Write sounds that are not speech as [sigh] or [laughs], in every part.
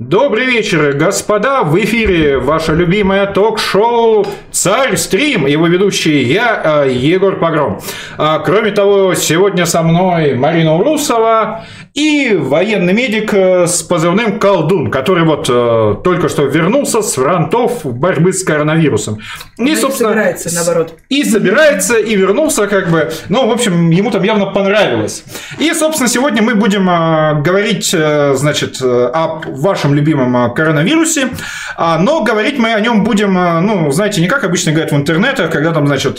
Добрый вечер, господа! В эфире ваше любимое ток-шоу «Царь Стрим» его ведущий я, э, Егор Погром. А, кроме того, сегодня со мной Марина Урусова и военный медик э, с позывным «Колдун», который вот э, только что вернулся с фронтов борьбы с коронавирусом. И, собственно, собирается, наоборот. И собирается, и вернулся, как бы. Ну, в общем, ему там явно понравилось. И, собственно, сегодня мы будем говорить, значит, о вашем нашем любимом а, коронавирусе, а, но говорить мы о нем будем, а, ну, знаете, не как обычно говорят в интернете, когда там, значит,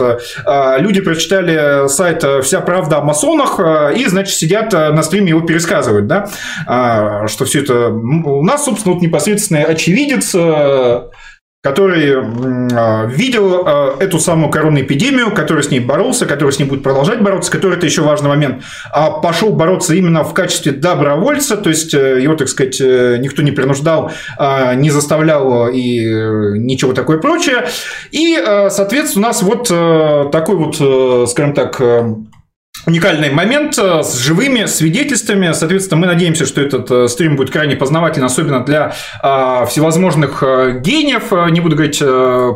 люди прочитали сайт «Вся правда о масонах» и, значит, сидят на стриме его пересказывают, да, что все это у нас, собственно, вот непосредственно очевидец который а, видел а, эту самую коронную эпидемию, который с ней боролся, который с ней будет продолжать бороться, который, это еще важный момент, а пошел бороться именно в качестве добровольца, то есть э, его, так сказать, э, никто не принуждал, не заставлял и ничего такое прочее. И, соответственно, у нас вот э, такой вот, скажем так, уникальный момент э, с живыми свидетельствами. Соответственно, мы надеемся, что этот э, стрим будет крайне познавательный, особенно для а, всевозможных э, гениев, не буду говорить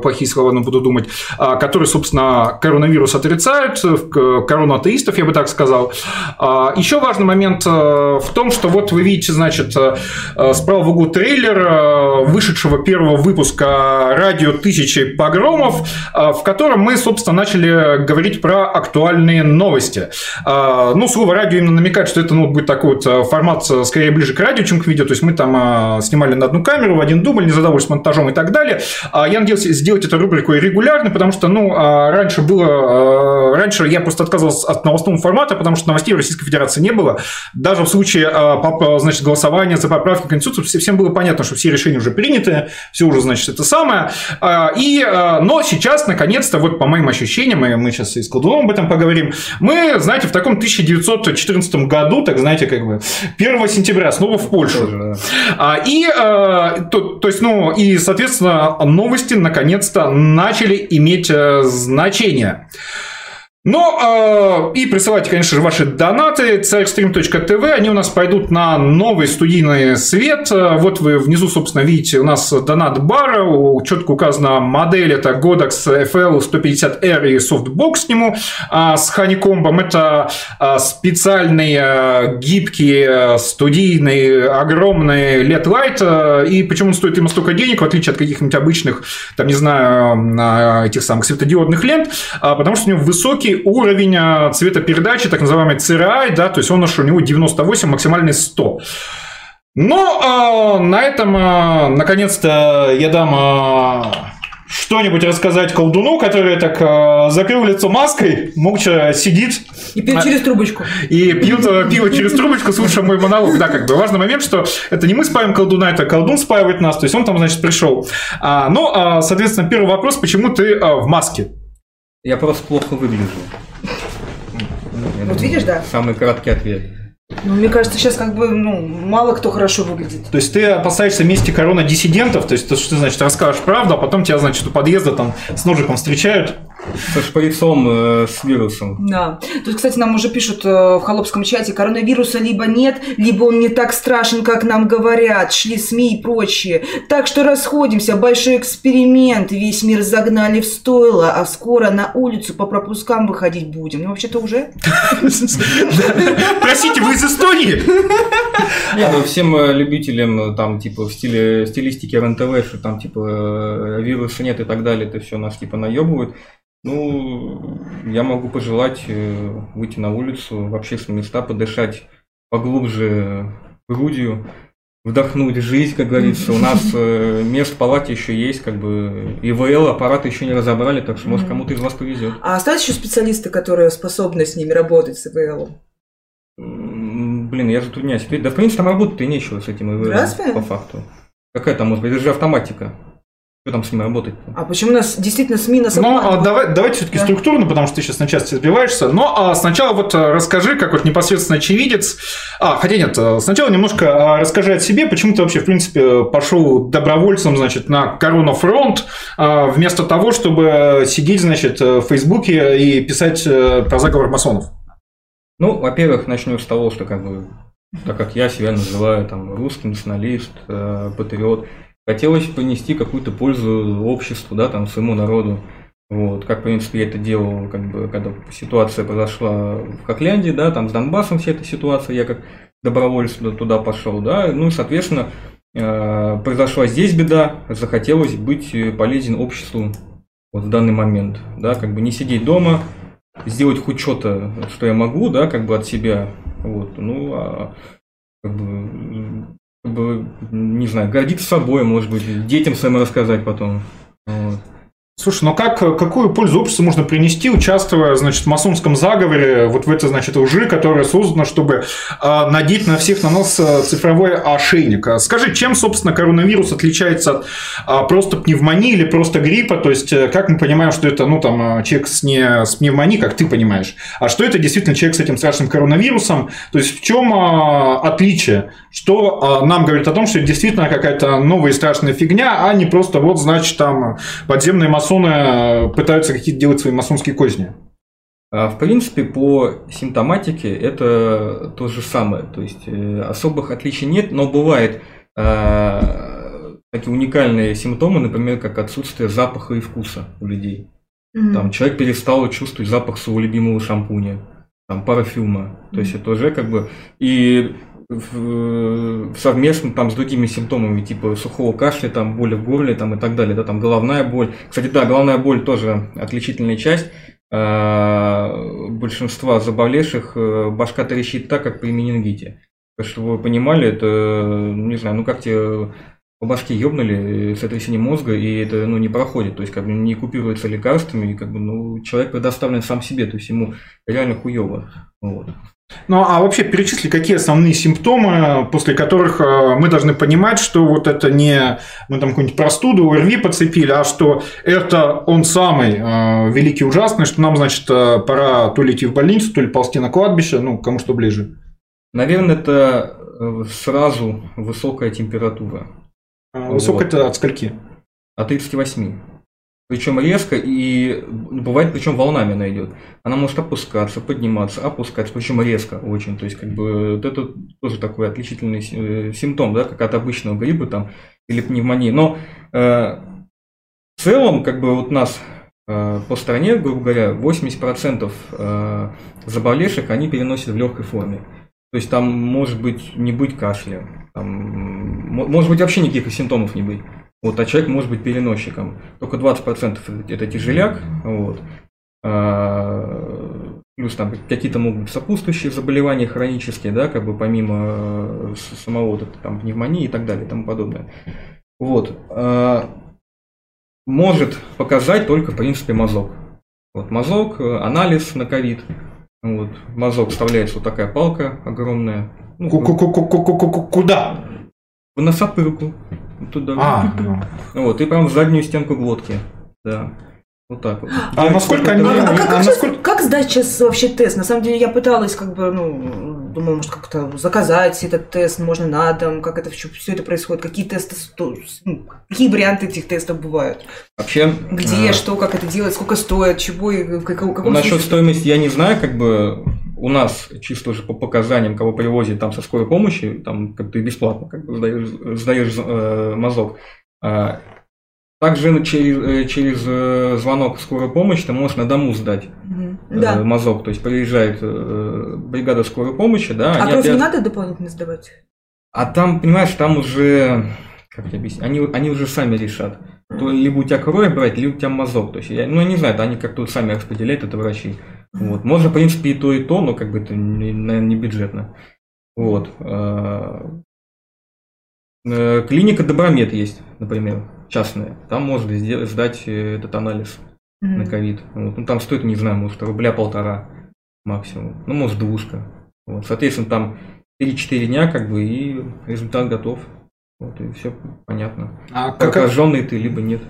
плохие слова, но буду думать, а, которые, собственно, коронавирус отрицают, корону атеистов, я бы так сказал. А, еще важный момент в том, что вот вы видите, значит, справа в углу трейлер вышедшего первого выпуска радио «Тысячи погромов», в котором мы, собственно, начали говорить про актуальные новости. А, ну, слово радио именно намекает, что это ну, будет такой вот а, формат а, скорее ближе к радио, чем к видео. То есть мы там снимали на одну камеру, в один дубль, не задавались монтажом и так далее. Я надеялся сделать эту рубрику регулярно, потому что, ну, раньше было... Раньше я просто отказывался от новостного формата, потому что новостей в Российской Федерации не было. Даже в случае, значит, голосования за поправки в Конституцию всем было понятно, что все решения уже приняты, все уже, значит, это самое. И, но сейчас, наконец-то, вот по моим ощущениям, мы сейчас и с Колдуном об этом поговорим, мы знаете, в таком 1914 году, так знаете, как бы 1 сентября снова в Польшу. Да. И, а, то, то есть, ну, и, соответственно, новости наконец-то начали иметь э, значение. Ну, э, и присылайте, конечно же, ваши донаты царьстрим.тв, они у нас пойдут на новый студийный свет. Вот вы внизу, собственно, видите, у нас донат бар, четко указана модель, это Godox FL 150R и софтбокс к нему а с honeycomb ом. Это а, специальный а, гибкий студийный огромный LED light. И почему он стоит ему столько денег, в отличие от каких-нибудь обычных, там, не знаю, этих самых светодиодных лент, потому что у него высокий уровень а, цветопередачи, так называемый CRI, да, то есть он у него 98, максимальный 100. Но э, на этом, э, наконец-то, я дам э, что-нибудь рассказать колдуну, который так э, закрыл лицо маской, молча сидит. И пьет через трубочку. И пьют э, пиво через трубочку, слушая мой монолог. Да, как бы важный момент, что это не мы спаем колдуна, это колдун спаивает нас, то есть он там, значит, пришел. А, ну, а, соответственно, первый вопрос, почему ты а, в маске? Я просто плохо выгляжу. Я вот видишь, да? Самый краткий ответ. Ну, мне кажется, сейчас как бы, ну, мало кто хорошо выглядит. То есть ты опасаешься вместе корона диссидентов, то есть то, что ты, значит, расскажешь правду, а потом тебя, значит, у подъезда там с ножиком встречают, со шприцом э, с вирусом. Да. Тут, кстати, нам уже пишут э, в холопском чате, коронавируса либо нет, либо он не так страшен, как нам говорят, шли СМИ и прочие. Так что расходимся, большой эксперимент, весь мир загнали в стойло, а скоро на улицу по пропускам выходить будем. Ну, вообще-то уже. Простите, вы из Эстонии? Не, ну всем э, любителям там типа в стиле стилистики РНТВ, что там типа вируса нет и так далее, это все нас типа наебывают. Ну, я могу пожелать э, выйти на улицу, в общественные места, подышать поглубже грудью, вдохнуть жизнь, как говорится. У нас э, мест в палате еще есть, как бы ИВЛ аппараты еще не разобрали, так что может кому-то из вас повезет. А остались еще специалисты, которые способны с ними работать с ИВЛ? Блин, я затрудняюсь. Да, в принципе, там работать-то и нечего с этим ИВЛ. Разве? По факту. Какая там может быть? Это же автоматика. Что там с ними работать? -то? А почему у нас действительно СМИ нас Ну, а давай, давайте все-таки да. структурно, потому что ты сейчас на части сбиваешься. Но а сначала вот э, расскажи, как вот непосредственно очевидец. А, хотя нет, э, сначала немножко а, расскажи о себе, почему ты вообще, в принципе, пошел добровольцем, значит, на Коронαφронт, а, вместо того, чтобы сидеть, значит, в Фейсбуке и писать про заговор масонов. Ну, во-первых, начнем с того, что как бы так как я себя называю там русский националист, э, патриот, хотелось принести какую-то пользу обществу, да, там, своему народу. Вот, как, в принципе, я это делал, как бы, когда ситуация произошла в Хохляндии, да, там с Донбассом вся эта ситуация, я как добровольец туда, туда пошел, да, ну, соответственно, э, произошла здесь беда, захотелось быть полезен обществу вот в данный момент, да, как бы не сидеть дома, сделать хоть что-то, что я могу, да, как бы от себя, вот, ну, а как бы, не знаю, гордиться собой, может быть, детям своим рассказать потом. Вот. Слушай, ну как, какую пользу обществу можно принести, участвуя, значит, в масонском заговоре, вот в этой, значит, лжи, которая создана, чтобы э, надеть на всех на нас э, цифровой ошейник? Скажи, чем, собственно, коронавирус отличается от просто пневмонии или просто гриппа? То есть, э, как мы понимаем, что это, ну, там, человек с, не, с пневмонией, как ты понимаешь, а что это действительно человек с этим страшным коронавирусом? То есть, в чем отличие? Что нам говорит о том, что это действительно какая-то новая и страшная фигня, а не просто вот, значит, там, подземные масоны масоны э, пытаются какие-то делать свои масонские козни? А, в принципе, по симптоматике это то же самое. То есть э, особых отличий нет, но бывает э, такие уникальные симптомы, например, как отсутствие запаха и вкуса у людей. Mm-hmm. Там человек перестал чувствовать запах своего любимого шампуня, там парафюма. Mm-hmm. То есть это уже как бы и совместно там с другими симптомами, типа сухого кашля, там боли в горле там, и так далее, да, там головная боль. Кстати, да, головная боль тоже отличительная часть. А, большинства заболевших э, башка трещит так, как при менингите. Чтобы вы понимали, это, не знаю, ну как тебе по башке ёбнули сотрясение мозга, и это ну, не проходит, то есть как бы не купируется лекарствами, и как бы ну, человек предоставлен сам себе, то есть ему реально хуево. Вот. Ну, а вообще перечисли, какие основные симптомы, после которых э, мы должны понимать, что вот это не мы там какую-нибудь простуду, ОРВИ подцепили, а что это он самый э, великий ужасный, что нам, значит, э, пора то ли идти в больницу, то ли ползти на кладбище, ну, кому что ближе. Наверное, это сразу высокая температура. А высокая вот. это от скольки? От 38 причем резко и бывает, причем волнами она идет. Она может опускаться, подниматься, опускаться, причем резко очень. То есть, как бы, вот это тоже такой отличительный э, симптом, да, как от обычного гриппа там или пневмонии. Но э, в целом, как бы вот нас э, по стране, грубо говоря, 80% э, заболевших они переносят в легкой форме. То есть там может быть не быть кашля, там, может быть вообще никаких симптомов не быть. Вот, а человек может быть переносчиком. Только 20% это тяжеляк. Вот. А, плюс там какие-то могут быть сопутствующие заболевания хронические, да, как бы помимо э, самого вот, там, пневмонии и так далее и тому подобное. Вот. А, может показать только, в принципе, мазок. Вот мазок, э, анализ на ковид. Вот. Мазок вставляется вот такая палка огромная. Ну, Куда? В носопырку туда. А, [laughs] ну. Вот, и прям в заднюю стенку глотки. Да. Вот так вот. А насколько они... А, а, как, а насколько... как сдать сейчас вообще тест? На самом деле я пыталась как бы, ну, думаю, может как-то заказать этот тест, можно на дом, как это все, все это происходит, какие тесты, ну, какие варианты этих тестов бывают? Вообще... Где, а... что, как это делать, сколько стоит, чего и в каком, каком Насчет стоимости я не знаю, как бы у нас чисто уже по показаниям, кого привозят там со скорой помощи, там как ты бесплатно как бы сдаешь, сдаешь э, мазок. А, также через, э, через э, звонок в скорую помощь ты можешь на дому сдать mm да. мазок. То есть приезжает бригада скорой помощи, да. А кровь опять... не надо дополнительно сдавать? А там, понимаешь, там уже, как тебе объяснить, они, они уже сами решат. То либо у тебя кровь брать, либо у тебя мазок. То есть, я, ну, я не знаю, они как-то сами распределяют, это врачи. Вот. Можно, в принципе, и то, и то, но как бы это, наверное, не бюджетно. Вот. А, э, клиника Добромед есть, например, частная. Там можно сделать, сдать э, этот анализ mm-hmm. на ковид. Вот. Ну, там стоит, не знаю, может, рубля полтора максимум. Ну, может, двушка. Вот. Соответственно, там 3-4 дня, как бы, и результат готов. Вот, и все понятно. А Прокаженный как... ты, либо нет.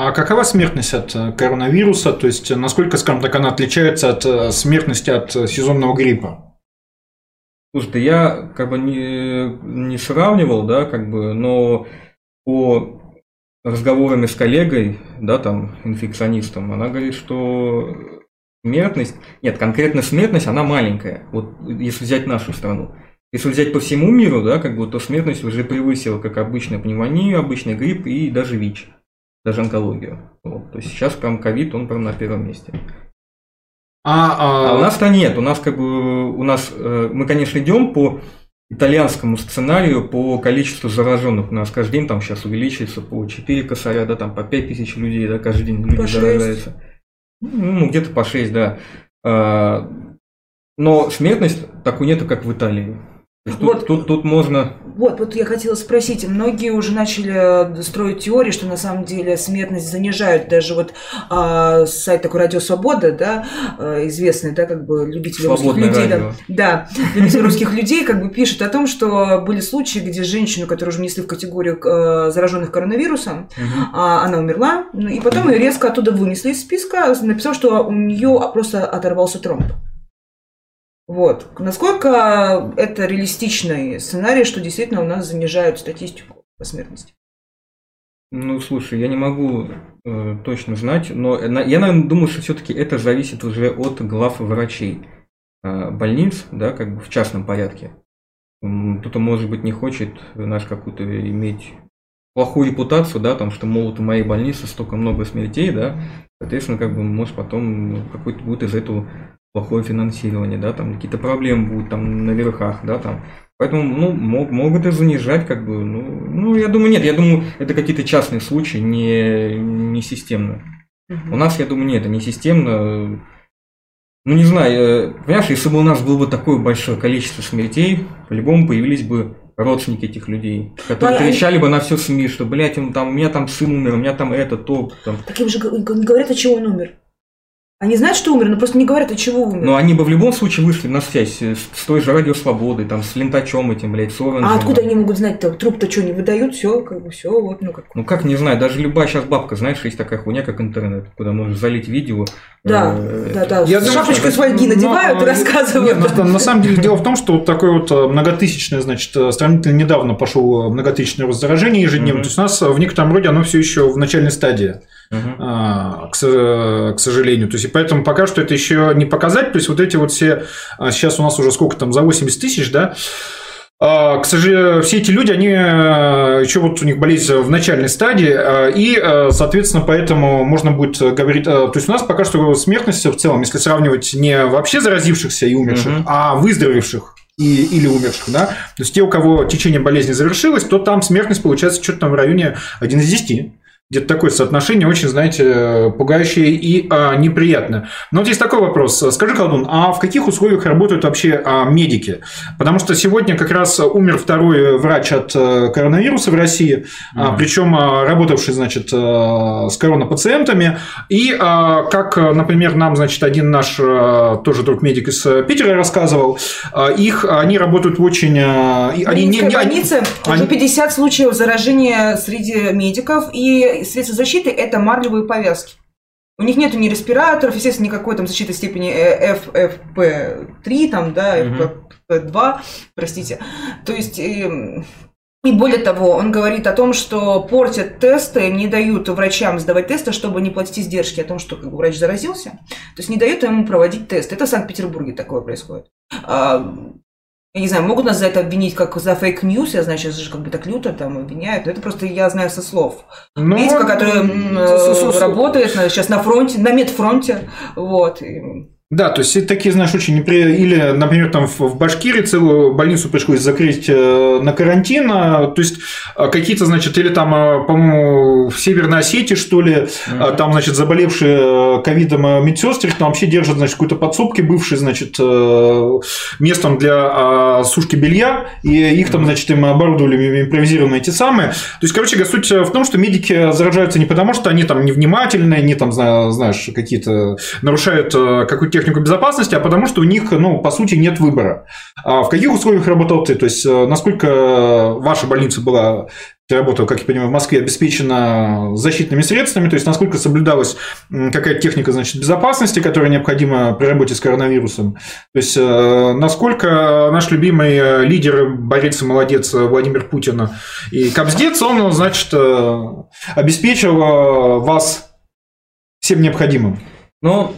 А какова смертность от э, коронавируса? То есть, насколько, скажем так, она отличается от э, смертности от э, сезонного гриппа? Слушай, я как бы не, не сравнивал, да, как бы, но по разговорами с коллегой, да, там, инфекционистом, она говорит, что смертность, нет, конкретно смертность, она маленькая, вот если взять нашу страну. если взять по всему миру, да, как бы, то смертность уже превысила как обычная пневмония, обычный грипп и даже ВИЧ, даже онкологию. Вот. То есть сейчас прям ковид, он прям на первом месте. А, а... а у нас-то нет, у нас как бы, у нас, э, мы, конечно, идем по итальянскому сценарию по количеству зараженных. У нас каждый день там сейчас увеличивается по 4 косаря, да, там по 5 тысяч людей, да, каждый день люди по заражаются. Ну, где-то по 6, да. А, но смертность такой нету, как в Италии. Тут, вот, тут, тут можно... Вот, вот я хотела спросить, многие уже начали строить теории, что на самом деле смертность занижают. Даже вот а, сайт такой «Радио Свобода», да, а, известный, да, как бы любители Свободное русских людей. Радио. Да, да любители русских людей как бы пишут о том, что были случаи, где женщину, которую уже внесли в категорию э, зараженных коронавирусом, а, она умерла, ну, и потом ее резко оттуда вынесли из списка, написав, что у нее просто оторвался тромб. Вот. Насколько это реалистичный сценарий, что действительно у нас занижают статистику по смертности? Ну, слушай, я не могу э, точно знать, но на, я, наверное, думаю, что все-таки это зависит уже от глав врачей э, больниц, да, как бы в частном порядке. Кто-то, может быть, не хочет, наш какую-то иметь плохую репутацию, да, там, что, мол, в моей больнице столько много смертей, да, соответственно, как бы, может, потом какой-то будет из этого плохое финансирование, да, там какие-то проблемы будут там на верхах, да, там. Поэтому, ну, мог, могут и занижать, как бы, ну, ну, я думаю, нет, я думаю, это какие-то частные случаи, не, не системно. Угу. У нас, я думаю, нет, это не системно. Ну, не знаю, э, понимаешь, если бы у нас было бы такое большое количество смертей, по-любому появились бы родственники этих людей, которые а, кричали бы на всю СМИ, что, блядь, он там, у меня там сын умер, у меня там это, то. Там. Так им же говорят, от чего он умер. Они знают, что умер, но просто не говорят, от чего умер. Но они бы в любом случае вышли на связь с, с той же радио Свободы, там, с лентачом этим, блядь, с Оранжем. А откуда они могут знать-то? Труп-то что, не выдают? Все, как бы, все, вот, ну как. Ну как, не знаю, даже любая сейчас бабка, знаешь, есть такая хуйня, как интернет, куда можешь залить видео. Да, э, да, да. Я Шапочку из фольги надевают и рассказывают. Нет, на, на самом деле дело в том, что вот такое вот э, многотысячное, значит, э, сравнительно недавно пошел многотысячное раз заражение ежедневно. Mm-hmm. То есть у нас в некотором роде оно все еще в начальной стадии. Uh-huh. к, к сожалению. То есть, и поэтому пока что это еще не показать. То есть, вот эти вот все, а, сейчас у нас уже сколько там, за 80 тысяч, да, а, к сожалению, все эти люди, они а, еще вот у них болезнь в начальной стадии, и, соответственно, поэтому можно будет говорить... То есть у нас пока что смертность в целом, если сравнивать не вообще заразившихся и умерших, угу. а выздоровевших и, или умерших, да, то есть те, у кого течение болезни завершилось, то там смертность получается что-то там в районе 1 из 10 где-то такое соотношение очень, знаете, пугающее и а, неприятное. Но вот есть такой вопрос. Скажи, Колдун, а в каких условиях работают вообще а, медики? Потому что сегодня как раз умер второй врач от а, коронавируса в России, mm-hmm. а, причем а, работавший, значит, а, с коронапациентами. И а, как, например, нам, значит, один наш а, тоже друг медик из Питера рассказывал, а, их, они работают в очень... А, они, не, не, больнице они, уже 50 случаев заражения среди медиков, и средства защиты – это марлевые повязки. У них нету ни респираторов, естественно, никакой там защиты степени FFP3, там, да, FFP2, простите. То есть, и, эм, и более того, он говорит о том, что портят тесты, не дают врачам сдавать тесты, чтобы не платить издержки о том, что как бы, врач заразился. То есть не дают ему проводить тесты. Это в Санкт-Петербурге такое происходит. Я не знаю, могут нас за это обвинить как за fake news, я знаю, сейчас же как бы так люто там обвиняют, но это просто я знаю со слов. Но... Медика, которая э, работает сейчас на фронте, на медфронте, вот. И да, то есть это такие, знаешь, очень неприятные. Или, например, там в Башкирии целую больницу пришлось закрыть э, на карантин. А, то есть а, какие-то, значит, или там, а, по-моему, в Северной Осетии, что ли, mm-hmm. там, значит, заболевшие э, ковидом медсестры, там вообще держат, значит, какой-то подсобки бывшей, значит, э, местом для сушки белья, и их там, значит, им оборудовали импровизированные эти самые. То есть, короче, суть в том, что медики заражаются не потому, что они там невнимательные, они там, знаешь, какие-то нарушают какую-то технику безопасности, а потому что у них, ну, по сути, нет выбора. А в каких условиях работал ты? То есть, э, насколько ваша больница была ты работал, как я понимаю, в Москве, обеспечена защитными средствами, то есть насколько соблюдалась какая-то техника значит, безопасности, которая необходима при работе с коронавирусом. То есть э, насколько наш любимый э, лидер, борец и молодец Владимир Путин и Кобздец, он, значит, обеспечил вас всем необходимым. Ну,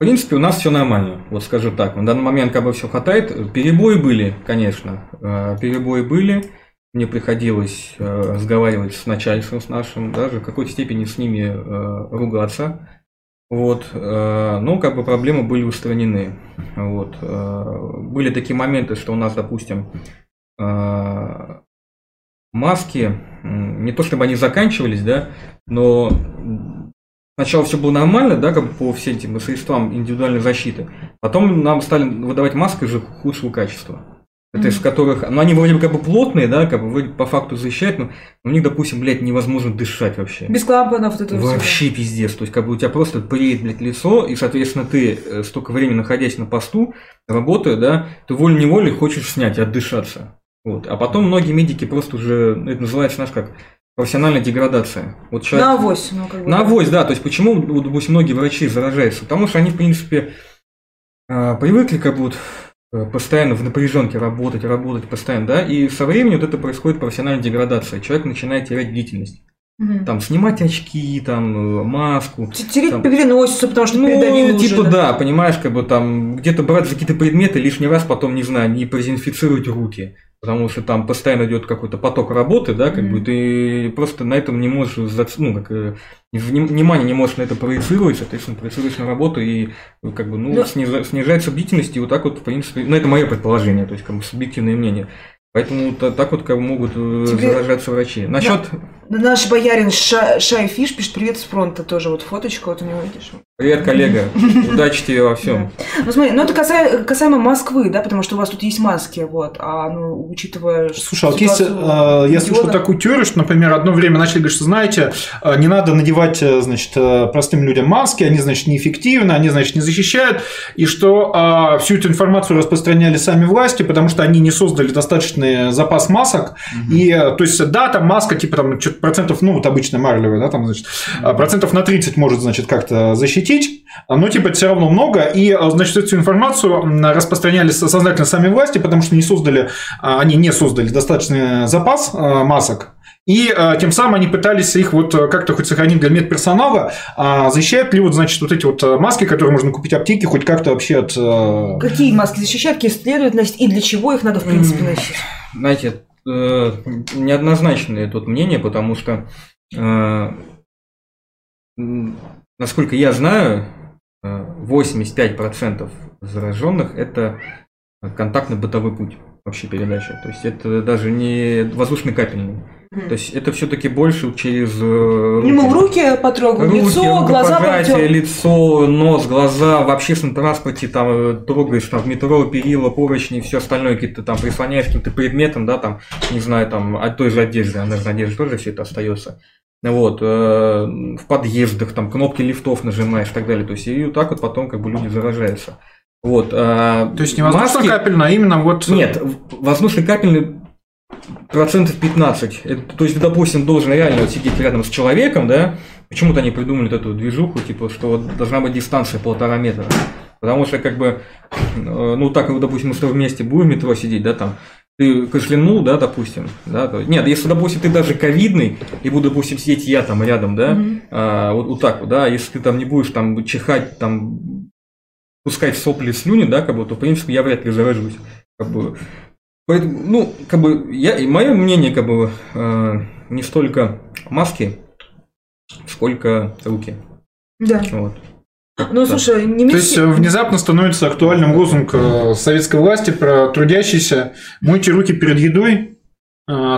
В принципе, у нас все нормально, вот скажу так. На данный момент как бы все хватает. Перебои были, конечно, э, перебои были. Мне приходилось э, разговаривать с начальством, с нашим, даже в какой-то степени с ними э, ругаться. Вот, но как бы проблемы были устранены. Вот. Были такие моменты, что у нас, допустим, маски, не то чтобы они заканчивались, да, но Сначала все было нормально, да, как бы по всем этим средствам индивидуальной защиты. Потом нам стали выдавать маски же худшего качества. Это из которых, ну они вроде бы как бы плотные, да, как бы вроде по факту защищают, но у них, допустим, блядь, невозможно дышать вообще. Без клапанов вот это Вообще всего. пиздец. То есть, как бы у тебя просто преет, блядь, лицо, и, соответственно, ты э, столько времени находясь на посту, работая, да, ты волей-неволей хочешь снять, отдышаться. Вот. А потом многие медики просто уже, это называется, знаешь, как профессиональная деградация. Вот человек... На авось. Ну, как бы, на авось, да. То есть почему, допустим, многие врачи заражаются? Потому что они, в принципе, а, привыкли как бы вот э, постоянно в напряженке работать, работать постоянно, да, и со временем вот это происходит профессиональная деградация. Человек начинает терять бдительность. Угу. Там снимать очки, там э, маску. Тереть там, переносицу, потому что ну, типа уже, да? да, понимаешь, как бы там где-то брать за какие-то предметы лишний раз потом, не знаю, не продезинфицировать руки потому что там постоянно идет какой-то поток работы, да, как mm-hmm. бы ты просто на этом не можешь, ну, как э, внимание не можешь на это проецировать, соответственно, проецируешь на работу и как бы, ну, да. снижается бдительность, и вот так вот, в принципе, ну, это мое предположение, то есть, как бы, субъективное мнение. Поэтому так вот как могут э, Тебе... заражаться врачи. Насчет... Да, наш боярин Ша... Шай Фиш пишет привет с фронта тоже. Вот фоточка вот у него, видишь? Привет, коллега. [laughs] Удачи тебе во всем. Ну смотри, ну это касаемо, касаемо Москвы, да, потому что у вас тут есть маски, вот, а ну, учитывая... Слушай, а вот есть, э, я слышал такую теорию, что, например, одно время начали говорить, что, знаете, э, не надо надевать, э, значит, простым людям маски, они, значит, неэффективны, они, значит, не защищают, и что всю эту информацию распространяли сами власти, потому что они не создали достаточный запас масок, угу. и, то есть, да, там маска, типа, там, что-то процентов, ну, вот обычная марлевая, да, там, значит, процентов на 30 может, значит, как-то защитить, но типа все равно много, и значит эту информацию распространяли сознательно сами власти, потому что не создали, а, они не создали достаточный запас а, масок, и а, тем самым они пытались их вот как-то хоть сохранить для медперсонала, а защищают ли вот, значит, вот эти вот маски, которые можно купить в аптеке, хоть как-то вообще от... Какие маски защищают, какие следует носить, и для чего их надо, в принципе, носить? Знаете, э, неоднозначное тут мнение, потому что э, насколько я знаю, 85% зараженных это контактный бытовой путь вообще передачи. То есть это даже не воздушный капельный. Mm-hmm. То есть это все-таки больше через э, руки. Ему руки потрогал, руки, лицо, глаза пожатие, лицо, нос, глаза. В общественном транспорте там э, трогаешь там в метро, перила, поручни и все остальное, какие-то там прислоняешь каким-то предметом, да, там, не знаю, там, от той же одежды, а на одежде тоже все это остается. Вот, э, в подъездах, там, кнопки лифтов нажимаешь и так далее. То есть, и вот так вот потом как бы люди заражаются. Вот, э, То есть, не воздушно капельно, а именно вот... Нет, воздушно капельный процентов 15. Это, то есть, допустим, должен реально вот сидеть рядом с человеком, да, почему-то они придумали вот эту движуху, типа, что вот должна быть дистанция полтора метра. Потому что, как бы, э, ну, так, допустим, мы с тобой вместе будем в метро сидеть, да, там, ты кашлянул, да, допустим, да, то, нет, если, допустим, ты даже ковидный, и буду, допустим, сидеть я там рядом, да, mm-hmm. а, вот, вот так вот, да, если ты там не будешь там чихать, там, пускать сопли, слюни, да, как бы, то, в принципе, я вряд ли заражусь, как бы, поэтому, ну, как бы, я, и мое мнение, как бы, э, не столько маски, сколько руки. Да. Вот. Ну, слушай, не То есть, внезапно становится актуальным лозунг э, советской власти про трудящийся «Мойте руки перед едой,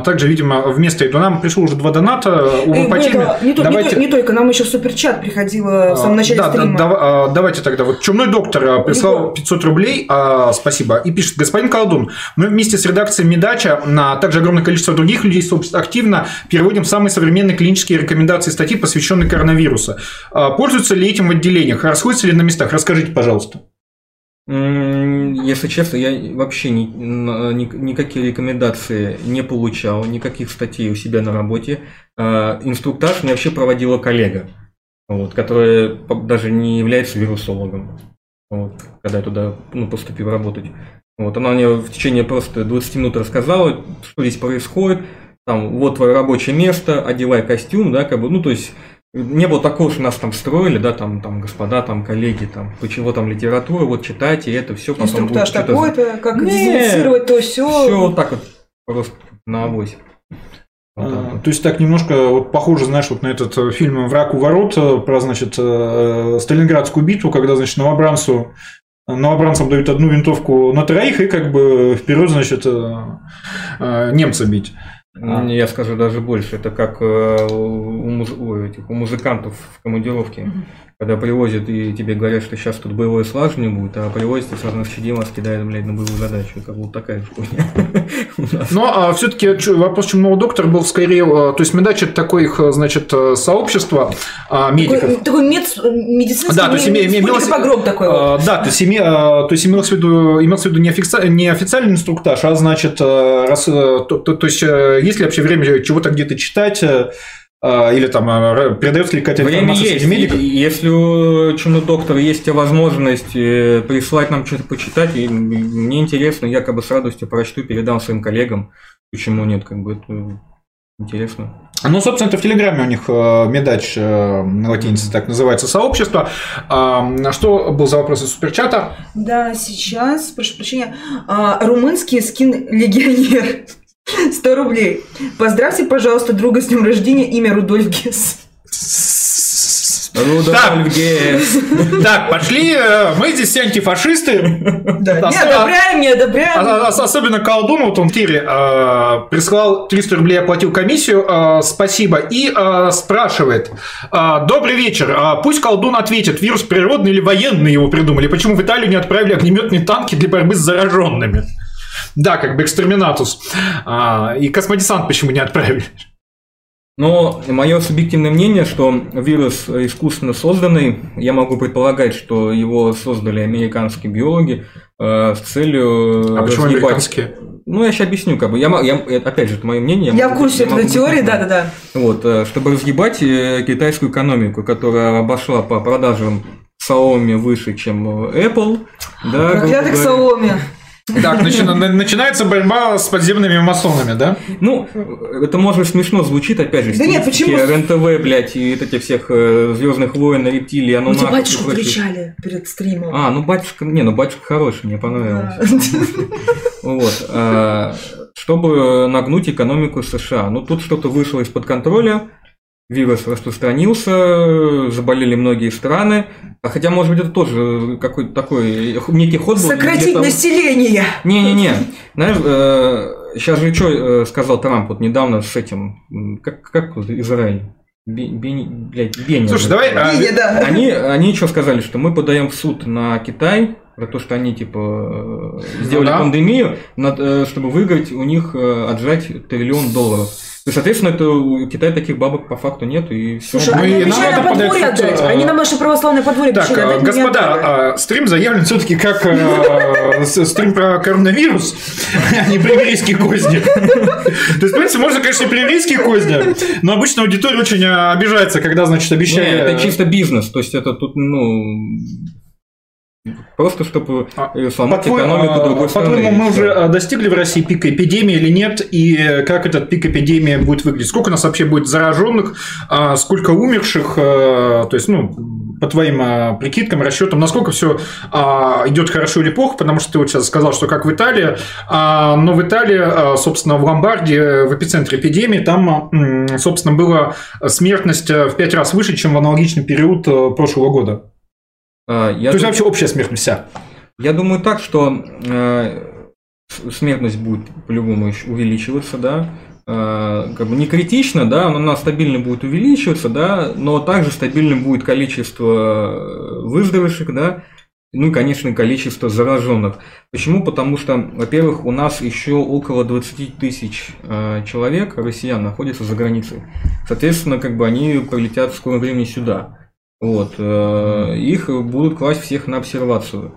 также, видимо, вместо этого нам пришло уже два доната. Увы, по теме. Не, давайте... не, не только, нам еще суперчат приходило в самом начале да, стрима. Да, да, давайте тогда. Вот чумной доктор а, прислал 500 рублей, а, спасибо, и пишет, господин Колдун, мы вместе с редакцией Медача, а также огромное количество других людей, активно переводим самые современные клинические рекомендации статьи, посвященные коронавирусу. А, пользуются ли этим в отделениях? Расходятся ли на местах? Расскажите, пожалуйста. Если честно, я вообще ни, ни, никакие рекомендации не получал, никаких статей у себя на работе. А, инструктаж мне вообще проводила коллега, вот, которая даже не является вирусологом, вот, когда я туда ну, поступил работать. Вот, она мне в течение просто 20 минут рассказала, что здесь происходит, там, вот твое рабочее место, одевай костюм, да, как бы, ну, то есть не было такого, что нас там строили, да, там, там, господа, там, коллеги, там, почему там литература, вот читайте это все, потом Инструктаж будет что-то- такой-то, как Не, дезинфицировать то все. Все вот так вот, просто на авось. Вот А. То есть так немножко вот похоже, знаешь, вот на этот э, фильм «Враг у ворот» э, про, значит, э, Сталинградскую битву, когда, значит, новобранцу новобранцам дают одну винтовку на троих и как бы вперед, значит, немца бить. А. Не, Я скажу даже больше. Это как э, у, муз- у этих, у музыкантов в командировке, когда привозят и тебе говорят, что сейчас тут боевое слаживание будет, а привозят и сразу на щадим вас кидают, блядь, на боевую задачу. Это вот такая же хуйня. [laughs] у нас. Но все-таки вопрос чумного доктора был скорее, э, то есть медач это такое их, значит, э, сообщество а, медиков. Такой, такой мед- медицинский Да, то есть име- имелось- погром такой вот. А, Да, то есть, име- а, то есть имелось в виду, имелся в виду не, офици- не официальный инструктаж, а значит, э, раз, э, то, то- то есть, есть ли вообще время чего-то где-то читать, а, или там э, передается ли какая-то Время информация есть. среди медиков? Если у чумного доктора есть возможность э, прислать нам что-то почитать, и мне интересно, я как бы с радостью прочту, передам своим коллегам. Почему нет, как бы это интересно. Ну, собственно, это в Телеграме у них э, медач э, на латинице так называется сообщество. А, Что был за вопрос из суперчата? Да, сейчас, прошу прощения, а, румынский скин-легионер. 100 рублей. Поздравьте, пожалуйста, друга с днем рождения, имя Рудольф Гесс. Рудольф Гесс. Так, пошли, э, мы здесь все антифашисты. Да, не одобряем, не одобряем. А- а- Особенно колдун, вот он Кири э, прислал 300 рублей, оплатил комиссию, э, спасибо, и спрашивает, добрый вечер, а пусть колдун ответит, вирус природный или военный его придумали, почему в Италию не отправили огнеметные танки для борьбы с зараженными? Да, как бы экстреминатус. А, и космодесант почему не отправили? Но мое субъективное мнение, что вирус искусственно созданный, я могу предполагать, что его создали американские биологи э, с целью А почему разъебать- американские? Ну, я сейчас объясню, как бы. Я, я- это, опять же, это мое мнение. Я в могу- курсе могу этой теории, да-да-да. Вот, э, чтобы разъебать э, китайскую экономику, которая обошла по продажам Xiaomi выше, чем э, Apple. Да, говоря. Xiaomi. Так, начи- на- начинается борьба с подземными масонами, да? Ну, это может смешно звучит, опять же, Да нет, почему? РНТВ, блядь, и вот этих всех Звездных войн, рептилий, ануннаков и батюшку кричали перед стримом. А, ну батюшка, не, ну батюшка хороший, мне понравилось. Да. [laughs] Вот. а, Чтобы нагнуть экономику США. Ну, тут что-то вышло из-под контроля, вирус распространился, заболели многие страны. А хотя, может быть, это тоже какой-то такой некий ход был. Сократить где-то- население. Не-не-не. [laughs] Знаешь, сейчас же что сказал Трамп вот недавно с этим, как, как Израиль? Бе- Бени- блядь, Беня. Слушай, давай, а, Не, да. Они, они что сказали, что мы подаем в суд на Китай за то, что они типа э, сделали да. пандемию, над, э, чтобы выиграть у них э, отжать триллион долларов. Соответственно, это у Китая таких бабок по факту нет, и все. Слушай, Ну они и нам обещали это нам подворье подает суд, отдать. а- Они нам наше православное подворье Так, э, отдать. господа, а, стрим заявлен все-таки как э, стрим про коронавирус, а не про еврейские козни. То есть, в принципе, можно, конечно, и про еврейские козни, но обычно аудитория очень э, обижается, когда, значит, Не, обещали... это чисто бизнес, то есть это тут, ну, просто чтобы А, э, сломать По-твоему, экономику а, другой страны. По-твоему, мы уже а, достигли в России пика эпидемии или нет? И э, как этот пик эпидемии будет выглядеть? Сколько у нас вообще будет зараженных? а, Сколько умерших? э, То есть, ну, по твоим а, прикидкам, расчетам, насколько все идет хорошо или плохо? Потому что ты вот сейчас сказал, что как в Италии. А, Но в Италии, а, собственно, в Ломбардии, в эпицентре эпидемии, там, собственно, была смертность э, в пять раз выше, чем в аналогичный период э, прошлого года. А, я То есть тут- вообще общая смертность вся. Я думаю так, что э, смертность будет по-любому увеличиваться, да. Э, как бы не критично, да, но она стабильно будет увеличиваться, да, но также стабильным будет количество э, выздоровевших, да, ну и, конечно, количество зараженных. Почему? Потому что, во-первых, у нас еще около 20 тысяч э, человек, россиян, находятся за границей. Соответственно, как бы они прилетят в скором времени сюда. Вот, э, их будут класть всех на обсервацию.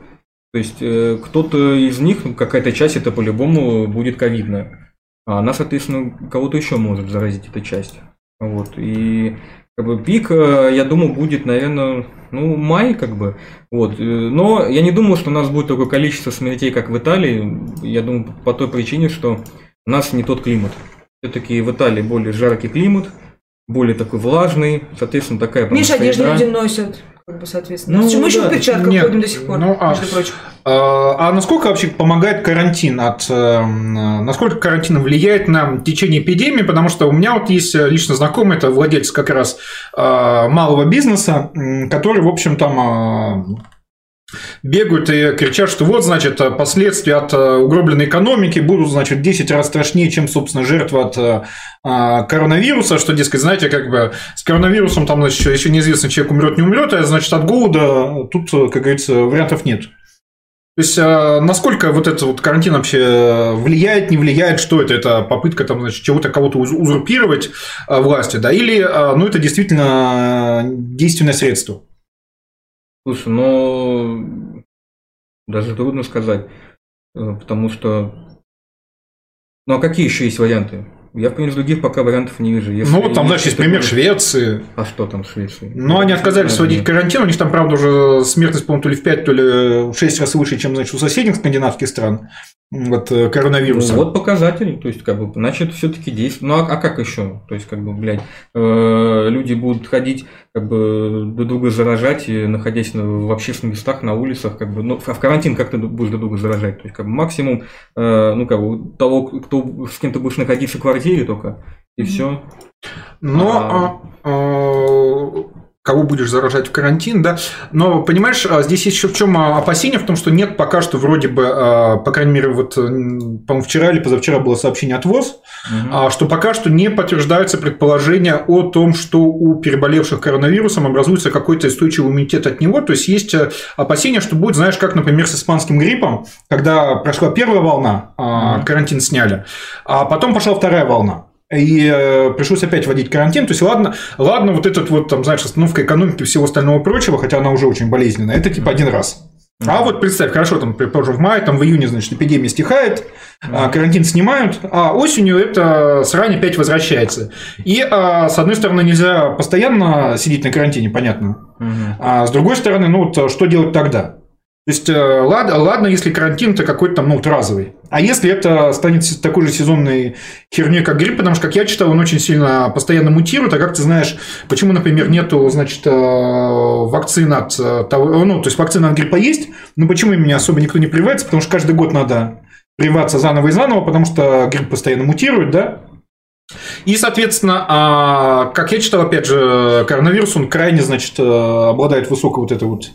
То есть э, кто-то из них, ну, какая-то часть это по-любому будет ковидная. А она, соответственно, кого-то еще может заразить эта часть. Вот. И как бы пик, э, я думаю, будет, наверное, ну, май, как бы. Вот. Но я не думаю, что у нас будет такое количество смертей, как в Италии. Я думаю, по той причине, что у нас не тот климат. Все-таки в Италии более жаркий климат, более такой влажный, соответственно, такая... Прям одежды среда. люди носят, как бы, соответственно. Ну, мы еще да. в перчатках Нет, ходим до сих пор, ну, а- между прочим. А а насколько вообще помогает карантин? От, э, м, насколько карантин влияет на течение эпидемии? Потому что у меня вот есть э, лично знакомый, это владелец как раз э, малого бизнеса, который, в общем, там э, бегают и кричат, что вот, значит, э, последствия от э, угробленной экономики будут, значит, в 10 раз страшнее, чем, собственно, жертва от э, а, коронавируса, что, дескать, знаете, как бы с коронавирусом там, значит, еще неизвестно, человек умрет, не умрет, а, значит, от голода тут, как говорится, вариантов нет. То есть, насколько вот этот вот карантин вообще влияет, не влияет, что это? Это попытка там, значит, чего-то кого-то уз- узурпировать власти, да? Или, ну, это действительно действенное средство? Слушай, ну, даже трудно сказать, э, потому что... Ну, а какие еще есть варианты? Я, в принципе, других пока вариантов не вижу. Если ну, вот там, знаешь, есть пример это- Швеции. А что там в Швеции? Но они отказались вводить карантин. У них там, правда, уже смертность, по-моему, то ли в 5, то ли в 6 раз выше, чем, значит, у соседних скандинавских стран. Вот э, коронавируса. Ну, вот показатель, то есть, как бы, значит, все-таки действует. Ну, а, а как еще? То есть, как бы, блядь, э, люди будут ходить, как бы, друг друга заражать, и находясь на- в общественных местах, на улицах, как бы, ну, а в карантин как ты будешь друг друга заражать? То есть, как бы, максимум, э, ну, как бы, того, кто, с кем ты будешь находиться в квартире только, и все. Но а, а, кого будешь заражать в карантин, да. Но, понимаешь, а, здесь еще в чем опасение? В том, что нет пока что вроде бы, а, по крайней мере, вот, по-моему, вчера или позавчера было сообщение от ВОЗ, а, что пока что не подтверждаются предположения о том, что у переболевших коронавирусом образуется какой-то устойчивый иммунитет от него. То есть есть э, опасения, что будет, знаешь, как, например, с испанским гриппом, когда прошла первая волна, а, Мгм. карантин сняли, а потом пошла вторая волна. И э, пришлось опять вводить карантин. То есть, ладно, ладно, вот этот вот, там, знаешь, остановка экономики и всего остального прочего, хотя она уже очень болезненная, это типа один раз. А вот представь, хорошо, там, предположим, в мае, там, в июне, значит, эпидемия стихает, а, карантин снимают, а осенью это срань опять возвращается. И, а, с одной стороны, нельзя постоянно сидеть на карантине, понятно. А с другой стороны, ну вот что делать тогда? То есть, э, ладно, ладно, если карантин-то какой-то там, ну, вот разовый. А если это станет такой же сезонной херней, как грипп, потому что, как я читал, он очень сильно постоянно мутирует, а как ты знаешь, почему, например, нету, значит, э, вакцин от э, того, ну, то есть вакцина от гриппа есть, но почему ими особо никто не прививается, потому что каждый год надо прививаться заново и заново, потому что грипп постоянно мутирует, да? И, соответственно, а, как я читал, опять же, коронавирус, он крайне, значит, обладает высокой вот этой вот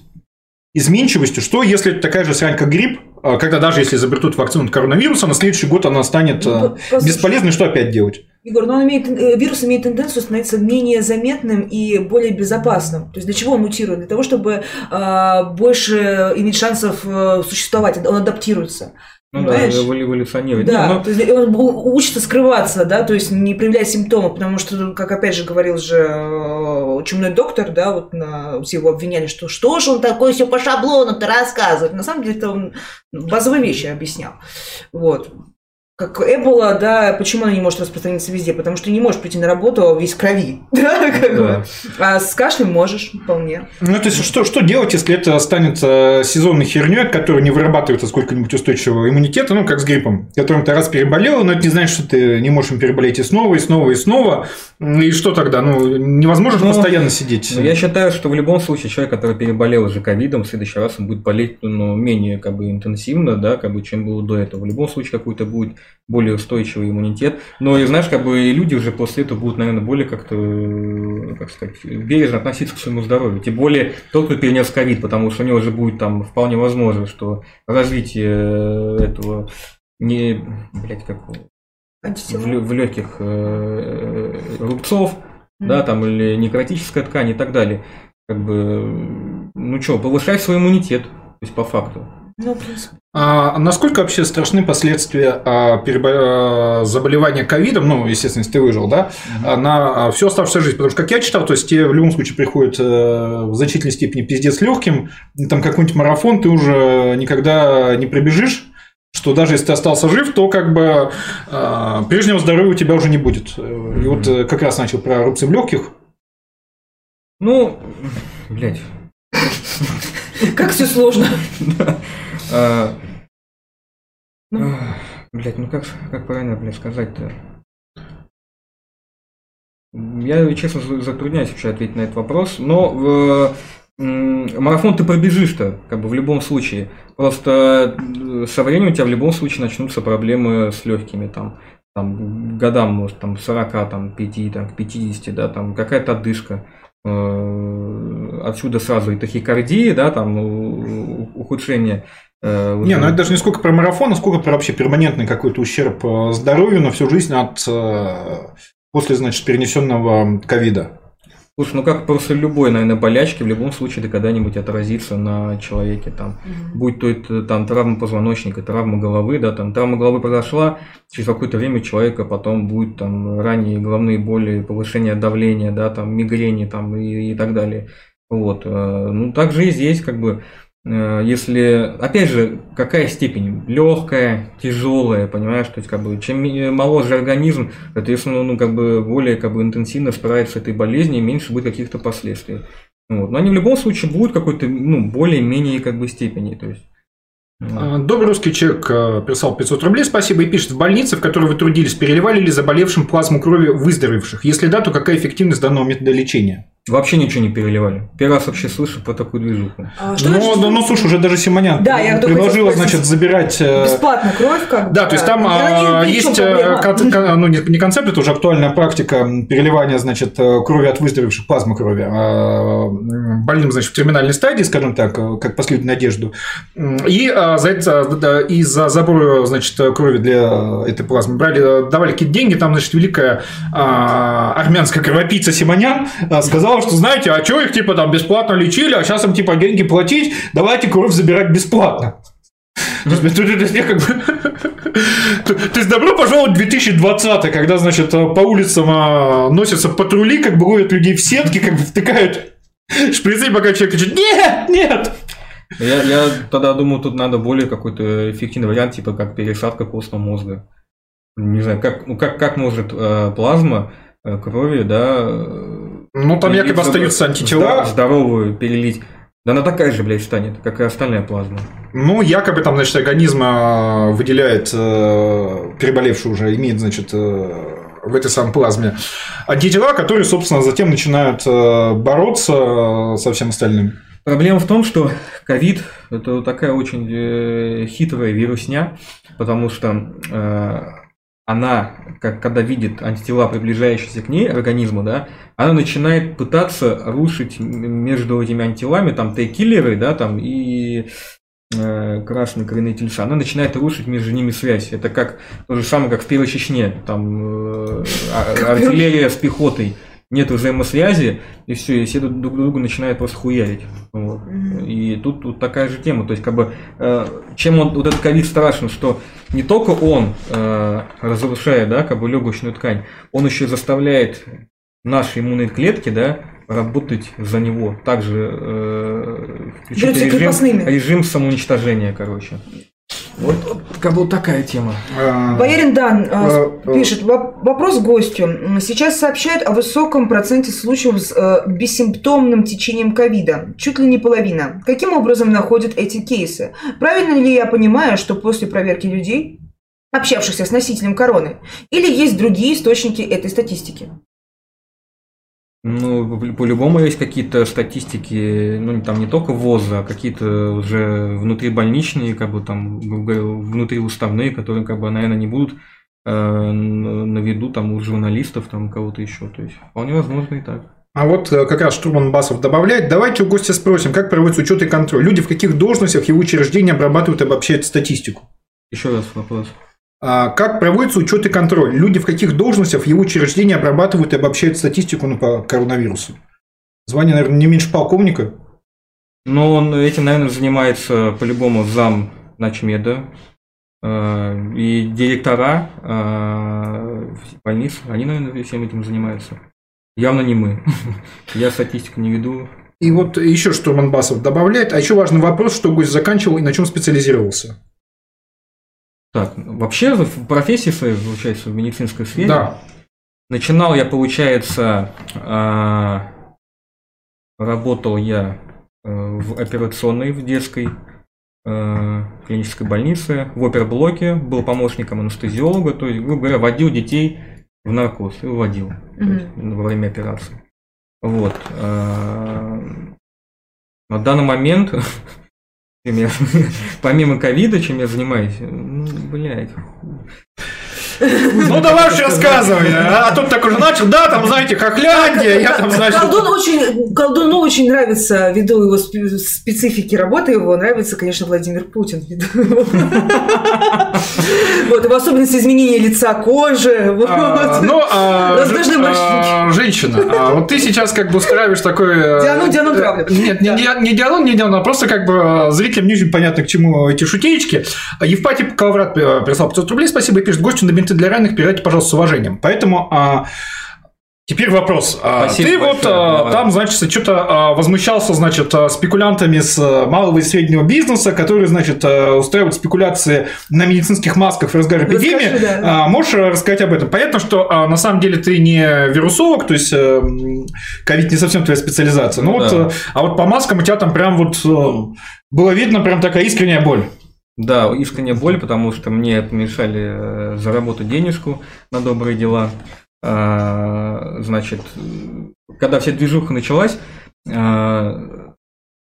изменчивостью, что если это такая же срань, как грипп, а, когда даже если изобретут вакцину от коронавируса, на следующий год она станет Ну, э, послушай, бесполезной, что опять делать? Егор, но он имеет, э, вирус имеет тенденцию становиться менее заметным и более безопасным. То есть для чего он мутирует? Для того, чтобы а, больше иметь шансов э, существовать. Он адаптируется. Ну да, Понимаешь? эволю- эволюционирует. Да, Не, ну, то есть он учится скрываться, да, то есть не проявлять симптомы, потому что, как опять же говорил же э, чумной доктор, да, вот на, все его обвиняли, что что же он такой все по шаблону-то рассказывает. На самом деле это он базовые вещи объяснял. Вот. Как Эбола, да, почему она не может распространиться везде? Потому что ты не можешь прийти на работу весь в крови. [laughs] Да, как да. бы. А с кашлем можешь вполне. Ну, то есть, что, что делать, если это станет э, сезонной херней, от которой не вырабатывается сколько-нибудь устойчивого иммунитета, ну, как с гриппом, которым ты раз переболел, но это не значит, что ты не можешь им переболеть и снова, и снова, и снова. И что тогда? Ну, невозможно Ну, постоянно сидеть. Ну, я считаю, что в любом случае человек, который переболел уже ковидом, в следующий раз он будет болеть ну, менее как бы, интенсивно, да, как бы, чем было до этого. В любом случае какой-то будет более устойчивый иммунитет. Но и знаешь, как бы и люди уже после этого будут, наверное, более как-то, э, как сказать, бережно относиться к своему здоровью. Тем более тот, кто перенес ковид, потому что у него уже будет там вполне возможно, что развитие этого не, блядь, как в, в легких э, рубцов, да, там, или некротическая ткань и так далее. Как бы, ну что, повышай свой иммунитет, то есть по факту. Ну. А насколько вообще страшны последствия а, перебо- а, заболевания ковидом, ну, естественно, если ты выжил, да, а, на всю оставшуюся жизнь? Потому что, как я читал, то есть тебе в любом случае приходит э, в значительной степени пиздец легким, там какой-нибудь марафон ты уже никогда не пробежишь, что даже если ты остался жив, то как бы э, прежнего здоровья у тебя уже не будет. И вот э, как раз начал про рубцы в легких. Ну, блядь. Как все сложно. А, Ну. ах, [sighs] Блядь, ну как, как правильно, блядь, сказать-то? Я, честно, затрудняюсь вообще ответить на этот вопрос, но марафон ты пробежишь-то, как бы в любом случае. Просто э, со временем у тебя в любом случае начнутся проблемы с легкими там там, годам, может, там, 40, там, 5, там, 50, да, там, какая-то отдышка. Э, отсюда сразу и тахикардия, да, там, ухудшение. Э, не, ну это даже не сколько про марафон, а сколько про вообще перманентный какой-то ущерб здоровью на всю жизнь от после, значит, перенесенного ковида. Слушай, ну как после любой, наверное, болячки, в любом случае это когда-нибудь отразится на человеке. Там, угу. Будь то это там, травма позвоночника, травма головы, да, там травма головы произошла, через какое-то время человека потом будет там ранние головные боли, повышение давления, да, там мигрени там, и, и так далее. Вот. Э, ну, также и здесь как бы Э, если, опять же, какая степень? Легкая, тяжелая, понимаешь? То есть, как бы, чем моложе организм, соответственно, ну, как бы, более как бы, интенсивно справится с этой болезнью, меньше будет каких-то последствий. Вот. Но они в любом случае будут какой-то, ну, более-менее, как бы, степени. То есть, а, Добрый русский человек э, прислал 500 рублей, спасибо, и пишет, в больнице, в которой вы трудились, переливали ли заболевшим плазму крови выздоровевших? Если да, то какая эффективность данного метода лечения? Вообще ничего не переливали. Первый раз вообще слышу про такую движуху. А, что ну, ну, ну, слушай, уже даже Симонян да, я предложила, значит, забирать... Э, Бесплатно кровь, как бы. Да, то есть там а, есть, э, ну, не, не концепт, это уже актуальная практика переливания, значит, э, крови от выздоровевших, плазмы крови, а, больным, значит, в терминальной стадии, скажем так, как последнюю надежду. И за это, и за забор, значит, крови для этой плазмы брали, давали какие-то деньги, там, значит, великая армянская кровопийца Симонян сказала, сказала, что, знаете, а что их, типа, там бесплатно лечили, а сейчас им, типа, деньги платить, давайте кровь забирать бесплатно. То есть, [laughs] добро пожаловать в 2020, когда, значит, по улицам а, носятся патрули, как бы ловят людей в сетки, как бы втыкают шприцы, пока человек кричит «Нет! Нет!» я, я тогда думаю, тут надо более какой-то эффективный вариант, типа как пересадка костного мозга. Не знаю, как, ну, как, как может э, плазма э, крови, да, ну, там якобы остаются антитела. Здоровую перелить. Да она такая же, блядь, станет, как и остальная плазма. Ну, якобы там, значит, организм э, выделяет, э, переболевший уже, имеет, значит, э, в этой самой плазме антитела, которые, собственно, затем начинают бороться со всем остальным. Проблема в том, что ковид – это такая очень хитрая вирусня, потому что она, как, когда видит антитела, приближающиеся к ней, организму, да, она начинает пытаться рушить между этими антителами, там, Т-киллеры, да, там, и э, красные коренные тельца, она начинает рушить между ними связь. Это как то же самое, как в Первой Чечне, там, э, [laughs] а, артиллерия с пехотой – нет взаимосвязи, и все, и все друг друга начинают просто хуярить. Вот. И тут, тут такая же тема. То есть, как бы, э, чем он, вот этот ковид страшен, что не только он э, разрушает, да, как бы легочную ткань, он еще заставляет наши иммунные клетки, да, работать за него. Также э, режим, режим самоуничтожения, короче. Вот, как бы такая тема. А, Боярин Дан а, а, пишет, вопрос гостю. Сейчас сообщают о высоком проценте случаев с э, бессимптомным течением ковида. Чуть ли не половина. Каким образом находят эти кейсы? Правильно ли я понимаю, что после проверки людей, общавшихся с носителем короны, или есть другие источники этой статистики? Ну, по-любому есть какие-то статистики, ну, там не только ВОЗа, а какие-то уже внутрибольничные, как бы там, внутриуставные, которые, как бы, наверное, не будут э, на виду там у журналистов, там кого-то еще. То есть, вполне возможно и так. А вот э, как раз Штурман Басов добавляет, давайте у гостя спросим, как проводится учет и контроль. Люди в каких должностях и учреждениях обрабатывают и обобщают статистику? Еще раз вопрос. А как проводится учет и контроль? Люди в каких должностях его учреждении обрабатывают и обобщают статистику ну, по коронавирусу? Звание, наверное, не меньше полковника? Ну, он этим, наверное, занимается по-любому зам начмеда. Э, и директора э, больниц, они, наверное, всем этим занимаются. Явно не мы. [laughs] Я статистику не веду. И вот еще Штурман Басов добавляет. А еще важный вопрос, что гость заканчивал и на чем специализировался. Так, вообще в профессии своей, получается, в медицинской сфере. Да. Начинал я, получается, а, работал я э, в операционной, в детской э, клинической больнице, в оперблоке, был помощником анестезиолога, то есть, грубо говоря, водил детей в наркоз и уводил то Мгм. есть, во время операции. Вот. а, На данный момент, [laughs] [laughs] помимо ковида, чем я занимаюсь, ну, блядь, Ну давай уж рассказывай. А а тут так уже начал, да, там, знаете, Хохляндия, я там, значит... Колдун очень, колдуну очень нравится, ввиду его спе- специфики работы его, нравится, конечно, Владимир Путин. Вот, его особенности изменения лица, кожи. А, Ну, а, женщина, вот ты сейчас как бы устраиваешь такой... э, Диану, Диану травлю. Нет, не, Да. ди- не диалог, а просто как бы э, зрителям не очень понятно, к чему эти шутеечки. Евпатий Калаврат э, прислал 500 рублей, спасибо, и пишет, гостю на бинты для раненых передайте, пожалуйста, с уважением. Поэтому а, Теперь вопрос. А, Спасибо Ты вот большое, а, давай. там, значит, что-то а, возмущался, значит, спекулянтами с малого и среднего бизнеса, которые, значит, устраивают спекуляции на медицинских масках в разгар эпидемии. Расскажи, да. А, Можешь рассказать об этом? Понятно, что а, на самом деле ты не вирусолог, то есть э, м, ковид не совсем твоя специализация. Ну Ну вот, да. э, а вот по маскам у тебя там прям вот э, было видно прям такая искренняя боль. Да, искренняя боль, потому что мне помешали э, заработать денежку на добрые дела. А, Значит, когда вся движуха началась, а,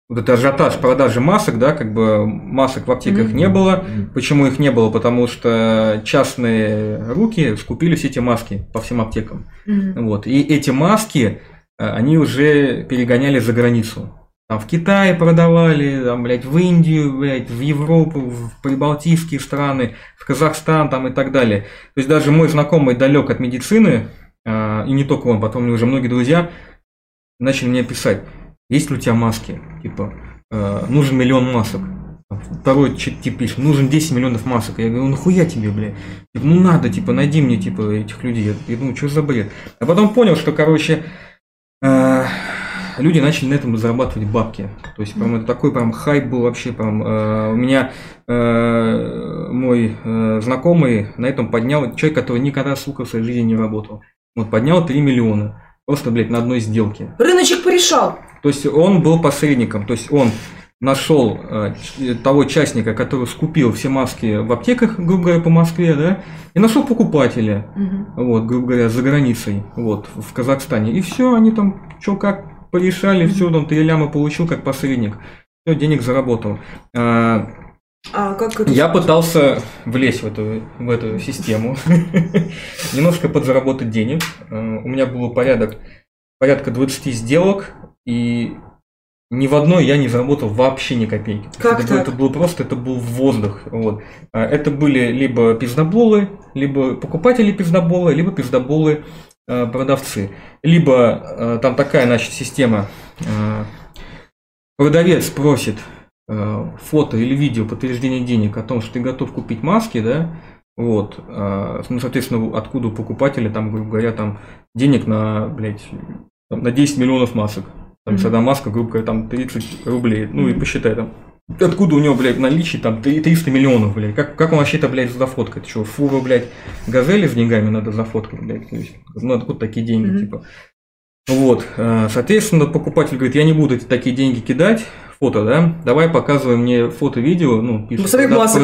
вот это ажиотаж продажи масок, да, как бы масок в аптеках Мгм. не было. Почему их не было? Потому что частные руки скупили все эти маски по всем аптекам. Мгм. Вот. И эти маски, э, они уже перегоняли за границу. Там в Китае продавали, там, блядь, в Индию, блядь, в Европу, в прибалтийские страны, в Казахстан там и так далее. То есть даже мой знакомый далек от медицины, э, и не только он, потом уже многие друзья начали мне писать, есть ли у тебя маски? Типа, э, нужен миллион масок. Второй тип пишет, нужен 10 миллионов масок. Я говорю, ну нахуя тебе, бля? Типа, ну надо, типа, найди мне, типа, этих людей. Я, думаю, что за бред? А потом понял, что, короче, э, люди начали на этом зарабатывать бабки. То есть, прям это такой прям хайп был вообще. Прям, э, у меня э, мой э, знакомый на этом поднял, человек, который никогда, сука, в своей жизни не работал. Вот, поднял 3 миллиона. Просто, блядь, на одной сделке. Рыночек порешал. То есть он был посредником, то есть он нашел э, того частника, который скупил все маски в аптеках, грубо говоря, по Москве, да, и нашел покупателя, Мгм. вот, грубо говоря, за границей, вот, в Казахстане. И все, они там что как порешали, все, там три ляма получил как посредник, все, денег заработал. А, А как это? я пытался влезть в эту, в эту систему, [laughs] немножко подзаработать денег. Э, У меня был порядок, порядка 20 сделок, и ни в одной я не заработал вообще ни копейки. Как это, так? это было просто, это был воздух. Вот. А Это были либо пиздоболы, либо покупатели пиздоболы, либо пиздоболы продавцы. Либо э, там такая, значит, система. э, Продавец просит э, фото или видео подтверждения денег о том, что ты готов купить маски, да, вот, ну, соответственно, откуда у покупателя, там, грубо говоря, там, денег на, блядь, на 10 миллионов масок. Там, Мгм. когда маска, грубо говоря, там 30 рублей, ну и Мгм. посчитай там. Откуда у него, блядь, наличие там три- 300 миллионов, блядь? Как, как он вообще это, блядь, зафоткает? Что, фуру, блядь, газели с деньгами надо зафоткать, блядь? То есть, Ну, откуда такие деньги, Мгм. типа? Вот, э, соответственно, покупатель говорит, я не буду эти такие деньги кидать, фото, да, давай показывай мне фото-видео, ну, пишет,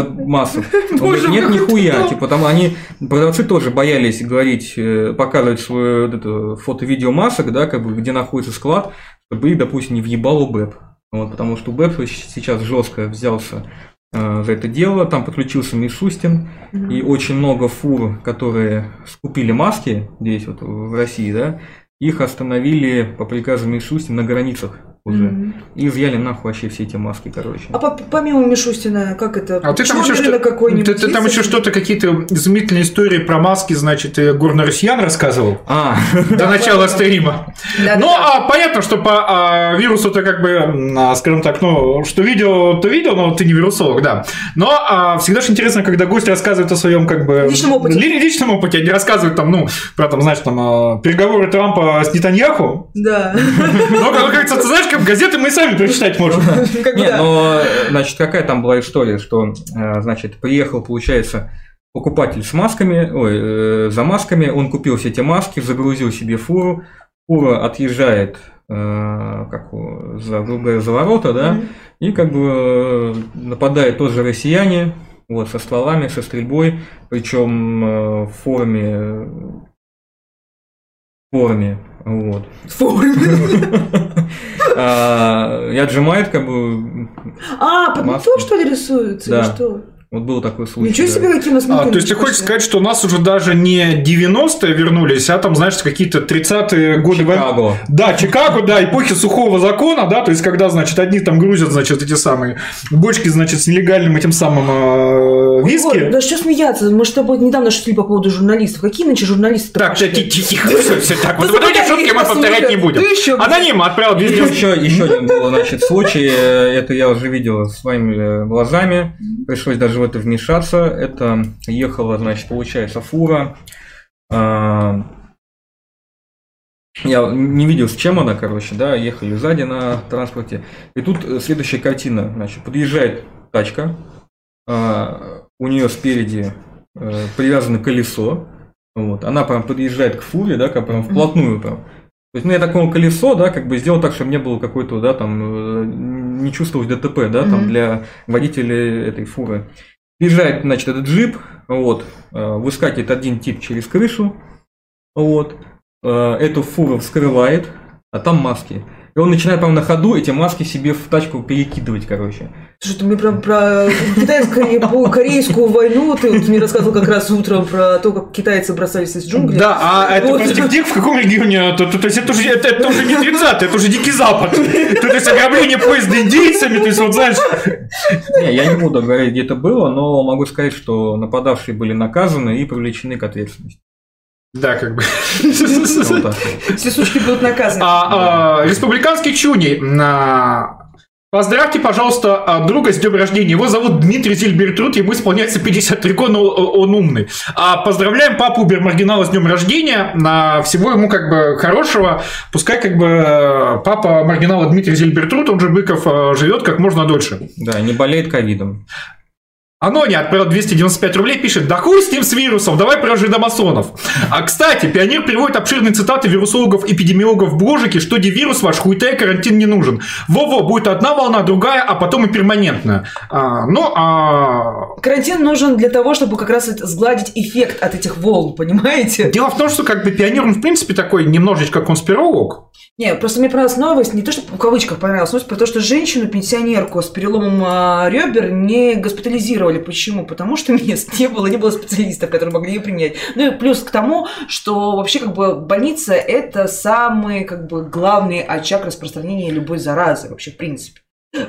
[laughs] да, масок. Он Боже говорит, нет, нихуя, типа, там они, продавцы тоже боялись говорить, э, показывать свое фото-видео масок, да, как бы, где находится склад, чтобы их, допустим, не въебал УБЭП. Вот, потому что УБЭП сейчас жестко взялся э, за это дело, там подключился Мишустин, Мгм. и очень много фур, которые скупили маски здесь вот в России, да, их остановили по приказу Мишустина на границах уже. Мгм. И изъяли нахуй вообще все эти маски, короче. А по- помимо Мишустина, как это? А ты там еще что какой-нибудь ты, ты там еще что-то, какие-то изумительные истории про маски, значит, и горно-россиян рассказывал А, до начала стрима. Да, Ну, а понятно, что по а, вирусу ты как бы, а, скажем так, ну, что видел, то видел, но ты не вирусолог, да. Но а, всегда же интересно, когда гость рассказывает о своем как бы Личном опыте. ли- личном опыте, не рассказывает там, ну, про там, знаешь, там переговоры Трампа с Нетаньяху. Да. Но, как говорится, ты знаешь, как газеты мы сами прочитать можем. [laughs] Да. но, значит, какая там была история, что, э, значит, приехал, получается, покупатель с масками, ой, э, за масками, он купил все эти маски, загрузил себе фуру, фура отъезжает, э, как за, грубо говоря, за ворота, да, и как бы э, нападают тоже россияне, вот, со стволами, со стрельбой, причем э, в форме форме. Вот. В форме. [laughs] А, И отжимает как бы... А, под лицо, что ли, рисуется? Да. Или что? Вот был такой случай. Ничего да. себе, какие у нас А, то есть ты хочешь сказать, что у нас уже даже не 90-е вернулись, а там, знаешь, какие-то 30-е годы... войны? Чикаго. Да, Чикаго, да, эпохи сухого закона, да, то есть когда, значит, одни там грузят, значит, эти самые бочки, значит, с нелегальным этим самым э, Ой, виски. да что смеяться? Мы с тобой недавно шутили по поводу журналистов. Какие нынче журналисты Так, тихо, тихо, все, все, так, вот, Да эти шутки мы повторять не будем. Аноним отправил 290 Еще, еще один был, значит, случай, э, это я уже видел своими глазами, пришлось даже это вмешаться. Это ехала, значит, получается, фура. а, Я не видел, с чем она, короче, да, ехали сзади на транспорте. И тут э, следующая картина, значит, подъезжает тачка, а, у нее спереди э, привязано колесо, вот, она прям подъезжает к фуре, да, как прям вплотную прям. То есть, ну, я так понял, колесо, да, как бы сделал так, чтобы не было какой-то, да, там, э, не чувствовать ДТП, да, там, для водителя этой фуры. Приезжает, значит, этот джип, вот, э, выскакивает один тип через крышу, вот, э, эту фуру вскрывает, а там маски. И он начинает, прям на ходу эти маски себе в тачку перекидывать, короче. Слушай, ты мне про, про китайско-корейскую войну ты вот мне рассказывал как раз утром про то, как китайцы бросались из джунглей. Да, а это, подожди, где, в каком регионе? То, то- то есть это уже, это, это уже не 30 это уже Дикий Запад. То, то есть ограбление поезда индейцами, то есть вот знаешь... Не, я не буду говорить, где это было, но могу сказать, что нападавшие были наказаны и привлечены к ответственности. Да, как бы. Вот. Все сучки будут наказаны. А, а, республиканский чуни. А, Поздравьте, пожалуйста, а, друга с днем рождения. Его зовут Дмитрий Зильбертруд, ему исполняется 53 года, но он умный. А поздравляем папу Убер-маргинала с днем рождения. На всего ему как бы хорошего. Пускай как бы э, папа маргинала Дмитрий Зильбертруд, он же Быков, э, живет как можно дольше. Да, не болеет ковидом. Анони отправил 295 рублей, пишет, да хуй с ним с вирусом, давай про жидомасонов. А, кстати, Пионер приводит обширные цитаты вирусологов, эпидемиологов в бложике, что где вирус ваш, хуйта и карантин не нужен. Во-во, будет одна волна, другая, а потом и перманентная. А, ну, а... Карантин нужен для того, чтобы как раз сгладить эффект от этих волн, понимаете? Дело в том, что как бы Пионер, он в принципе такой немножечко конспиролог. Не, просто мне понравилась новость, не то, что в кавычках понравилась новость, про то, что женщину-пенсионерку с переломом а, ребер не госпитализировали. Почему? Потому что [laughs] мест не было, не было специалистов, которые могли ее принять. Ну и плюс к тому, что вообще как бы больница – это самый как бы главный очаг распространения любой заразы вообще в принципе.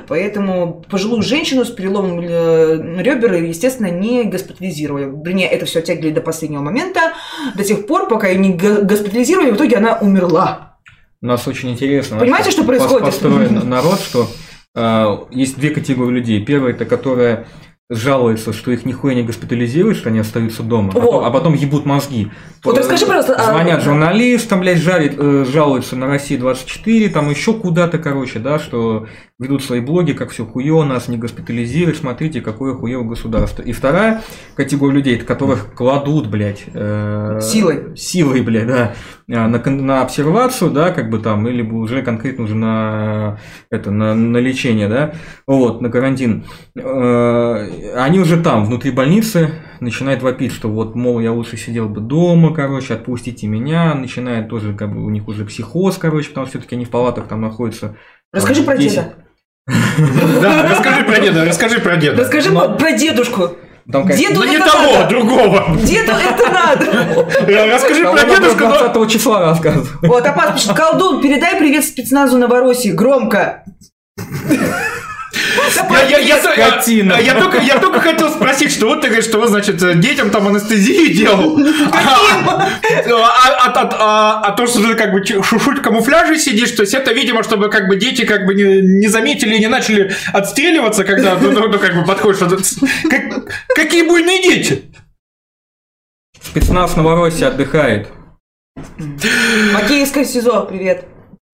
Поэтому пожилую женщину с переломом э, ребер, естественно, не госпитализировали. Вернее, это все оттягивали до последнего момента, до тех пор, пока ее не госпитализировали, в итоге она умерла. У нас очень интересно. Понимаете, что пос- происходит? Построен народ, что э, есть две категории людей. Первая это которая жалуется, что их нихуя не госпитализируют, что они остаются дома, а потом, а потом ебут мозги. Вот расскажи, пожалуйста, а- Звонят журналистам, блядь, жарит, э, жалуются на России 24, там еще куда-то, короче, да, что ведут свои блоги, как все хуево, нас не госпитализируют, смотрите, какое хуево государство. И вторая категория людей, которых кладут, блядь, э, Силой. Силой, блядь, да, э, на, на обсервацию, да, как бы там, или уже конкретно уже на, это, на, на лечение, да, вот, на карантин. Э, Они уже там, внутри больницы, начинают вопить, что вот, мол, я лучше сидел бы дома, короче, отпустите меня, начинает тоже, как бы, у них уже психоз, короче, потому что все-таки они в палатах там находятся. Расскажи про 10. Да, расскажи про деда, расскажи про деда. Расскажи Но- про дедушку. Там, конечно, Деду Ну не того, надо. другого. Деду это надо. Расскажи там про дедушку, но... 20 числа рассказывать. Вот, Апас пишет, колдун, передай привет спецназу Новороссии, громко. Я, только, хотел спросить, что вот ты говоришь, что значит, детям там анестезию делал. А, а- а- а- то, что ты как бы шушуть в камуфляже сидишь, то есть это, видимо, чтобы как бы дети как бы не, заметили и не начали отстреливаться, когда ну, как бы подходишь. какие буйные дети? Спецназ Новороссии отдыхает. Макеевское СИЗО, привет.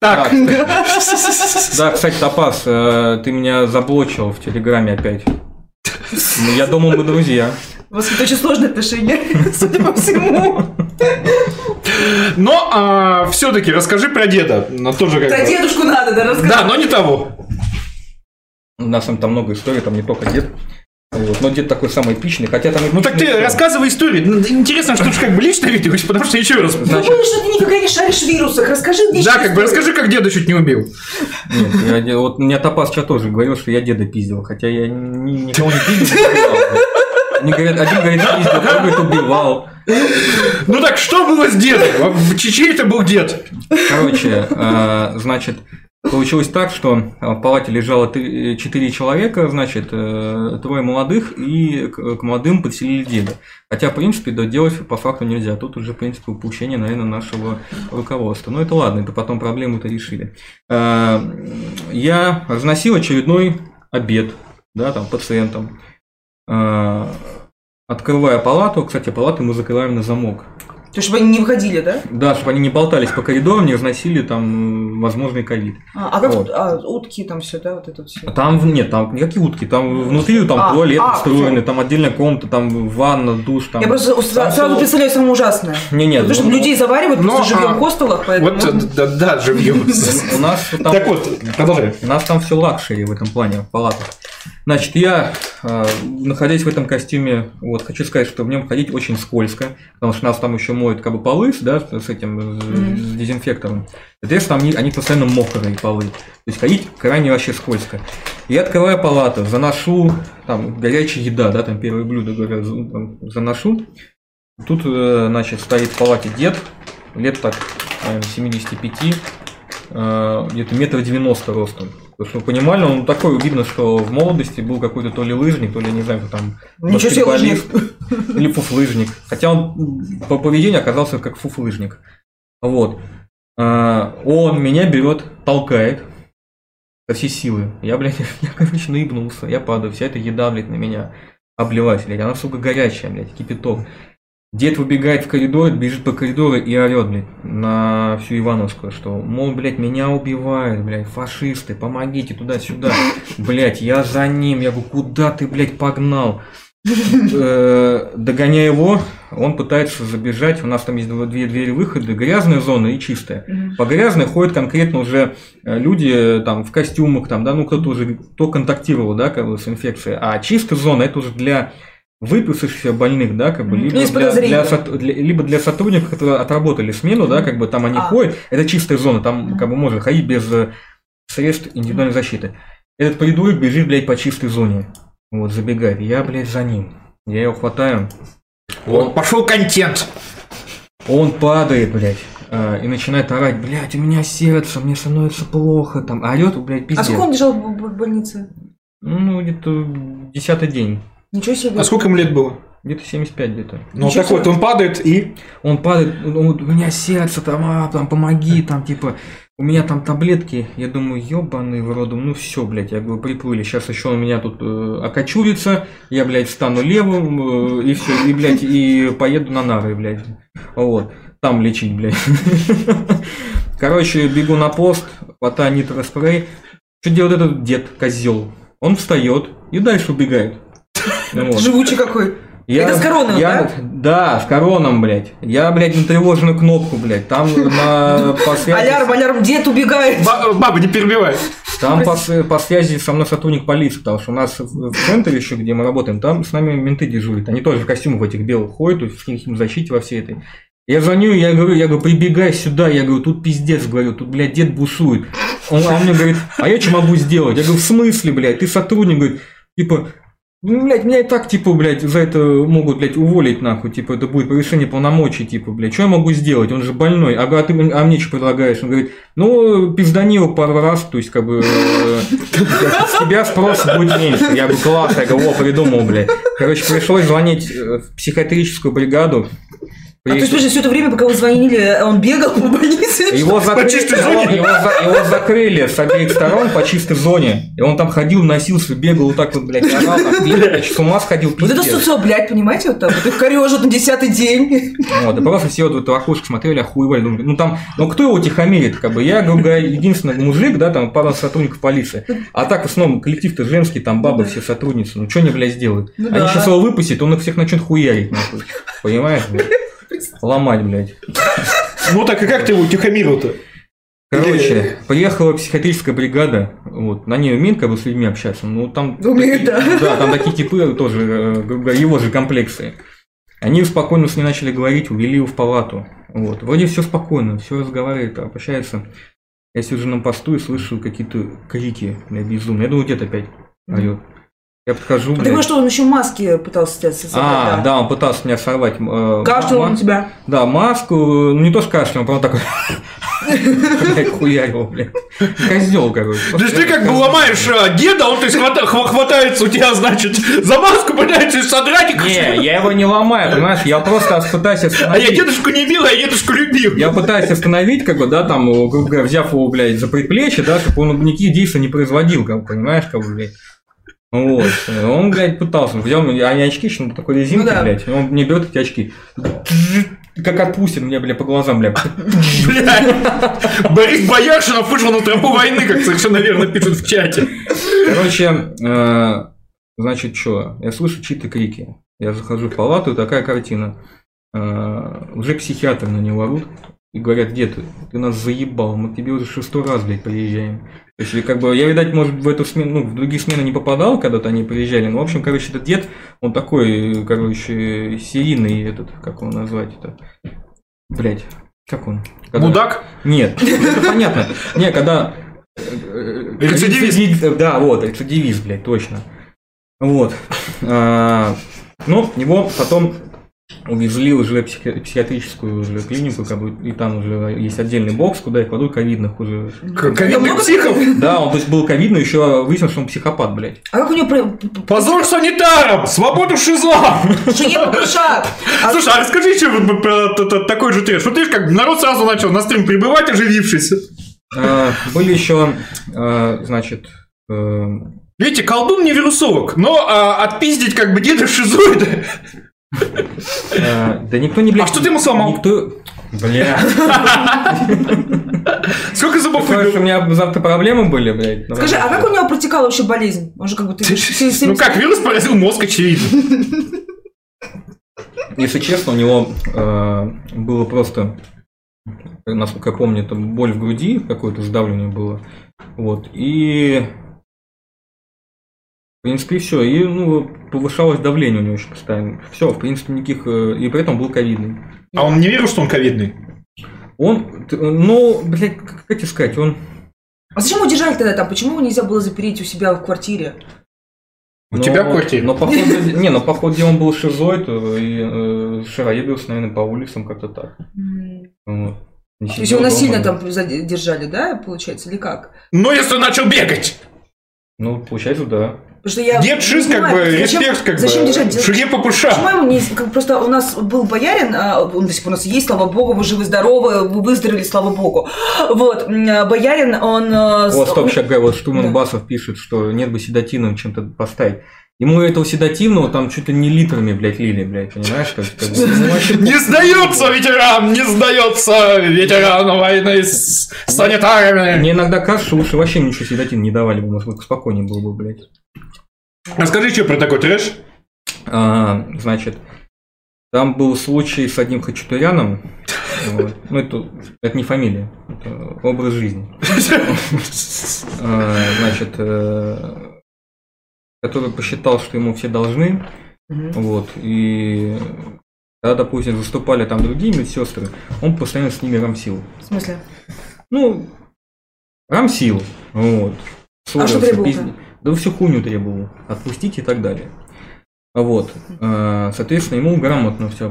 Так, [laughs] Да, кстати, Топас, э, ты меня заблочил в Телеграме опять. Ну, Я думал, мы друзья. У вас это очень сложные отношения, [laughs] судя по всему. но все-таки расскажи про деда. Но тоже как Про бы- дедушку надо, да, рассказать. Да, но не того. У нас там, там много историй, там не только дед. Вот. Но дед такой самый эпичный, хотя там... Ну так ты эпичный- рассказывай историю. Ну, Интересно, что ты как бы лично виделась, потому что еще раз. Значит- Ну, что ты никогда не шаришь в вирусах. Расскажи мне Да, как бы расскажи, как деда чуть не убил. Нет, я вот мне Топас сейчас тоже говорил, что я деда пиздил, хотя я ни- никого не пиздил, не. Они говорят, один говорит пиздил, другой говорит убивал. Ну так что было с дедом? В Чечне это был дед. Короче, э, значит, получилось так, что в палате лежало три- четыре человека, значит, э, трое молодых, и к молодым подселили деда. Хотя, в принципе, делать по факту нельзя. Тут уже, в принципе, упущение, наверное, нашего руководства. Но это ладно, это потом проблему-то решили. Э, Я разносил очередной обед, да, там, пациентам. Э, Открывая палату, кстати, палаты мы закрываем на замок. То есть, чтобы они не выходили, да? Да, чтобы они не болтались по коридорам, не разносили там возможный ковид. А, а как Вот. а, утки там все, да, вот это все. Там в- нет, там никакие утки, там внутри там А, туалет а, встроенный, там отдельная комната, там ванна, душ, там. Я просто Там сразу всё- представляю самое ужасное. Не, нет, Потому что ну, людей заваривают ну, просто живьем а, в хостелах, поэтому... Вот, да, да, живьем. [laughs] У нас там, Так вот, продолжай. у нас там все luxury в этом плане, в палатах. Значит, я, э, находясь в этом костюме, вот хочу сказать, что в нем ходить очень скользко, потому что нас там еще моют как бы полы, да, с этим, Мгм. с дезинфектором. Соответственно, они, они постоянно мокрые полы. То есть ходить крайне вообще скользко. Я открываю палату, заношу, там, горячая еда, да, там первое блюдо, говорю, там, заношу. Тут, э, значит, стоит в палате дед, лет так, наверное, 75, э, где-то метр девяносто ростом. Потому что, понимали, он такой, видно, что в молодости был какой-то то ли лыжник, то ли, не знаю, кто там, Ничего себе, лыжник. или фуфлыжник. Хотя он по поведению оказался как фуфлыжник. Вот. А, Он меня берет, толкает со всей силы. Я, блядь, [laughs] я, короче, наебнулся. Я падаю, вся эта еда, блядь, на меня обливается, блядь. Она, сука, горячая, блядь, кипяток. Дед выбегает в коридор, бежит по коридору и орет, блядь, на всю Ивановскую, что, мол, блядь, меня убивают, блядь, фашисты, помогите туда-сюда. Блядь, я за ним, я говорю, куда ты, блядь, погнал? Э, Догоняя его, он пытается забежать, у нас там есть две двери выхода, грязная зона и чистая. По грязной ходят конкретно уже э, люди э, там в костюмах, там, да, ну кто-то уже кто контактировал, да, как бы с инфекцией. А чистая зона это уже для выписавшихся больных, да, как бы, либо Ну, для, для для- либо для сотрудников, которые отработали смену, да, как бы там они А. ходят, это чистая зона, там как бы можно ходить без э, средств индивидуальной защиты. Этот придурок бежит, блядь, по чистой зоне. Вот, забегает. Я, блядь, за ним. Я его хватаю. Вот, пошел контент. Он падает, блядь, э, и начинает орать, блядь, у меня сердце, мне становится плохо, там, орет, блядь, А пиздец. сколько он лежал в больнице? Ну, где-то десятый день, Ничего себе. А сколько ему лет было? где-то 75 где-то. Ну, Ничего так вот, он падает и... Он падает, он, у меня сердце, там, а, там, помоги, там, типа, у меня там таблетки, я думаю, ебаный в роду, ну все, блядь, я говорю, приплыли, сейчас еще он меня тут э, окочурится, я, блядь, стану левым, э, и все, и, блядь, и поеду на нары, блядь, вот, там лечить, блядь. [laughs] Короче, бегу на пост, хватаю нитроспрей, что делает этот дед, козел? Он встает и дальше убегает. Вот. Живучий какой. Я- Это с короном, я- Да, с короном, блядь. Я, блядь, на тревожную кнопку, блядь. Там на [laughs] по связи, Алярм, алярм, дед убегает. Ба- Баба, не перебивай. там по, по связи со мной сотрудник полиции, потому что у нас в центре еще, где мы работаем, там с нами менты дежурят. Они тоже в костюмах этих белых ходят, в химзащите во всей этой. Я звоню, я говорю, я говорю, прибегай сюда, я говорю, тут пиздец, говорю, тут, блядь, дед бушует. Он, а он мне говорит, а я что могу сделать? Я говорю, в смысле, блядь, ты сотрудник, говорит, типа, ну, блядь, меня и так, типа, блядь, за это могут, блядь, уволить, нахуй, типа, это будет превышение полномочий, типа, блядь, что я могу сделать? Он же больной, а, а ты а мне что предлагаешь? Он говорит, ну, пиздани его пару раз, то есть, как бы, э, с тебя спрос будет меньше. Я говорю, класс, я говорю, придумал, блядь. Короче, пришлось звонить э, в психиатрическую бригаду. А то есть, подожди, все это время, пока вы звонили, он бегал по больнице? Его закрыли, чистой его, зоне. его за- его закрыли с обеих сторон по чистой зоне. И он там ходил, носился, бегал вот так вот, блядь, орал, там, с ума сходил, Вот это пиздец. суцо, блядь, понимаете, вот так вот их корежат на десятый день. Вот, и просто все вот в это окошко смотрели, охуевали. Думали, ну там, ну кто его тихомирит, как бы? Я, грубо говоря, единственный мужик, да, там пара сотрудников полиции. А так в основном коллектив-то женский, там бабы Ну да. все сотрудницы. Ну что они, блядь, сделают? Ну они да. сейчас его выпустят, он их всех начнет хуярить, нахуй. Понимаешь, блядь? Ломать, блядь. Ну так и как ты его утихомирил-то? Короче, приехала психиатрическая бригада, вот, на ней умеет как бы с людьми общаться, ну там... Умеет, такие- да. Да, там такие типы тоже, э, грубо говоря, его же комплекции. Они спокойно с ней начали говорить, увели его в палату. Вот. Вроде все спокойно, все разговаривает, общается. Я сижу на посту и слышу какие-то крики, бля, безумные. Я думаю, где-то опять орёт. Я подхожу, Ты блядь. говоришь, что он еще маски пытался тебя создать, А, да, он пытался меня сорвать. э, Кашлял он тебя. Да, маску, ну не то что кашлял, он прям такой, блядь, хуярил, блядь. Козел, короче. То есть ты как бы ломаешь а, деда, он то есть, хвата- хва- хватается у тебя, значит, за маску, пытается содрать. и- Не, я его не ломаю, понимаешь, я просто пытаюсь А я остановить. дедушку не бил, а я дедушку любил. Я пытаюсь остановить, как бы, да, там, э, грубо говоря, взяв его, блядь, за предплечье, да, чтобы он никаких действий не производил, как понимаешь, как бы, блядь. Вот. Он, блядь, пытался. Взял мне, они очки, еще такой резинке, Ну да. блядь. Он мне берет эти очки. Как отпустит мне, бля, по глазам, бля. Блядь. Борис Бояршинов вышел на тропу войны, как совершенно верно пишут в чате. Короче, э, значит, что? Я слышу чьи-то крики. Я захожу в палату, и такая картина. Э, Уже психиатры на него орут и говорят, где ты? Ты нас заебал, мы к тебе уже шестой раз, блядь, приезжаем. То есть, как бы, я, видать, может, в эту смену, ну, в другие смены не попадал, когда-то они приезжали. Но, в общем, короче, этот дед, он такой, короче, серийный этот, как его назвать это? Блять, как он? Когда- Мудак? Нет, это понятно. Не, когда... э, э, Рецидивист. рецидив- Да, вот, рецидивист, блядь, точно. Вот. А, Ну, его потом увезли уже в психи- психиатрическую уже клинику, как бы, и там уже есть отдельный бокс, куда их кладут ковидных уже. Ковидных психов? Да, он то есть был ковидный, еще выяснилось, что он психопат, блядь. А как у него... Позор санитарам! Свободу шизла! Попушат? А- Слушай, а расскажи еще вот про такой же трэш. Вот видишь, как народ сразу начал на стрим прибывать, оживившись. А, Были еще, а, значит, э, Видите, колдун не вирусолог, но а, отпиздить как бы деда шизоида. А, да никто не, блядь... А что ты ему сломал? Никто... Бля. [laughs] Сколько зубов думаешь, у выбил? меня завтра проблемы были, блядь? Скажи, а как у него протекала вообще болезнь? Он же как бы... Ну как, вирус поразил мозг, очевидно. [laughs] Если честно, у него э, было просто, насколько я помню, там боль в груди, какое-то сдавление было. Вот. И в принципе, все. И ну, повышалось давление у него еще постоянно. Все, в принципе, никаких. э, И при этом был ковидный. А он не верил, что он ковидный? Он, ну, блядь, как тебе сказать, он. А зачем его держали тогда там? Почему его нельзя было запереть у себя в квартире? У но- тебя в квартире? Но походу, [laughs] не, но походу он был шизоид и э, шароебился, наверное, по улицам как-то так. Вот. Не То есть его насильно там задержали, да, получается, или как? Ну, если он начал бегать. Ну, получается, да. Потому что я Дед шиз, как бы, зачем- респект, как зачем бы. держать? Шуге по Почему ему не... Как, просто у нас был боярин, а, он до сих пор у нас есть, слава богу, вы живы-здоровы, вы выздоровели, слава богу. Вот, боярин, он... Вот, стоп, сейчас, вот Штурман Да. Басов пишет, что нет бы седативным чем-то поставить. Ему этого седативного там чуть ли не литрами, блядь, лили, блядь, понимаешь? Как, как бы, вообще Не сдается ветеран, не сдается ветеран войны с санитарами. Мне иногда кажется, что лучше вообще ничего седативного не давали бы, может быть, спокойнее было бы, блядь. Расскажи, что про такой трэш? А, значит, там был случай с одним хачатуряном. Вот. Ну, это, это не фамилия, это образ жизни. А, Значит, э, который посчитал, что ему все должны. Вот. И когда, допустим, выступали там другие медсестры, он постоянно с ними рамсил. В смысле? Ну, рамсил. Вот. А что пизд- Да всю хуйню требовал. Отпустить и так далее. Вот. А, Соответственно, ему грамотно все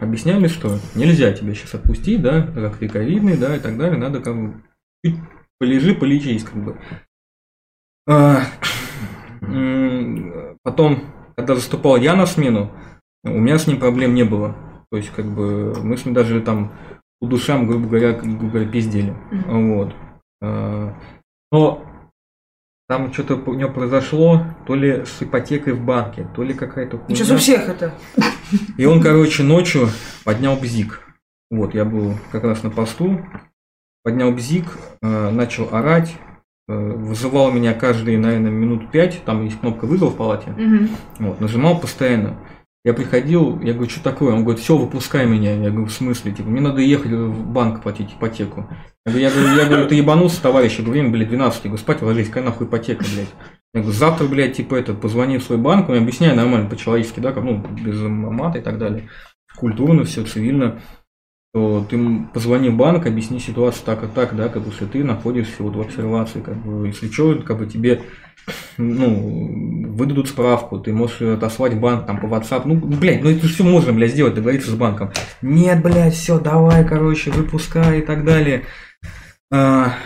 объясняли, что нельзя тебя сейчас отпустить, да, как ты ковидный, да, и так далее. Надо как бы чуть полежи, полечись, как бы. М, Потом, когда заступал я на смену, у меня с ним проблем не было. То есть, как бы, мы с ним даже там по душам, грубо говоря, грубо говоря, пиздели. Вот. А, Но там что-то у него произошло, то ли с ипотекой в банке, то ли какая-то хуйня. Сейчас у всех это. И он, короче, ночью поднял бзик. Вот, я был как раз на посту, поднял бзик, э, начал орать, э, вызывал меня каждые, наверное, минут пять, там есть кнопка вызова в палате, Мгм. вот, нажимал постоянно. Я приходил, я говорю, что такое? Он говорит, все, выпускай меня. Я говорю, в смысле? Типа, мне надо ехать в банк платить ипотеку. Я говорю, я говорю, я говорю ты ебанулся, товарищ? Я говорю, время, блядь, 12. Я говорю, спать ложись, какая нахуй ипотека, блядь. Я говорю, завтра, блядь, типа, это, позвони в свой банк, он объясняю нормально, по-человечески, да, как, ну, без мата и так далее. Культурно все, цивильно то ты позвони в банк, объясни ситуацию так и так, да, как бы, что ты находишься вот в обсервации, как бы, если что, как бы тебе, [clears throat] ну, выдадут справку, ты можешь отослать банк там по WhatsApp, ну, блядь, ну это все можно, блядь, сделать, договориться с банком. Нет, блядь, все, давай, короче, выпускай и так далее. А,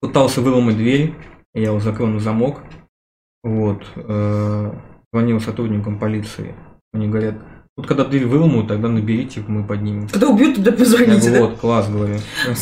пытался выломать дверь, я его закрыл на замок, вот, э, звонил сотрудникам полиции, они говорят, вот когда дверь выломают, тогда наберите, мы поднимем. Когда убьют, тогда позвоните, да? Вот, класс, говорю.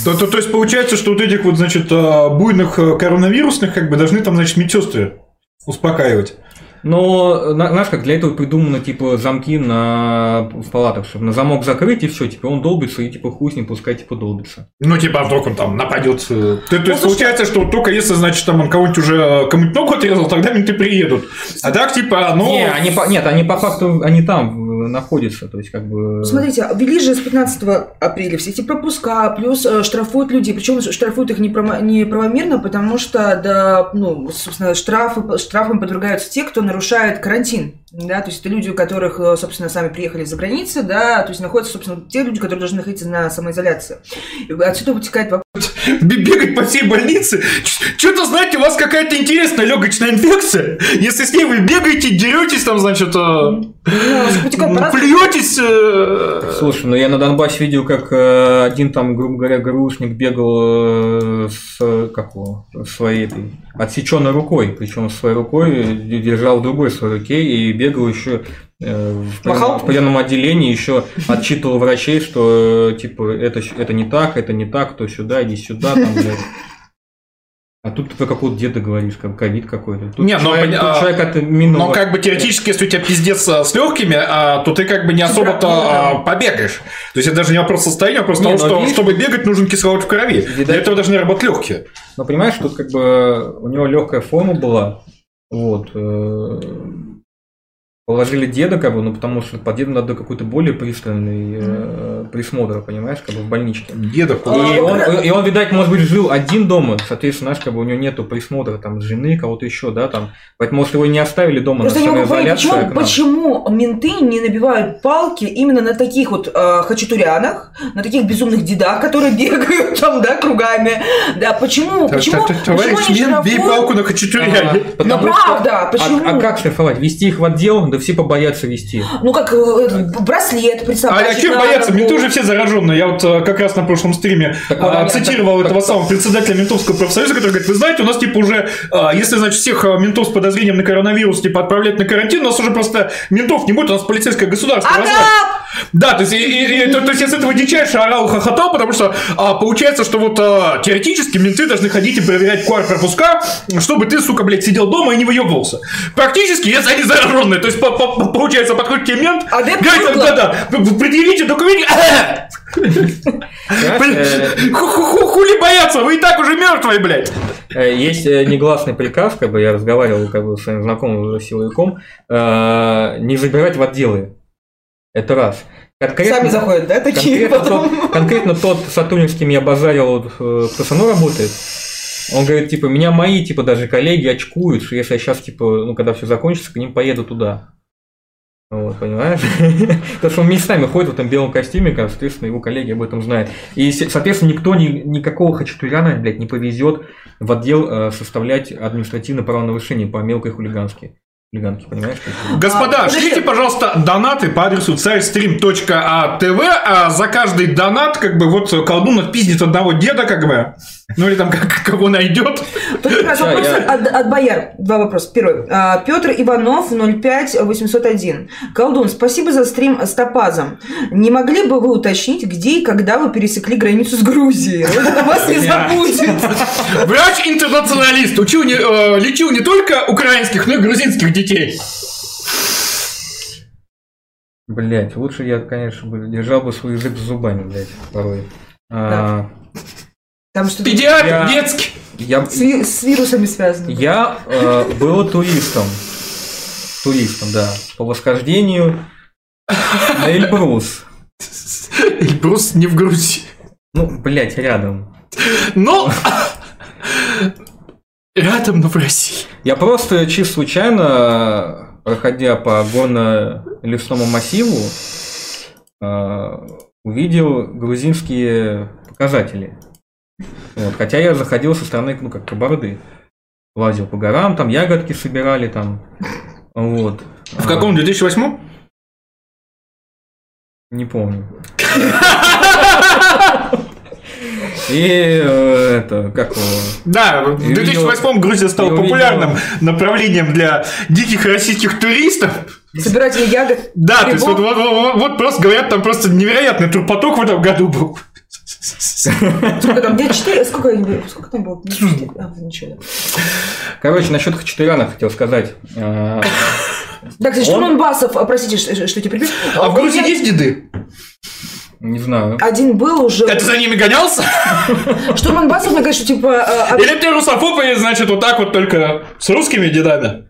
То, то, то есть получается, что вот этих вот, значит, а, буйных а, коронавирусных, как бы, должны там, значит, медсестры успокаивать. Но, на- знаешь, как для этого придумано, типа, замки на, в палатах, чтобы на замок закрыть, и все, типа, он долбится, и, типа, хуй с ним, пускай, типа, долбится. Ну, типа, а вдруг он там нападет. э, То, то есть слушай- получается, что только если, значит, там он кого-нибудь уже э, кому-нибудь ногу отрезал, тогда менты приедут. А так, типа, ну... Не, они по, нет, они по факту, они там э, находятся, то есть, как бы... Смотрите, ввели же с 15 апреля все эти пропуска, плюс э, штрафуют людей. Причем штрафуют их неправо- неправомерно, потому что, да, ну, собственно, штрафы, штрафом подвергаются те, кто нарушает карантин. Да, то есть это люди, у которых, э, собственно, сами приехали за границы, да, то есть находятся, собственно, те люди, которые должны находиться на самоизоляции. И отсюда вытекает вопрос. [laughs] Бегать по всей больнице. Что-то, знаете, у вас какая-то интересная легочная инфекция. Если с ней вы бегаете, деретесь, там, значит, э, Ну, плюетесь. э, Слушай, ну я на Донбассе видел, как э, один там, грубо говоря, ГРУшник бегал с, как его, своей этой отсеченной рукой, причем своей рукой держал в другой своей руке и бегал еще в, Махал? в приемном отделении, еще отчитывал врачей, что э, типа это, это не так, это не так, то сюда, иди сюда, там, [laughs] блядь. А тут ты про какого-то деда говоришь, как ковид какой-то. Тут Не, ну, человек, поня- тут а, человек это минул. Но как бы теоретически, если у тебя пиздец а, с легкими, а, то ты как бы не особо-то а, побегаешь. То есть это даже не вопрос состояния, а вопрос Не, того, но что видишь- чтобы бегать, нужен кислород в крови. Для Видать- этого должны работать легкие. Но понимаешь, тут как бы у него легкая форма была. Вот. Положили деда, как бы, ну потому что по деду надо какой-то более пристальный э, присмотр, понимаешь, как бы в больничке. Дедов. И А, он, и он, видать, может быть, жил один дома, соответственно, знаешь, как бы у него нету присмотра там жены, кого-то еще, да, там. Поэтому, может, его не оставили дома Просто на самоизоляцию. почему, а почему менты не набивают палки именно на таких вот э, хачатурянах, на таких безумных дедах, которые бегают [laughs] там, да, кругами. Да, почему, почему, почему Товарищ они мент, бей палку на А, хачатуряне. Ну, правда, а- почему? А, как штрафовать? Вести их в отдел? Да все побоятся вести. Ну, как э, браслет А, представляешь. а чем бояться? Менты уже все зараженные. Я вот а, как раз на прошлом стриме Так а, цитировал так- этого так- самого председателя ментовского профсоюза, который говорит, вы знаете, у нас типа уже, а, если, значит, всех а, ментов с подозрением на коронавирус типа отправлять на карантин, у нас уже просто ментов не будет, у нас полицейское государство. Ага! Да, то есть, и- и- и- то, то есть я с этого дичайше орал, хохотал, потому что а, получается, что вот а, теоретически менты должны ходить и проверять QR пропуска, чтобы ты, сука, блядь, сидел дома и не выебывался. Практически, если они зараженные, то есть получается, подходит тебе мент, Адепт говорит, Гугла. да-да, предъявите документы, э, Ху- ху- ху- Хули бояться, вы и так уже мертвые, блядь. Э, Есть э, негласный приказ, как бы я разговаривал как бы, с своим знакомым силовиком, не забирать в отделы. Это раз. Конкретно- Сами заходят, да, такие конкретно потом? тот, конкретно тот сотрудник, с кем я базарил, вот, кто со мной работает, он говорит, типа, меня мои, типа, даже коллеги очкуют, что если я сейчас, типа, ну, когда все закончится, к ним поеду туда. Вот, понимаешь? [laughs] Потому что он местами ходит в этом белом костюме, соответственно, его коллеги об этом знают. И, соответственно, никто ни, никакого хачатуряна, блядь, не повезет в отдел э, составлять административное правонарушение по мелкой хулигански. Хулиганке, понимаешь? Есть, Господа, А, шлите, пожалуйста, донаты по адресу царьстрим.атв, а за каждый донат, как бы, вот колдун отпиздит одного деда, как бы, ну или там [laughs] как, кого найдет. Я- от, от бояр. Два вопроса. Первый. А, Петр Иванов, 05801. Колдун, спасибо за стрим с топазом. Не могли бы вы уточнить, где и когда вы пересекли границу с Грузией? Родина вас не забудет. Врач-интернационалист, э, лечил не только украинских, но и грузинских детей. Блять, лучше я, конечно, бы держал бы свой язык за зубами, блядь, порой. А, Там что-то Педиатр, Я- детский. я, с, ви- с вирусами связано. я э, был туристом. туристам, да, по восхождению на Эльбрус. Эльбрус не в Грузии. Ну, блядь, рядом. Но... Рядом, но в России. Я просто чисто случайно, проходя по горно-лесному массиву, э, увидел грузинские показатели. Вот, хотя я заходил со стороны, ну, как кабарды. Лазил по горам, там ягодки собирали, там. Вот. В каком 2008? Не помню. [laughs] И э, это, как его? Да, в И 2008 Грузия стала увидел- популярным направлением для диких российских туристов. Собиратели ягод. Да, то есть вот, вот- вот- вот просто говорят, там просто невероятный турпоток в этом году был. Сколько там? Где четыре? Сколько, сколько там было? Четыре? А, ничего. Короче, насчет Хачатуряна хотел сказать. Э, Так, кстати, Штурман Басов, а, простите, что, что тебя перебил. А в Грузии есть деды? Не знаю. Один был уже. Это за ними гонялся? [laughs] Штурман Басов, мне кажется, типа... э, Или ты русофоб, и значит вот так вот только с русскими дедами?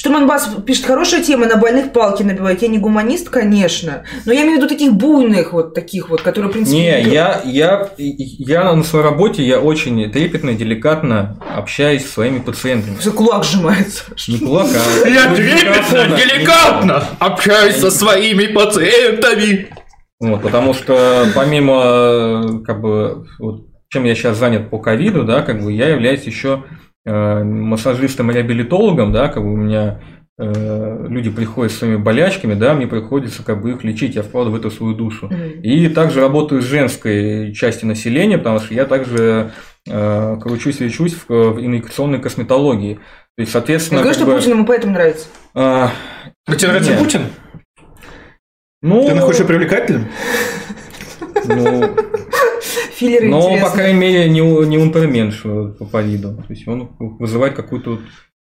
Штурман Басов пишет, хорошая тема, на больных палки набивать. Я не гуманист, конечно, но я имею в виду таких буйных, вот таких вот, которые, в принципе... Не, я, я, я на своей работе, я очень трепетно и деликатно общаюсь с своими пациентами. Всё, кулак сжимается. Не кулак, а... Я трепетно, деликатно общаюсь со своими пациентами. Вот, потому что помимо, э, как бы, вот, чем я сейчас занят по ковиду, да, как бы я являюсь еще э, массажистом-реабилитологом, да, как бы у меня э, люди приходят с своими болячками, да, мне приходится как бы их лечить, я вкладываю в это свою душу. Мгм. И также работаю с женской части населения, потому что я также э, кручусь и лечусь в, в инъекционной косметологии. То есть, соответственно, говорю, как что бы, Путин ему поэтому нравится. а, А тебе нравится Нет. Путин? Ну, Ты находишь его привлекательным? ну, Филлеры Но, по интересные. крайней мере, не, не унтерменш по, по виду. То есть он вызывает какую-то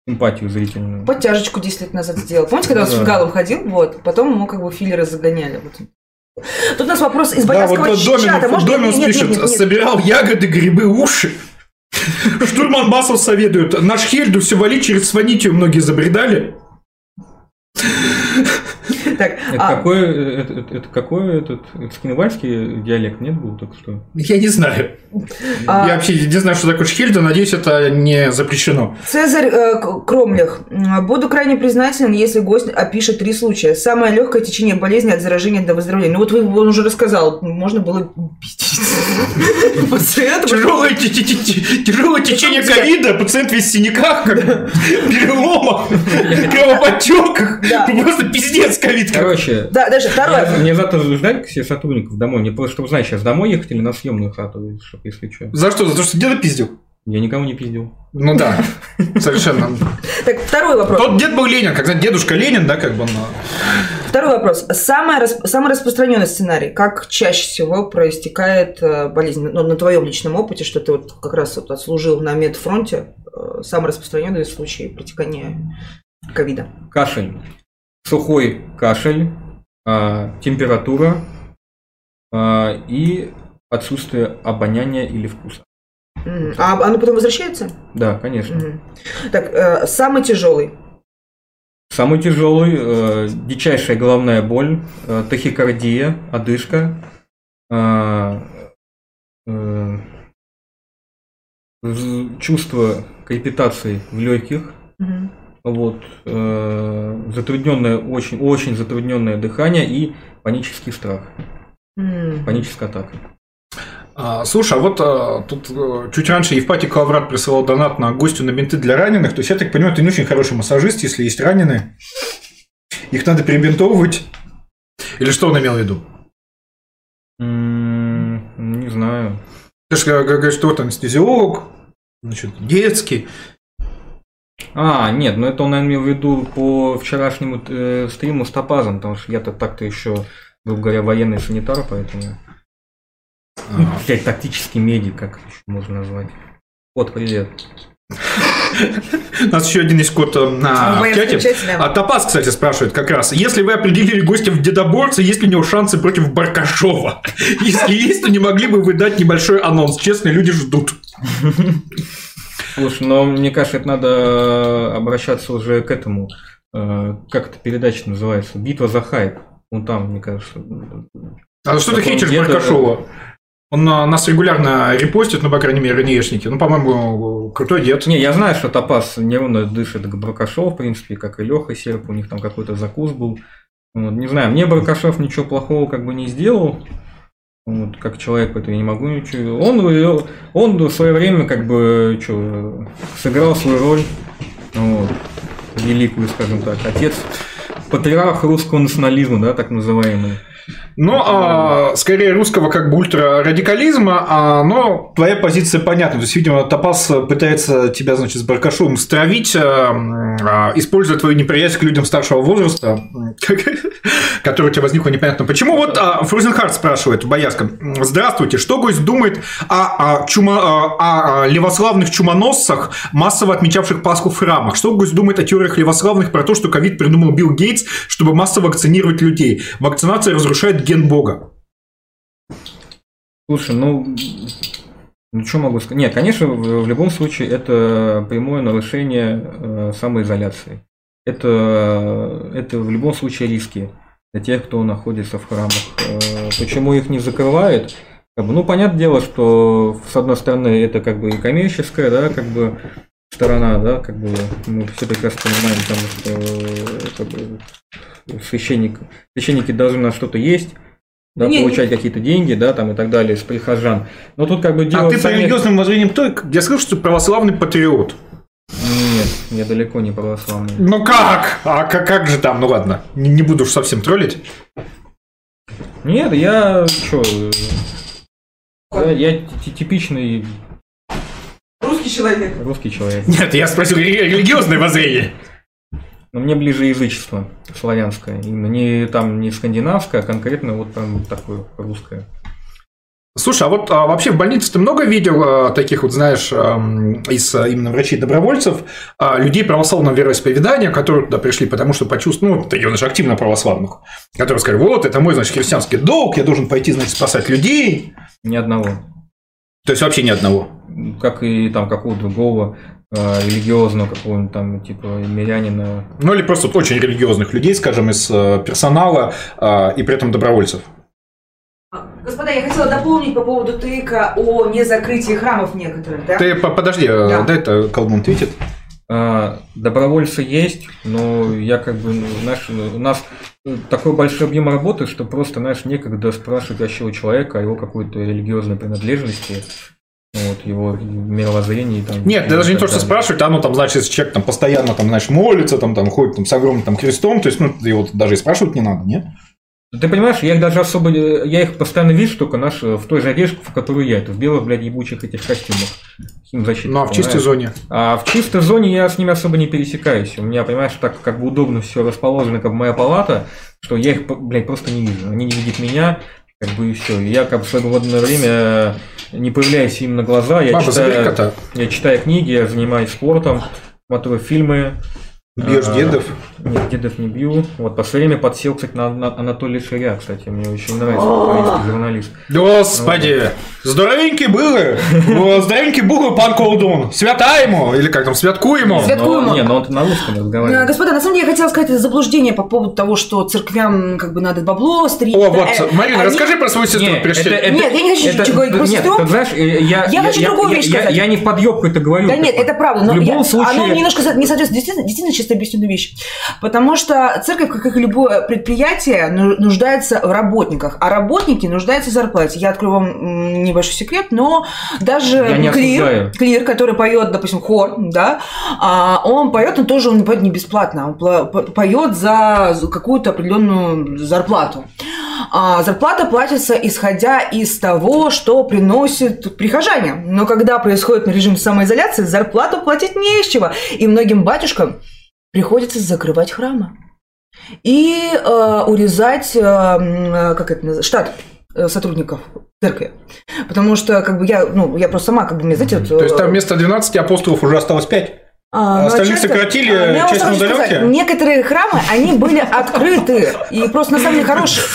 эмпатию зрительную. Подтяжечку 10 лет назад сделал. Помните, когда он с Да. фигалом ходил? Вот. Потом ему как бы филлеры загоняли. Вот. Тут у нас вопрос из Да, вот боярского чата. Доминус, Может, Доминус нет, нет, пишет, нет, нет, нет. собирал ягоды, грибы, уши. [laughs] Штурман Басов советует, наш Хельду все валить через Сванитию многие забредали. Так, Это а, какой, это, это- это какой этот, это скинвальский диалект нет был только что? Я не знаю. А- Я вообще не знаю, что такое Шхельда, надеюсь, это не запрещено. Цезарь э, Кромлях. Буду крайне признателен, если гость опишет три случая. Самое легкое течение болезни от заражения до выздоровления. Ну вот вы, он уже рассказал, можно было пиздить пациента. Тяжелое, те- те- те- тяжелое течение ковида, пациент весь в синяках, переломах, кровоподтеках. Да. [laughs] Просто пиздец ковид. Короче, Да, мне, второе. мне завтра ждать все сотрудников домой. Мне просто, чтобы знать, сейчас домой ехать или на съемную хату, чтобы если что. За что? За то, что деда пиздил? Я никого не пиздил. Ну да, [laughs] совершенно. Так, второй вопрос. Тот дед был Ленин, знаете, дедушка Ленин, да, как бы он... Второй вопрос. Самый, рас- самый распространенный сценарий. Как чаще всего проистекает э, болезнь? Ну, на твоем личном опыте, что ты вот как раз вот отслужил на медфронте, э, самый распространенный случай протекания ковида. Кашель. Сухой кашель, а, температура а, и отсутствие обоняния или вкуса. А оно потом возвращается? Да, конечно. Так, э, самый тяжелый. Самый тяжелый, э, дичайшая головная боль, э, тахикардия, одышка, э, э, з- чувство крепитации в легких, Мгм. Вот, э, затрудненное, очень, очень затрудненное дыхание и панический страх, М. паническая атака. А, слушай, а вот а, тут э, чуть раньше Евпатий Каврат присылал донат на гостю на бинты для раненых. То есть, я так понимаю, ты не очень хороший массажист, если есть раненые. Их надо перебинтовывать. Или что он имел в виду? М, Не знаю. Ты же г- говоришь, что вот анестезиолог, значит, детский. А, нет, ну это он, наверное, имел в виду по вчерашнему э, стриму с Топазом, потому что я-то так-то еще, грубо говоря, военный санитар, поэтому... Ну, блядь, тактический медик, как еще можно назвать. Вот, привет. У нас еще один есть код э, на А, чате. А Топаз, кстати, спрашивает как раз. Если вы определили гостя в дедоборце, есть ли у него шансы против Баркашова? [laughs] Если есть, то не могли бы вы дать небольшой анонс? Честно, люди ждут. [laughs] Слушай, но мне кажется, это надо обращаться уже к этому, э, как эта передача называется? Битва за хайп. Ну там, мне кажется. А что ты хейтишь где-то- Баркашова? Он на- нас регулярно репостит, ну, по крайней мере, НЕшники. Ну, по-моему, крутой дед. Не, я знаю, что Топас неровно дышит к Баркашову, в принципе, как и Леха Серп, у них там какой-то закус был. Вот, не знаю, мне Баркашов ничего плохого как бы не сделал. Вот, как человек, это я не могу ничего. Он, он в свое время как бы что, сыграл свою роль, вот, великую, скажем так, отец, патриарх русского национализма, да, так называемый. Ну, а, скорее русского как бы ультрарадикализма, а, но твоя позиция понятна. То есть, видимо, Топас пытается тебя, значит, с Баркашовым стравить, а, а, используя твою неприязнь к людям старшего возраста, [laughs] м, который у тебя возникла непонятно почему. Вот а, Фрузенхард спрашивает, Боярска, здравствуйте, что гость думает о, о чума- о- о левославных чумоносцах, массово отмечавших Пасху в храмах? Что гость думает о теориях левославных про то, что ковид придумал Билл Гейтс, чтобы массово вакцинировать людей? Вакцинация разрушает ген Бога. Слушай, ну, ну что могу сказать? Нет, конечно, в, в любом случае это прямое нарушение э, самоизоляции. Это, это в любом случае риски для тех, кто находится в храмах. Э, почему их не закрывают? Ну, понятное дело, что с одной стороны это как бы и коммерческая, да, как бы сторона, да, как бы мы все прекрасно понимаем, там, что как бы, священник, священники должны на что-то есть, да, Не, не- получать какие-то деньги, да, там и так далее с прихожан. Но тут как бы дело А ты в по самих- религиозным воззрениям кто? Я слышу, что ты православный патриот. Нет, я далеко не православный. Ну как? А как, как же там? Ну ладно, не, не буду уж совсем троллить. Нет, я что, я, я ти- типичный человек. русский человек. Нет, я спросил ре- религиозное воззрение. Но мне ближе язычество славянское. Именно не там не скандинавское, а конкретно вот там такое русское. Слушай, а вот а, вообще в больнице ты много видел а, таких вот, знаешь, ам, из а, именно врачей-добровольцев, а, людей православного вероисповедания, которые туда пришли, потому что почувствовали, ну, таких, знаешь, активно православных, которые сказали, вот, это мой, значит, христианский долг, я должен пойти, значит, спасать людей. Ни одного. То есть, вообще ни одного. Как и там какого другого э, религиозного какого-нибудь там типа мирянина. Ну, или просто вот очень религиозных людей, скажем, из э, персонала а, и при этом добровольцев. Господа, я хотела дополнить по поводу ТИКа о незакрытии храмов некоторых, да? Ты по- подожди, э, Да. дай это колдун твитит. А, Добровольцы есть, но я как бы, знаешь, у нас такой большой объем работы, что просто, знаешь, некогда спрашивать вообще у человека о его какой-то религиозной принадлежности, вот, его мировоззрении. Там, Нет, и даже не то, что далее. спрашивают, а ну там, значит, если человек там постоянно там, знаешь, молится, там, там ходит там, с огромным там, крестом, то есть, ну, его даже и спрашивать не надо, нет? Ты понимаешь, я их даже особо, я их постоянно вижу, только наш в той же одежде, в которой я, это в белых, блядь, ебучих этих костюмах. Химзащитных, Ну, а в чистой зоне. А в чистой зоне я с ними особо не пересекаюсь. У меня, понимаешь, так как бы удобно все расположено, как моя палата, что я их, блядь, просто не вижу. Они не видят меня, как бы и все. Я как бы в свободное время не появляюсь им на глаза. Я Баба, читаю, я читаю книги, я занимаюсь спортом, смотрю фильмы. Бьешь А, дедов. Нет, дедов не бью. Вот, последнее время подсел, кстати, на, на Анатолия Ширя, кстати. Мне очень нравится украинский журналист. Господи, здоровенький был, здоровенький был пан колдун, свята ему, или как там, святку ему. Свят- Но- Святкуемо. Не, но он на русском Э, разговаривает. Господа, на самом деле я хотела сказать это заблуждение по поводу того, что церквям как бы надо бабло стричь. О, Да, вот, э, Марина, расскажи про свою сестру, прежде Нет, я не хочу ничего говорить про сестру. э, я, хочу другую вещь сказать. Я, не в подъебку это говорю. Да нет, это правда, но в любом случае... оно немножко не соответствует действительно, действительно чисто объясненной вещи. Потому что церковь, как и любое предприятие, ну- нуждается в работниках, а работники нуждаются в зарплате. Я открою вам небольшой секрет, но даже клир, клир, который поет, допустим, хор, да, а, он поет, он тоже он не поет не бесплатно, он пла- по- поет за какую-то определенную зарплату. А зарплата платится исходя из того, что приносит прихожане. Но когда происходит режим самоизоляции, зарплату платить не из чего. И многим батюшкам приходится закрывать храмы. И э, урезать, э, э, как это называется, штат э, сотрудников церкви. Потому что, как бы, я, ну, я просто сама, как бы, мне, знаете, вот, То есть э, там вместо 12 апостолов уже осталось 5. А, ну, Остальных часто- сократили, А, часть на хочу сказать, удаленке? Некоторые храмы, они были открыты. И просто на самом деле хорошие.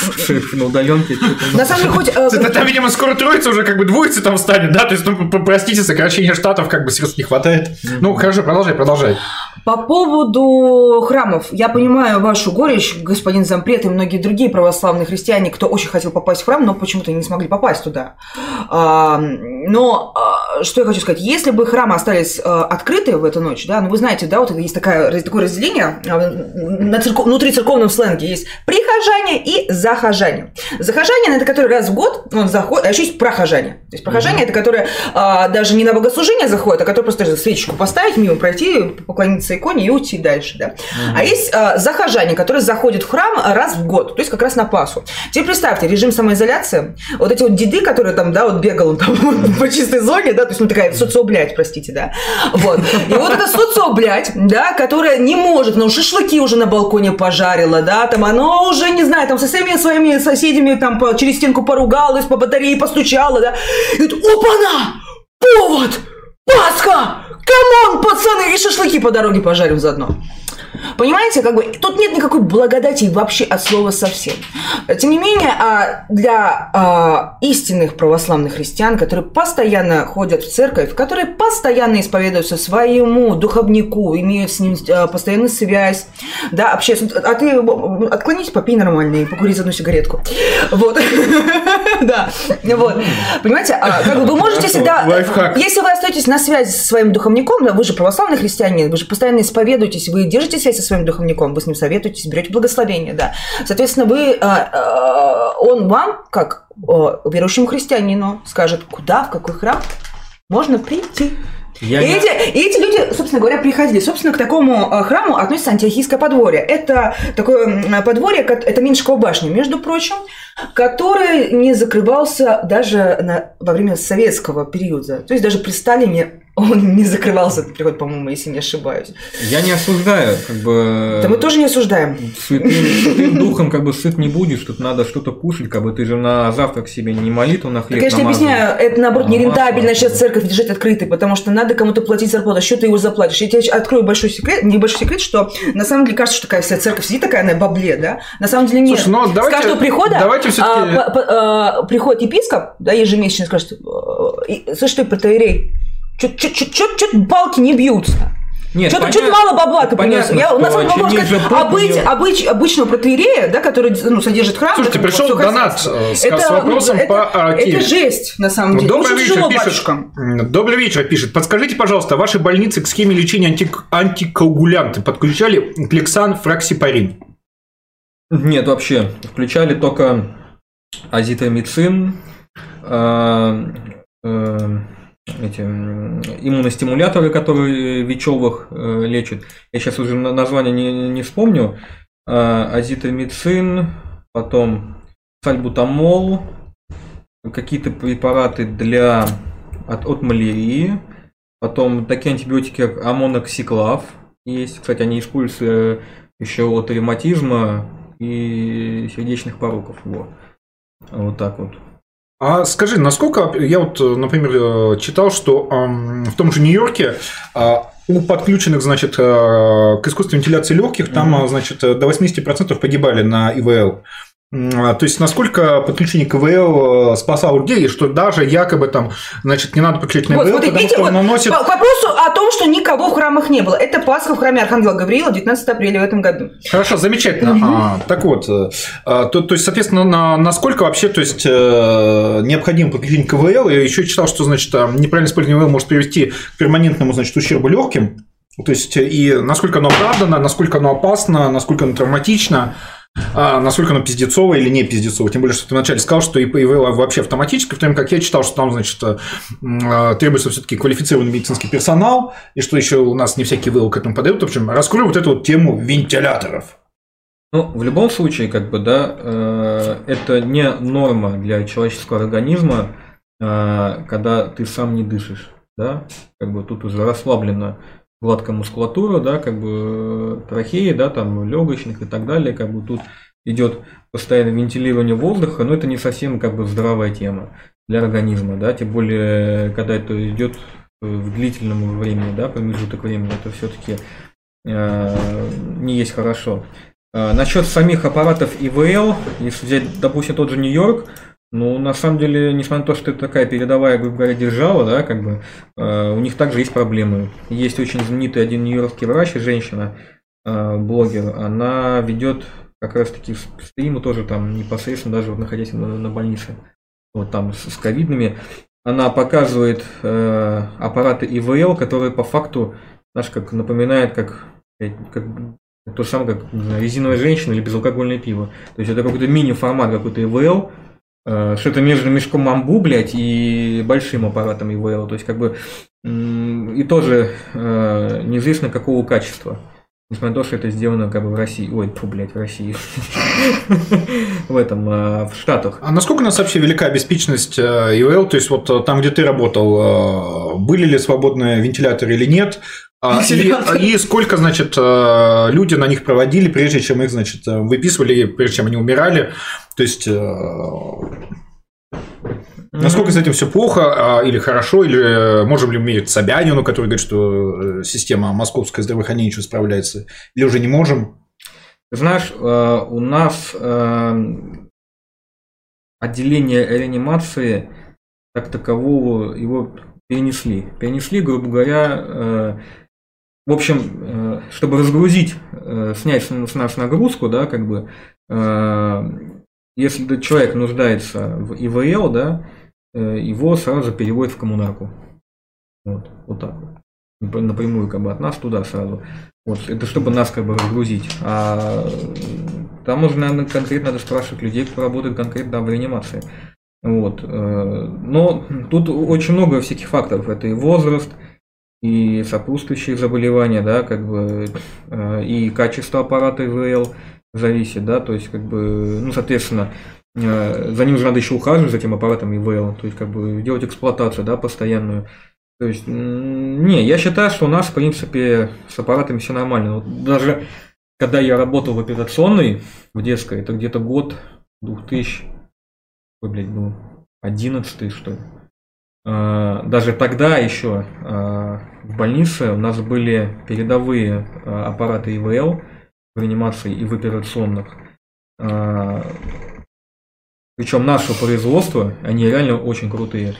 На удаленке. что-то- На самом деле, хоть... э, Это там, видимо, скоро троица уже как бы двоица там станет, да? То есть, ну, простите, сокращение штатов как бы средств не хватает. Ну, хорошо, продолжай, продолжай. По поводу храмов, я понимаю вашу горечь, господин зампред и многие другие православные христиане, кто очень хотел попасть в храм, но почему-то не смогли попасть туда. А, Но а, что я хочу сказать, если бы храмы остались а, открыты в эту ночь, да, ну вы знаете, да, вот есть такая, такое разделение а, на церков- внутри церковном сленге есть прихожане и захожане. Захожане это которые раз в год он заходит, а еще есть прохожане. То есть прохожане это которые а, даже не на богослужение заходят, а которые просто даже свечечку поставить, мимо пройти, поклониться иконе и уйти дальше, да. А есть а, захожане, которые заходят в храм раз в год, то есть как раз на Пасху. Теперь представьте, режим самоизоляции, вот эти вот деды, которые там, да, вот бегал он там [laughs] по чистой зоне, да, то есть, ну, такая социоблядь, простите, да, вот. И вот эта социоблядь, да, которая не может, ну, шашлыки уже на балконе пожарила, да, там, оно уже, не знаю, там, со всеми своими соседями там по- через стенку поругалась, по батарее постучала, да, и тут, опа-на! Повод! Пасха! Come on, пацаны, и шашлыки по дороге пожарим заодно. Понимаете, как бы тут нет никакой благодати вообще от слова совсем. Тем не менее, а, для а, истинных православных христиан, которые постоянно ходят в церковь, которые постоянно исповедуются своему духовнику, имеют с ним а, постоянную связь, да, общаются. А ты отклонись, попей нормально и покури одну сигаретку. Вот. [laughs] Да. Вот. Понимаете, как бы вы можете всегда... Если вы остаетесь на связи со своим духовником, да, вы же православный христианин, вы же постоянно исповедуетесь, вы держите связь со своим духовником, вы с ним советуетесь, берете благословение, да. Соответственно, вы, а, а, он вам, как а, верующему христианину, скажет, куда, в какой храм можно прийти. Я и, не- эти, и эти люди, собственно говоря, приходили. Собственно, к такому храму относится Антиохийское подворье. Это такое подворье, это Меньшикова башня, между прочим, который не закрывался даже на- во время советского периода. То есть даже при Сталине он не закрывался, этот переход, по-моему, если не ошибаюсь. Я не осуждаю, как бы... Это мы тоже не осуждаем. Сытым, сытым духом как бы сыт не будешь, тут надо что-то кушать, как бы ты же на завтрак себе не молитву на Я, хлеб конечно, намазывай. объясняю, это наоборот А, нерентабельно сейчас церковь держать открытой, потому что надо кому-то платить зарплату, а что ты его заплатишь. Я тебе открою большой секрет, небольшой секрет, что на самом деле кажется, что такая вся церковь сидит такая на бабле, да? На самом деле нет. Слушай, ну, давайте- С каждого прихода давайте всё-таки- а, по- по- а, приходит епископ, да, ежемесячно скажет, э, и- слышь ты, протеерей, что-то балки не бьются. Нет, Что-то чуть мало бабла ты принес. понятно, Я что на самом деле могу через сказать, попу обыч- обыч- обычного протеерея, да, который ну, содержит храм. Слушайте, пришел донат э, с, Это, с вопросом это- по а, Киеву. Это жесть, на самом Ну, деле. Добрый Очень вечер, тяжело пишет. батюшкам. Добрый вечер, пишет. Подскажите, пожалуйста, ваши больницы к схеме лечения анти- антикоагулянты подключали клексан, фраксипарин? Нет, вообще. Включали только азитромицин, э, э, эти иммуностимуляторы, которые Вечевых э, лечат. Я сейчас уже на- название не, не вспомню. Э, азитромицин, потом сальбутамол, какие-то препараты для от, от малярии, потом такие антибиотики, как амоноксиклав есть. Кстати, они используются еще от ревматизма и сердечных пороков. Вот, вот так вот. А скажи, насколько, я вот, э, например, э, читал, что в том же Нью-Йорке а, у подключенных, значит, э, к искусственной вентиляции легких, там, а, значит, до 80% погибали на ИВЛ. А, То есть, насколько подключение к ИВЛ э, спасало людей, что даже якобы там, значит, не надо подключать на Вот, ИВЛ, смотри, потому видите, что вот наносит... По, вопросу о том, что никого в храмах не было. Это Пасха в храме Архангела Гавриила 19 апреля в этом году. Хорошо, замечательно. Мгм. А, так вот, э, а, то, то есть, соответственно, на, насколько вообще, то есть, э, необходимо подключение к ИВЛ? Я еще читал, что, значит, неправильное использование ИВЛ может привести к перманентному, значит, ущербу легким. То есть, и насколько оно оправдано, насколько оно опасно, насколько оно травматично, а, насколько оно пиздецовое или не пиздецовое. Тем более, что ты вначале сказал, что ИВЛ вообще автоматически, в то время как я читал, что там, значит, э, м, требуется все-таки квалифицированный медицинский персонал, и что еще у нас не всякие ИВЛ к этому подают. В общем, раскрою вот эту вот тему вентиляторов. Ну, в любом случае, как бы, да, э, это не норма для человеческого организма, э, когда ты сам не дышишь, да, как бы тут уже расслаблена гладкая мускулатура, да, как бы э, трахеи, да, там легочных и так далее, как бы тут идет постоянное вентилирование воздуха, но это не совсем как бы здравая тема для организма, да, тем более, когда это идет в длительном времени, да, промежуток времени, это все-таки э, не есть хорошо. Э, насчет самих аппаратов ИВЛ, если взять, допустим, тот же Нью-Йорк, ну, на самом деле, несмотря на то, что это такая передовая, грубо говоря, держава, да, как бы, э, у них также есть проблемы. Есть очень знаменитый один нью-йоркский врач, женщина, э, блогер, она ведет как раз таки стримы тоже там непосредственно, даже вот находясь на, на больнице, вот там с, с ковидными, она показывает э, аппараты ИВЛ, которые по факту, знаешь, как напоминает, как, как то же самое, как знаю, резиновая женщина или безалкогольное пиво. То есть это какой-то мини-формат какой-то ИВЛ, что-то между мешком мамбу, блядь, и большим аппаратом ИВЛ. То есть как бы и тоже э, неизвестно какого качества. Несмотря на то, что это сделано как бы в России. Ой, фу, блядь, в России. [laughs] В этом, э, в Штатах. А насколько у нас вообще велика беспечность ИВЛ? То есть вот э, там, где ты работал, э, были ли свободные вентиляторы или нет? А, и, и сколько, значит, люди на них проводили, прежде чем их, значит, выписывали, прежде чем они умирали? То есть Насколько с этим все плохо а, или хорошо, или можем ли мы Собянину, который говорит, что система московское здравоохранения ничего справляется, или уже не можем? Знаешь, у нас отделение реанимации как такового его перенесли. Перенесли, грубо говоря, в общем, чтобы разгрузить, снять с нас нагрузку, да, как бы, если человек нуждается в ИВЛ, да, Э, его сразу переводят в коммунарку. Вот, вот так вот. Напрямую как бы от нас туда сразу. Вот, это чтобы нас как бы разгрузить. А там уже, наверное, конкретно надо спрашивать людей, кто работает конкретно в реанимации. Вот. Э, но тут очень много всяких факторов. Это и возраст, и сопутствующие заболевания, да, как бы, э, и качество аппарата ИВЛ зависит, да, то есть, как бы, ну, соответственно, Э, за ним же надо еще ухаживать, за этим аппаратом ИВЛ, то есть как бы делать эксплуатацию, да, постоянную. То есть, не, я считаю, что у нас, в принципе, с аппаратами все нормально. Вот даже когда я работал в операционной, в детской, это где-то год 2000, ой, блядь, ну, 11 что ли. А, даже тогда еще а, в больнице у нас были передовые а, аппараты ИВЛ в реанимации и в операционных. Причем нашего производства, они реально очень крутые.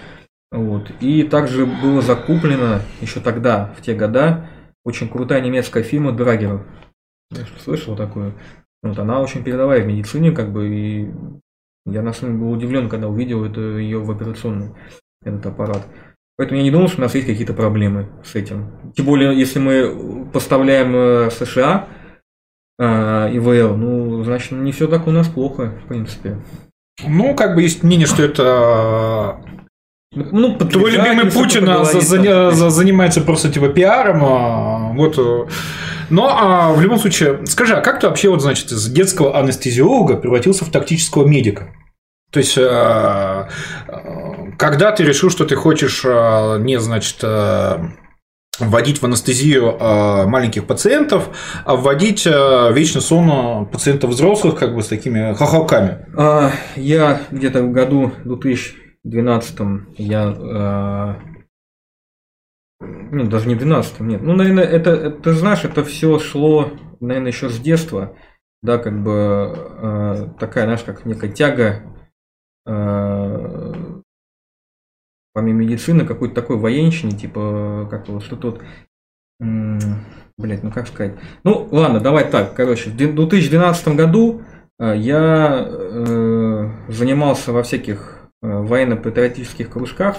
Вот. И также было закуплено еще тогда, в те года, очень крутая немецкая фирма Драгеров. Слышал такое? Вот, она очень передовая в медицине, как бы, и я на самом деле был удивлен, когда увидел это, ее в операционной, этот аппарат. Поэтому я не думал, что у нас есть какие-то проблемы с этим. Тем более, если мы поставляем э, США э, ИВЛ, ну, значит, не все так у нас плохо, в принципе. Ну, как бы есть мнение, что это ну, Твой любимый Путин а, за, за, за, занимается просто типа пиаром. А, вот. Э. Но а, в любом случае, скажи, а как ты вообще, вот, значит, из детского анестезиолога превратился в тактического медика? То есть, а, когда ты решил, что ты хочешь а, не, значит, вводить в анестезию э, маленьких пациентов, а вводить э, вечно сон пациентов взрослых как бы с такими хохолками? Я где-то в году 2012 я ну, даже не 12 нет. Ну, наверное, это, ты знаешь, это все шло, наверное, еще с детства. Да, как бы э, такая, знаешь, как некая тяга э, помимо медицины, какой-то такой военщине, типа, как вот что тут, блять, ну как сказать. Ну, ладно, давай так, короче, в 2012 году э, я э, занимался во всех э, военно-патриотических кружках,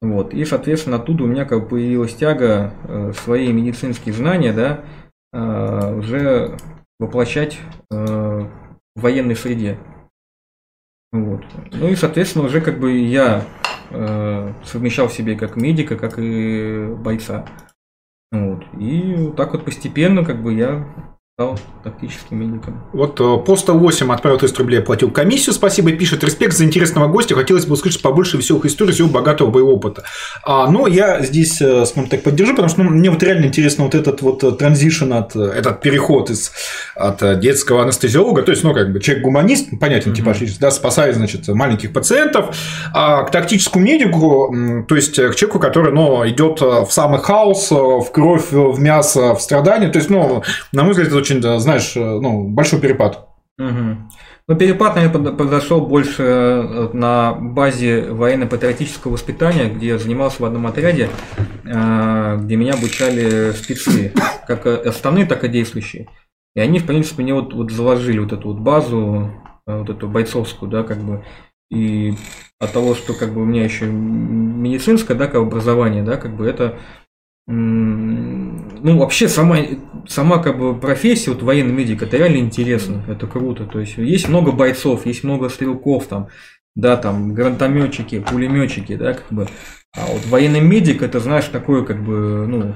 вот, и, соответственно, оттуда у меня как бы появилась тяга э, свои медицинские знания, да, э, уже воплощать э, в военной среде. Вот. Ну и, соответственно, уже как бы я э, совмещал в себе как медика, как и бойца. Вот. И вот так вот постепенно как бы я стал тактическим медиком. Вот э, по 108 отправил 300 рублей, оплатил комиссию, спасибо, пишет, респект за интересного гостя, хотелось бы услышать побольше веселых историй из его богатого боевого опыта. А, но я здесь, э, скажем так, поддержу, потому что ну, мне вот реально интересно вот этот вот э, транзишн, от, этот переход из, от детского анестезиолога, то есть, ну, как бы человек-гуманист, понятен, типа, да, спасает, значит, маленьких пациентов, а к тактическому медику, то есть, к человеку, который, ну, идет в самый хаос, в кровь, в мясо, в страдания, то есть, ну, на мой взгляд, это очень, знаешь, э, ну, большой перепад. Угу. Ну, перепад, наверное, произошел больше э, на базе военно-патриотического воспитания, где я занимался в одном отряде, э, где меня обучали спецы, как основные, так и действующие. И они, в принципе, мне вот, вот заложили вот эту вот базу, вот эту бойцовскую, да, как бы, и от того, что как бы у меня еще медицинское, да, как образование, да, как бы это ну, вообще сама, сама как бы профессия, вот военный медик, это реально интересно, это круто. То есть есть много бойцов, есть много стрелков там, да, там, гранатометчики, пулеметчики, да, как бы. А вот военный медик, это, знаешь, такой, как бы, ну,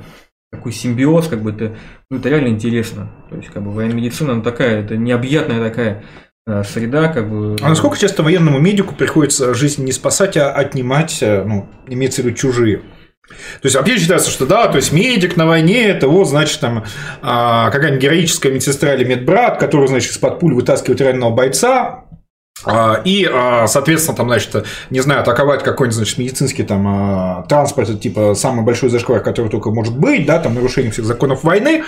такой симбиоз, как бы, это, ну, это реально интересно. То есть, как бы, военная медицина, она такая, это необъятная такая э, среда, как бы. А насколько часто военному медику приходится жизнь не спасать, а отнимать, э, ну, имеется в виду чужие? То есть вообще считается, что да, то есть медик на войне это вот, значит, там а, какая-нибудь героическая медсестра или медбрат, который, значит, из-под пуль вытаскивает раненого бойца, а, и, а, соответственно, там, значит, не знаю, атаковать какой-нибудь, значит, медицинский там транспорт, типа самый большой зашквар, который только может быть, да, там нарушение всех законов войны,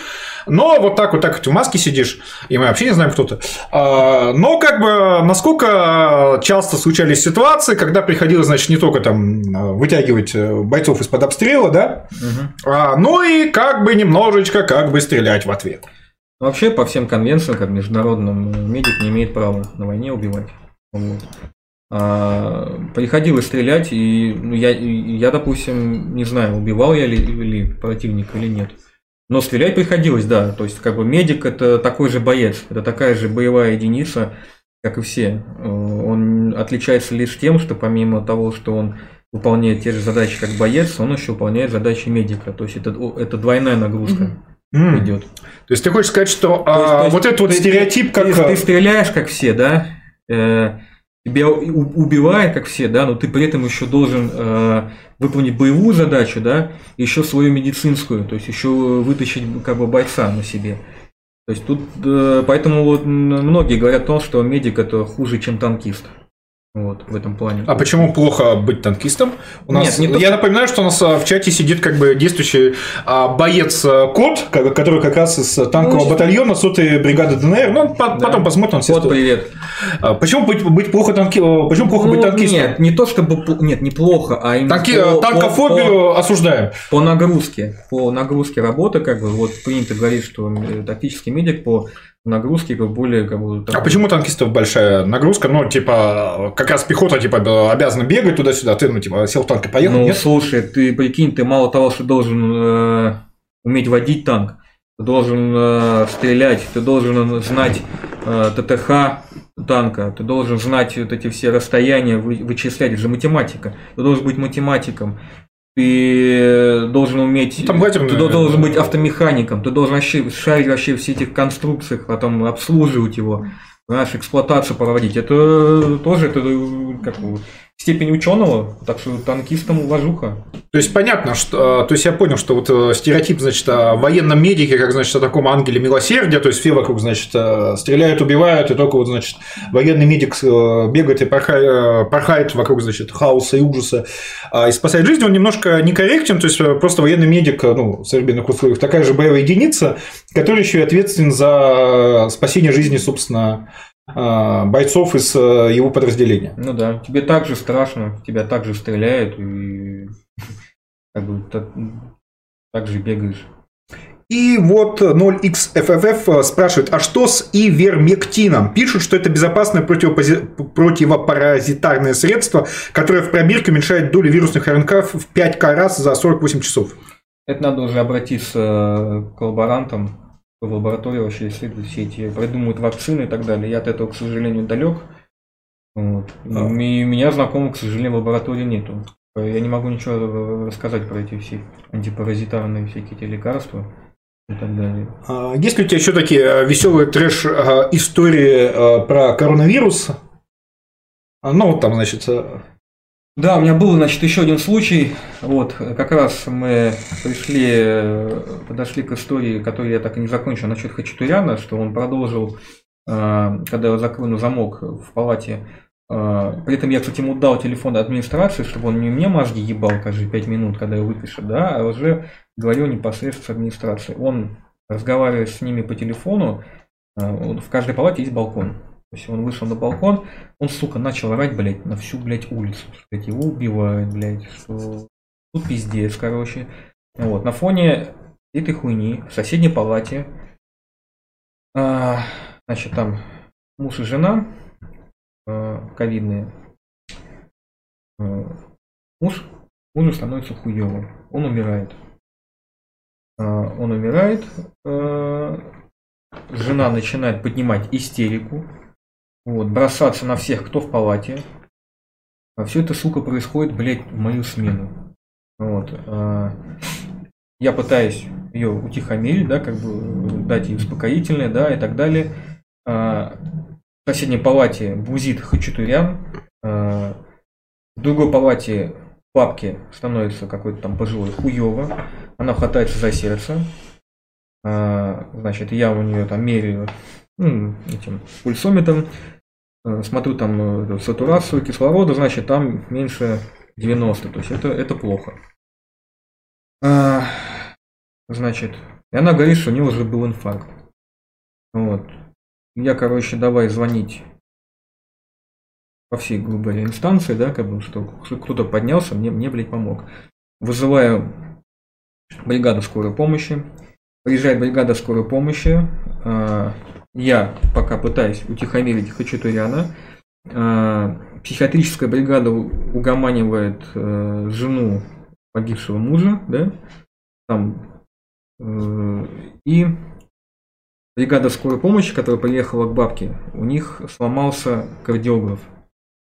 но вот так вот так вот в маске сидишь, и мы вообще не знаем, кто ты. А, но как бы насколько часто случались ситуации, когда приходилось, значит, не только там вытягивать э, бойцов из-под обстрела, да, угу. но и как бы немножечко как бы стрелять в ответ. Вообще, по всем конвенциям, как международным, медик не имеет права на войне убивать. Вот. А, приходилось стрелять, и ну, я, я, допустим, не знаю, убивал я ли, ли противника или нет. Но стрелять приходилось, да. То есть, как бы медик это такой же боец, это такая же боевая единица, как и все. Э, он отличается лишь тем, что помимо того, что он выполняет те же задачи, как боец, он еще выполняет задачи медика. То есть это, это двойная нагрузка mm-hmm. идет. То есть ты хочешь сказать, что то есть, а, то есть, вот этот вот ты, стереотип, как. Ты, ты стреляешь, как все, да? Э, тебя убивает, как все, да, но ты при этом еще должен э, выполнить боевую задачу, да, еще свою медицинскую, то есть еще вытащить как бы бойца на себе. То есть тут, э, поэтому вот многие говорят о том, что медик это хуже, чем танкист. Вот, в этом плане. А почему плохо быть танкистом? У нас, Нет, не я то, напоминаю, что у нас а, в чате сидит как бы действующий а, боец а, Кот, который как раз из танкового ну, батальона сотой бригады ДНР. Ну, да. потом посмотрим. Кот, привет. А, почему быть, быть плохо танки... Почему плохо ну, быть танкистом? Нет, не то чтобы нет, неплохо, а именно Танки, по, танкофобию по, по, осуждаем. По нагрузке, по нагрузке работы, как бы вот принято говорить, что э, тактический медик по нагрузки как более как бы. Так... А почему танкистов большая нагрузка? Ну, типа, как раз пехота, типа, обязана бегать туда-сюда, ты, ну, типа, сел в танк и поехал, Ну, нет? слушай, ты прикинь, ты мало того, что должен э, уметь водить танк, ты должен э, стрелять, ты должен знать э, ТТХ танка, ты должен знать вот эти все расстояния, вы, вычислять, это же математика, ты должен быть математиком, ты должен уметь, Там лазерные... ты должен быть автомехаником, ты должен вообще шарить вообще все этих конструкциях, потом обслуживать его, знаешь, эксплуатацию проводить. Это тоже это как степень ученого, так что танкистам уважуха. То есть понятно, что, а, то есть я понял, что вот э, стереотип, значит, о военном медике, как, значит, о таком ангеле милосердия, то есть все вокруг, значит, э, стреляют, убивают, и только вот, значит, военный медик э, бегает и порхает, вокруг, значит, хаоса и ужаса а, и спасает жизнь, он немножко некорректен, то есть просто военный медик, ну, в современных условиях, такая же боевая единица, которая еще и ответственен за спасение жизни, собственно, бойцов из э, его подразделения. Ну да, тебе также страшно, тебя также стреляют и [laughs] как бы так, так же бегаешь. И вот 0xFFF спрашивает, а что с ивермектином? Пишут, что это безопасное противопози... противопаразитарное средство, которое в пробирке уменьшает долю вирусных РНК в 5К раз за 48 часов. Это надо уже обратиться к лаборантам, в лаборатории вообще исследуют все эти, придумывают вакцины и так далее. Я от этого, к сожалению, далек. Вот. А. И меня знакомых, к сожалению, в лаборатории нету. Я не могу ничего рассказать про эти все антипаразитарные всякие эти лекарства. и так далее. А Есть ли у тебя еще такие э, веселые трэш-истории э, про коронавирус? А, Ну, вот там, значит, э, Да, у меня был, значит, еще один случай. Вот, как раз мы пришли, э, подошли к истории, которую я так и не закончил, насчет Хачатуряна, что он продолжил, э, когда я закрыл замок в палате. э, При этом я, кстати, ему дал телефон администрации, чтобы он не мне мозги ебал каждые пять минут, когда я выпишет, да, а уже говорил непосредственно с администрацией. Он разговаривает с ними по телефону, в каждой палате есть балкон. То есть он вышел на балкон, он, сука, начал орать, блядь, на всю, блядь, улицу. Блядь, его убивают, блядь, что тут пиздец, короче. Вот, на фоне этой хуйни в соседней палате, а, значит, там муж и жена а, ковидные. А, муж, мужу становится хуёво, он умирает. А, он умирает, а, жена начинает поднимать истерику, вот, бросаться на всех, кто в палате. А все это, сука, происходит, блядь, в мою смену. Вот. а, Я пытаюсь ее утихомирить, да, как бы дать ей успокоительное, да, и так далее. А, В соседней палате бузит Хачатурян. а, В другой палате папке становится какой-то там пожилой хуёво. Она хватается за сердце. А, Значит, я у нее там меряю ну, этим пульсометром, э, смотрю там э, сатурацию кислорода, значит, там меньше 90, то есть это, это плохо. А, Значит, и она говорит, что у нее уже был инфаркт. Вот. Я, короче, давай звонить по всей, грубо инстанции, да, как бы, что кто-то поднялся, мне, мне, блядь, помог. Вызываю бригаду скорой помощи. Приезжает бригада скорой помощи. а, Я пока пытаюсь утихомирить Хачатуряна. А, Психиатрическая бригада угоманивает э, жену погибшего мужа, да, там, э, и бригада скорой помощи, которая приехала к бабке, у них сломался кардиограф.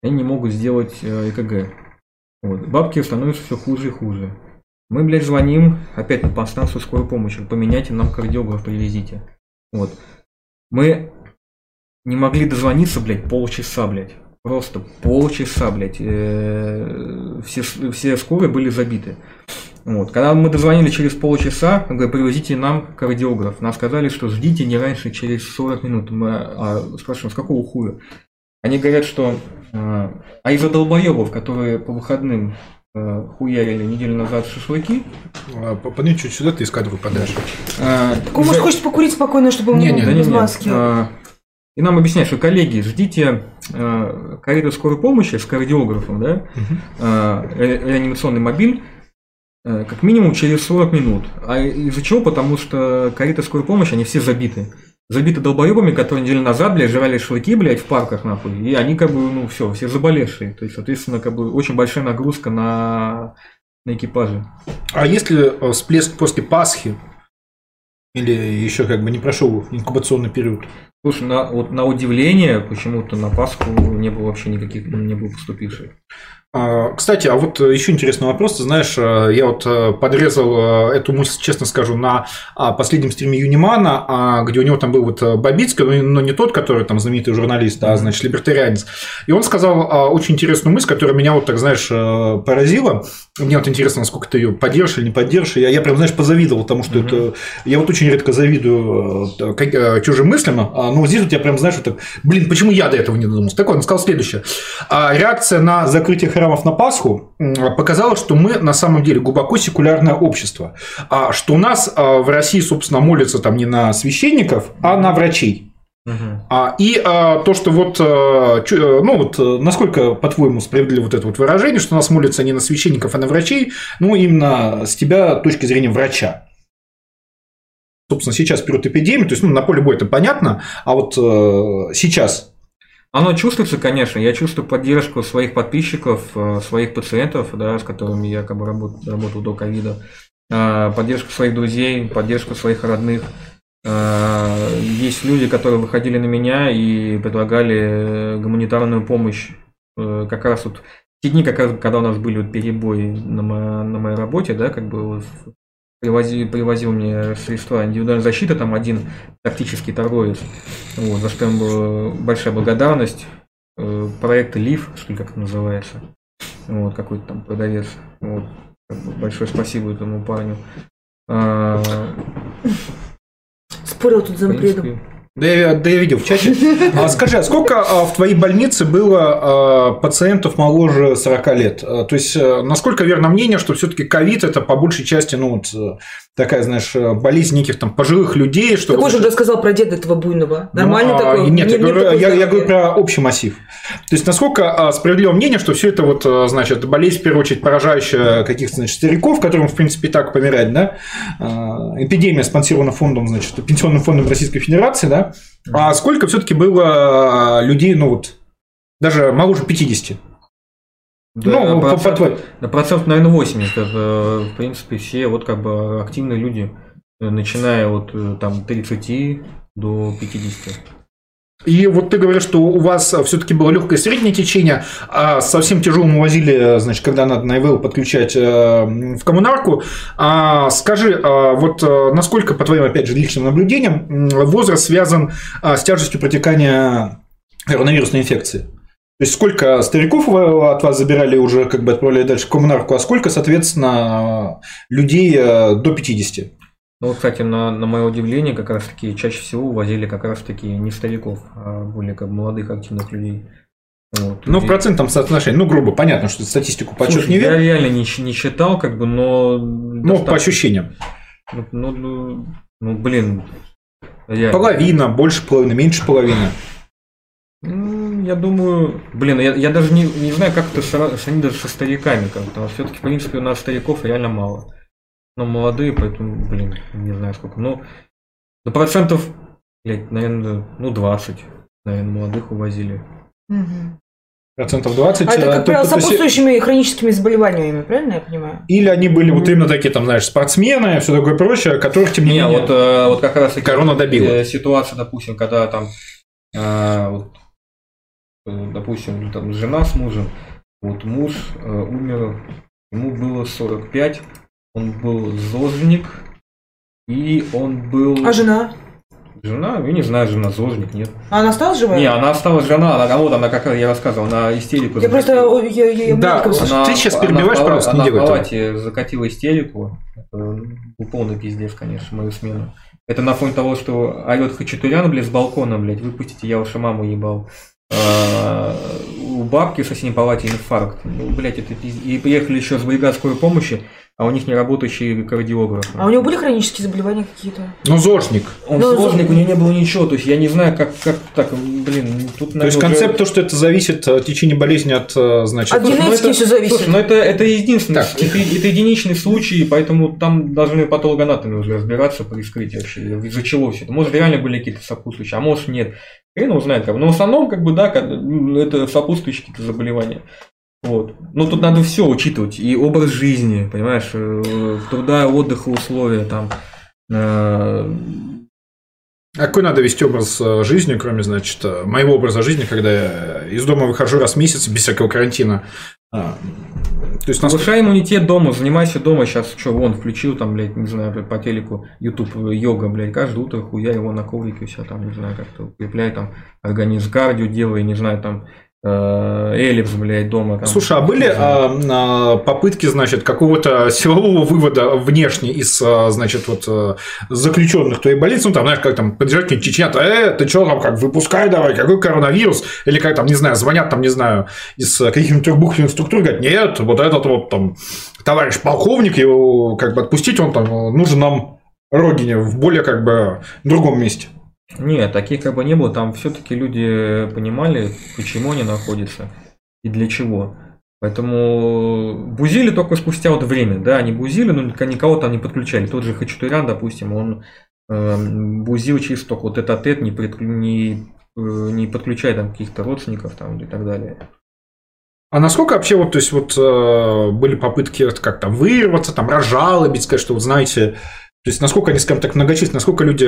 Они не могут сделать э, ЭКГ. Вот. Бабки становятся все хуже и хуже. Мы, блядь, звоним опять на подстанцию скорой помощи. Поменяйте нам кардиограф, привезите. Вот. Мы не могли дозвониться, блядь, полчаса, блядь. Просто полчаса, блядь. Э, Все, все скорые были забиты. Вот. Когда мы дозвонили через полчаса, он говорит, привезите нам кардиограф. Нам сказали, что ждите не раньше через 40 минут. Мы а, спрашиваем, с какого хуя? Они говорят, что э, а из-за долбоебов, которые по выходным хуярили неделю назад шашлыки, а, подними чуть сюда, ты из кадра выпадаешь. э, Так он, может, из-за- хочет покурить спокойно, чтобы он Не, не да без не, маски. А, И нам объясняют, что, коллеги, ждите э, карету скорой помощи с кардиографом, да, а, ре- реанимационный мобиль, э, как минимум через 40 минут. А из-за чего? Потому что кареты скорой помощи, они все забиты. Забиты долбоебами, которые неделю назад, блядь, жрали шашлыки, блядь, в парках, нахуй. И они, как бы, ну, все, все заболевшие. То есть, соответственно, как бы, очень большая нагрузка на, на экипаже. А есть ли э, всплеск после Пасхи? Или еще как бы не прошел инкубационный период? Слушай, на, вот на удивление, почему-то на Пасху не было вообще никаких, ну, не было поступивших. А, Кстати, а вот еще интересный вопрос. Ты знаешь, э, я вот э, подрезал э, эту мысль, честно скажу, на а, последнем стриме Юнимана, а, где у него там был вот э, Бабицкий, но- не тот, который там знаменитый журналист, а, значит, либертарианец. И он сказал очень интересную мысль, которая меня вот так, знаешь, э, поразила. Мне вот интересно, насколько ты ее поддержишь или не поддержишь. Я, я прям, знаешь, позавидовал, потому что Мгм. это... Я вот очень редко завидую э, как- э, чужим мыслям, а, но вот здесь у тебя прям, знаешь, вот так, блин, почему я до этого не додумался? Так вот, он сказал следующее. А, Реакция на закрытие храмов на Пасху показала, что мы на самом деле глубоко секулярное общество. А что у нас в России, собственно, молятся там не на священников, а на врачей. А, и а, то, что вот, а, чё- э, ну вот, э, насколько, по-твоему, справедливо вот это вот выражение, что нас молятся не на священников, а на врачей, ну, именно с тебя точки зрения врача. Собственно, сейчас период эпидемии, то есть, ну, на поле боя это понятно, а вот э, сейчас Оно чувствуется, конечно. Я чувствую поддержку своих подписчиков, своих пациентов, да, с которыми я как бы работал, работал до ковида. Поддержку своих друзей, поддержку своих родных. Э, Есть люди, которые выходили на меня и предлагали э, гуманитарную помощь. Э, Как раз вот те дни, как раз, когда у нас были вот перебои на, мо- на моей работе, да, как бы вот привозил, привозил мне средства индивидуальной защиты, там один тактический торговец, вот, за что ему большая благодарность. Проект Лив, что ли, как это называется, вот, какой-то там продавец, вот, большое спасибо этому парню. Спорил тут за принципе, Да я, да я видел в чате. А скажи, а сколько а, в твоей больнице было а, пациентов моложе 40 лет? А, То есть, э, насколько верно мнение, что все-таки ковид это по большей части, ну, вот, э, такая, знаешь, э, болезнь неких там пожилых людей, что... Ты же рассказал про деда этого буйного. Ну, Нормальный а, такой? Нет, я, говорю, я- я говорю про общий массив. То есть, насколько справедливо мнение, что все это вот, значит, болезнь, в первую очередь, поражающая каких-то, значит, стариков, которым, в принципе, и так помирать, да? Эпидемия спонсирована фондом, значит, Пенсионным фондом Российской Федерации, да? А сколько все-таки было а, людей, ну вот, даже моложе 50? да, ну, по- по процент- твоей- Да процентов, наверное, 80. Это, в принципе, все вот как бы активные люди, начиная от э, там 30 до 50. И вот ты говоришь, что у вас все-таки было легкое среднее течение, а совсем тяжелым увозили, значит, когда надо на ИВЛ подключать э, в коммунарку. А скажи, а вот э, насколько, по твоим, опять же, личным наблюдениям, возраст связан с тяжестью протекания коронавирусной инфекции? То есть сколько стариков от вас забирали уже, как бы отправляли дальше в коммунарку, а сколько, соответственно, людей э, до 50? Ну, вот, кстати, на, на мое удивление, как раз таки чаще всего увозили как раз таки не стариков, а более как молодых активных людей. Вот. Ну, в И- процентном соотношении, ну, грубо, понятно, что статистику подсчет не я верю, реально не, не считал, как бы, но... ну, по достаточно. ощущениям. Ну, ну, ну, ну, блин. реально. Половина, больше половины, меньше половины. Ну, я думаю, блин, я, я даже не, не знаю, как это сра- сравнить даже со стариками как-то. Все-таки, в принципе, у нас стариков реально мало. Но молодые, поэтому, блин, не знаю сколько. Ну, ну процентов, блядь, наверное, ну 20, наверное, молодых увозили. Процентов 20. А это, э, как правило, то есть- сопутствующими хроническими заболеваниями, правильно я понимаю? Или они были вот именно такие, там, знаешь, спортсмены, все такое прочее, которых, тем не, Не, менее... вот, э, вот как раз таки Корона добила. э, ситуация, допустим, когда там, э, вот, э, допустим, там жена с мужем, вот муж э, умер, ему было 45, он был зожник, и он был... А жена? Жена? Я не знаю, жена зожник, нет. А она осталась живая? Не, она осталась жена, она, а вот она, как я рассказывал, она истерику Я просто... Я, я, я Да, услышала. Ты сейчас она перебиваешь, пала- пожалуйста, не Она в этого. палате закатила истерику. Это был полный пиздец, конечно, мою смену. Это на фоне того, что орет Хачатурян, блядь, с балкона, блядь, выпустите, я вашу маму ебал. А, у бабки в соседней палате инфаркт. Ну, блядь, это пиздец. И приехали еще с бригад скорой помощи, а у них не работающий кардиограф. А у него были хронические заболевания какие-то? Ну, зожник. Он Ну, сложник, у него не было ничего, то есть я не знаю, как, как так, блин, тут, То есть наверное, уже- концепт то, что это зависит от течения болезни от, э, значит... От Слушай, ну генетики это- все зависит. Слушай, ну это, это единственный, Так. это, это единичный случай, поэтому там должны патологоанатомы уже разбираться при вскрытии вообще, из-за чего все это. Может, реально были какие-то сопутствующие, а может, нет. Хрен его знает, как бы. Но в основном, как бы, да, это сопутствующие какие-то заболевания. Вот. Но тут надо все учитывать. И образ жизни, понимаешь, э, труда, отдыха, условия, там, э, А какой надо вести образ э, жизни, кроме, значит, моего образа жизни, когда я из дома выхожу раз в месяц без всякого карантина? А, То есть, Повышай иммунитет дома, занимайся дома. Сейчас что, вон, включил там, блядь, не знаю, по телеку, YouTube э, йога, блядь, каждое утро хуя его на коврике, все там, не знаю, как-то укрепляй там организм, кардио делай, не знаю, там, эллипс, блядь, дома. Там, Слушай, а были а, а, попытки, значит, какого-то силового вывода внешне из, а, значит, вот а, заключенных твоей больницы, ну, там, знаешь, как там поддержать какие-нибудь чеченят, э, ты что там, как, выпускай давай, какой коронавирус, или как там, не знаю, звонят там, не знаю, из каких-нибудь трехбуквенных структур, говорят, нет, вот этот вот там товарищ полковник, его как бы отпустить, он там нужен нам родине в более как бы другом месте. Нет, таких как бы не было. Там все-таки люди понимали, почему они находятся и для чего. Поэтому бузили только спустя вот время, да, они бузили, но ник- никого там не подключали. Тот же Хачатурян, допустим, он э, бузил чисто только вот этот тет, не, пред- не, э, не подключая там каких-то родственников там и так далее. А насколько вообще вот, то есть вот э, были попытки вот как там вырваться, там разжалобить, сказать, что вот знаете, То есть, насколько они, скажем так, многочисленны, насколько люди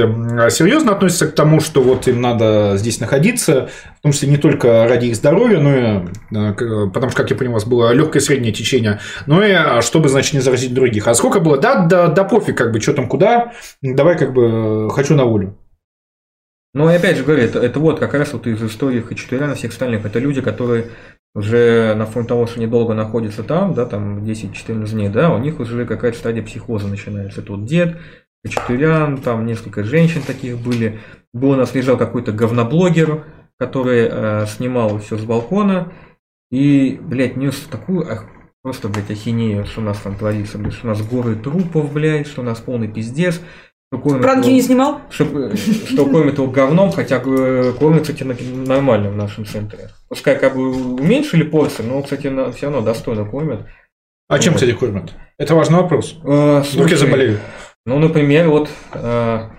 серьезно относятся к тому, что вот им надо здесь находиться, в том числе не только ради их здоровья, но и, э, потому что, как я понимаю, у вас было легкое среднее течение, но и а, чтобы, значит, не заразить других. А сколько было? Да, да, да пофиг, как бы, что там, куда, давай, как бы, хочу на волю. Ну, и опять же говорю, это, это вот как раз вот из истории Хачатуряна, всех остальных, это люди, которые уже на фоне того, что недолго находятся там, да, там 10-14 дней, да, у них уже какая-то стадия психоза начинается. Тут дед, Хачатурян, там несколько женщин таких были. Был у нас лежал какой-то говноблогер, который э, снимал все с балкона и, блядь, нес такую ах, просто, блядь, ахинею, что у нас там творится, блядь, что у нас горы трупов, блядь, что у нас полный пиздец. Пранки не снимал? Что, что кормят его говном, хотя э, кормят, кстати, нормально в нашем центре. Пускай как бы уменьшили порции, но, кстати, все равно достойно кормят. А чем, кстати, кормят? Это важный вопрос. Э, Вдруг я заболею. Ну, например, вот э,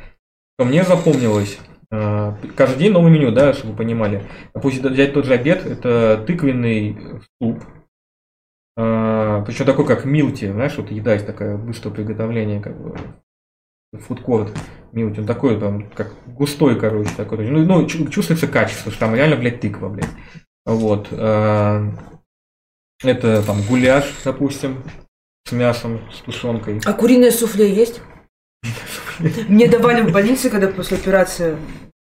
мне запомнилось, э, каждый день новое меню, да, чтобы вы понимали. Допустим, взять тот же обед, это тыквенный суп, э, причем такой, как милти, знаешь, вот еда есть такая быстрое приготовление, как бы фудкорт милти, он такой там, как густой, короче, такой. Ну, ну чувствуется качество, что там реально, блядь, тыква, блядь. Вот. Э, это там гуляш, допустим, с мясом, с тушенкой. А куриное суфле есть? Мне давали в больнице, когда после операции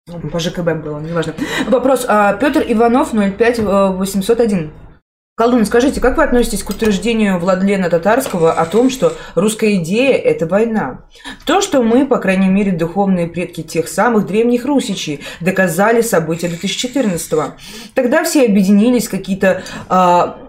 ну, по ЖКБ было, неважно. Вопрос. А, Петр Иванов, 05 801. Колдун, скажите, как вы относитесь к утверждению Владлена Татарского о том, что русская идея – это война? То, что мы, по крайней мере, духовные предки тех самых древних русичей, доказали события 2014-го. Тогда все объединились какие-то э,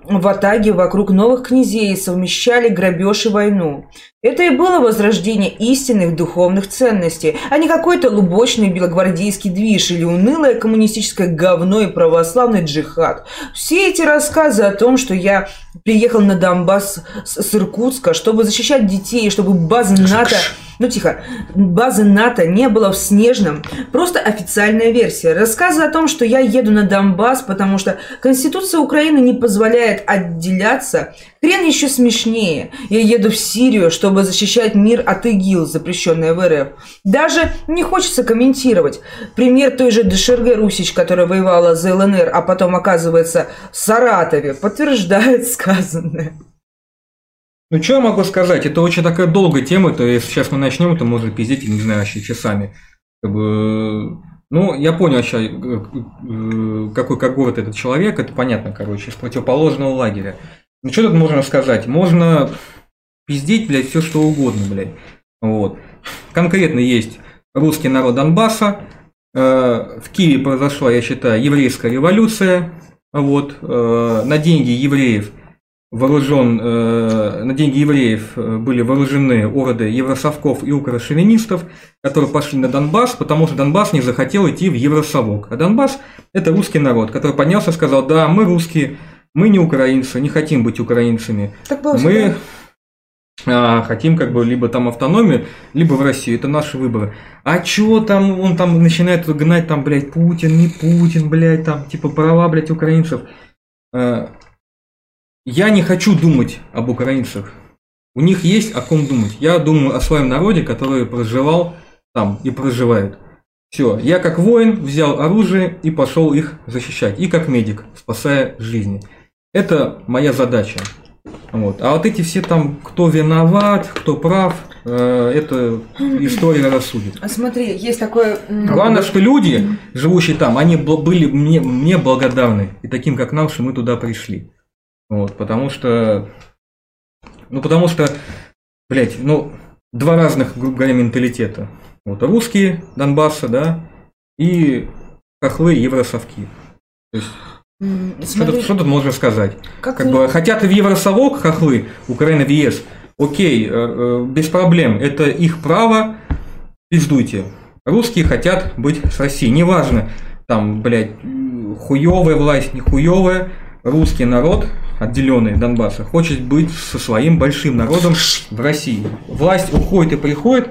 в Атаге вокруг новых князей, совмещали грабеж и войну. Это и было возрождение истинных духовных ценностей, а не какой-то лубочный белогвардейский движ или унылое коммунистическое говно и православный джихад. Все эти рассказы о том, что я приехал на Донбасс с Иркутска, чтобы защищать детей, чтобы базы НАТО ну тихо, базы НАТО не было в Снежном, просто официальная версия. Рассказы о том, что я еду на Донбасс, потому что Конституция Украины не позволяет отделяться, хрен еще смешнее. Я еду в Сирию, чтобы защищать мир от ИГИЛ, запрещенная в РФ. Даже не хочется комментировать. Пример той же Дешерге Русич, которая воевала за ЛНР, а потом оказывается в Саратове, подтверждает сказанное. Ну, что я могу сказать? Это очень такая долгая тема, то если сейчас мы начнем, то можно пиздить, не знаю, вообще часами. Как бы, ну, я понял вообще, э, э, какой как город этот человек, это понятно, короче, из противоположного лагеря. Ну, что тут можно сказать? Можно пиздить, блядь, все что угодно, блядь. Вот. Конкретно есть русский народ Донбасса. Э, в Киеве произошла, я считаю, еврейская революция. Вот. На деньги евреев – вооружен, э, на деньги евреев э, были вооружены ороды евросовков и укрошовинистов, которые пошли на Донбасс, потому что Донбасс не захотел идти в Евросовок. А Донбасс – это русский народ, который поднялся и сказал, да, мы русские, мы не украинцы, не хотим быть украинцами. Так было мы а, хотим как бы либо там автономию, либо в Россию. Это наши выборы. А чё там, он там начинает гнать там, блядь, Путин, не Путин, блядь, там, типа права, блядь, украинцев. А, я не хочу думать об украинцах. У них есть о ком думать. Я думаю о своем народе, который проживал там и проживает. Все, я как воин взял оружие и пошел их защищать. И как медик, спасая жизни. Это моя задача. Вот. А вот эти все там, кто виноват, кто прав, э, это история рассудит. А смотри, есть такое... Главное, что люди, живущие там, они были мне, мне благодарны. И таким, как нам, что мы туда пришли. Вот, потому что... Ну, потому что, блядь, ну, два разных, грубо говоря, менталитета. Вот, русские Донбасса, да, и хохлы евросовки. То есть, что, тут, что тут можно сказать? Как, как бы, хотят в Евросовок хохлы, Украина в ЕС, окей, э, э, без проблем, это их право, пиздуйте. Русские хотят быть с Россией, неважно, там, блядь, хуевая власть, не хуевая, русский народ отделенный Донбасса, хочет быть со своим большим народом в России. Власть уходит и приходит,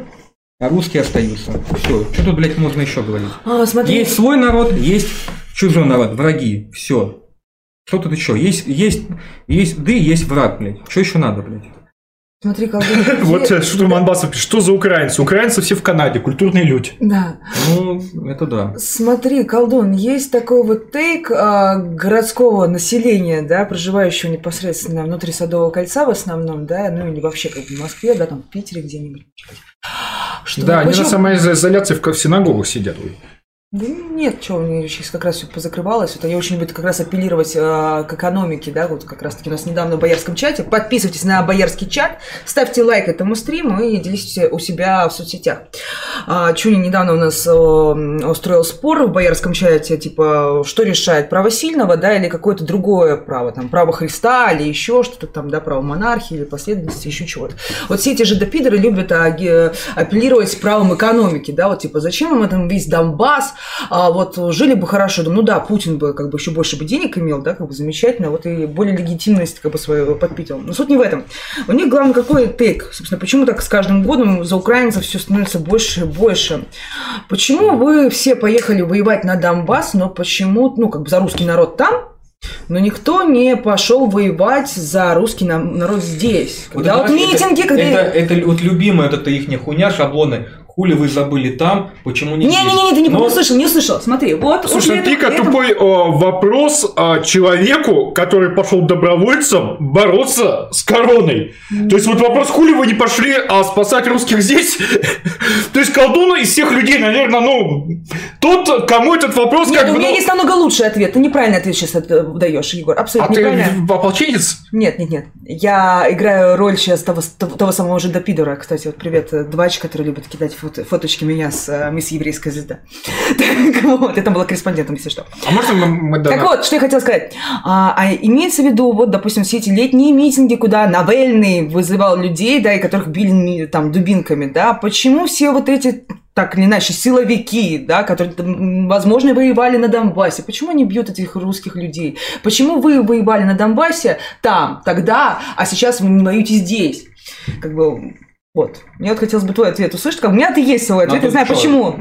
а русские остаются. Все. Что тут, блядь, можно еще говорить? А, смотри. Есть свой народ, есть чужой народ, враги. Все. Что тут еще? Есть, есть, есть ты, есть враг, блядь. Что еще надо, блядь? Смотри, колдун. [laughs] Вот э, что Манбасов пишет, что за украинцы? Украинцы все в Канаде, культурные люди. Да. Ну, это да. Смотри, колдун, есть такой вот тейк а, городского населения, да, проживающего непосредственно внутри Садового кольца в основном, да, ну или вообще как в Москве, да, там в Питере где-нибудь. Что, Да, они на самоизоляции в в синагогах сидят. Ой. Да нет, что, у меня сейчас как раз все позакрывалось. Вот они очень любят как раз апеллировать э, к экономике, да, вот как раз таки у нас недавно в боярском чате. Подписывайтесь на боярский чат, ставьте лайк этому стриму и делитесь у себя в соцсетях. А, Чуни недавно у нас э, устроил спор в боярском чате, типа, что решает, право сильного, да, или какое-то другое право, там, право Христа, или еще что-то там, да, право монархии, или последовательности, еще чего-то. Вот все эти же допидоры любят аги- апеллировать правом экономики, да, вот типа, зачем им этом весь Донбасс, а вот жили бы хорошо, думаю, ну да, Путин бы как бы еще больше бы денег имел, да, как бы замечательно, вот и более легитимность как бы свою подпитывал. Но суть не в этом. У них главное какой тейк, собственно, почему так с каждым годом за украинцев все становится больше и больше. Почему вы все поехали воевать на Донбасс, но почему, ну, как бы за русский народ там, но никто не пошел воевать за русский на- народ здесь. Когда вот, знаешь, митинги, это, когда... это, это вот любимая вот эта их хуйня, шаблоны. Хули вы забыли там, почему не? Не-не-не, ты не Но- услышал, не услышал. Смотри, вот... Слушай, Пика, это- тупой э, вопрос э, человеку, который пошел добровольцем бороться с короной. То есть вот вопрос, хули вы не пошли а, спасать русских здесь? [laughs] То есть колдун из всех людей, наверное, ну, тот, кому этот вопрос Нет, как у бы... меня ну, есть намного лучший ответ. Ты неправильный ответ сейчас это даешь, Егор. а Абсолютно ты неправильно. ополченец? Нет, нет, нет. Я играю роль сейчас того, того, того самого же Допидора. Кстати, вот привет, э, Двач, который любит кидать фото- фоточки меня с э, мисс еврейская звезда. [laughs] Так вот, это была корреспондентом, если что. А можно мы... мы да, Так вот, что я хотела сказать. А, а имеется в виду, вот, допустим, все эти летние митинги, куда Навальный вызывал людей, да, и которых били там дубинками, да, почему все вот эти так или иначе, силовики, да, которые, возможно, воевали на Донбассе. Почему они бьют этих русских людей? Почему вы воевали на Донбассе там, тогда, а сейчас вы не воюете здесь? Как бы, вот. Мне вот хотелось бы твой ответ услышать. Как, у меня-то есть свой ответ, Ну, я знаю, почему.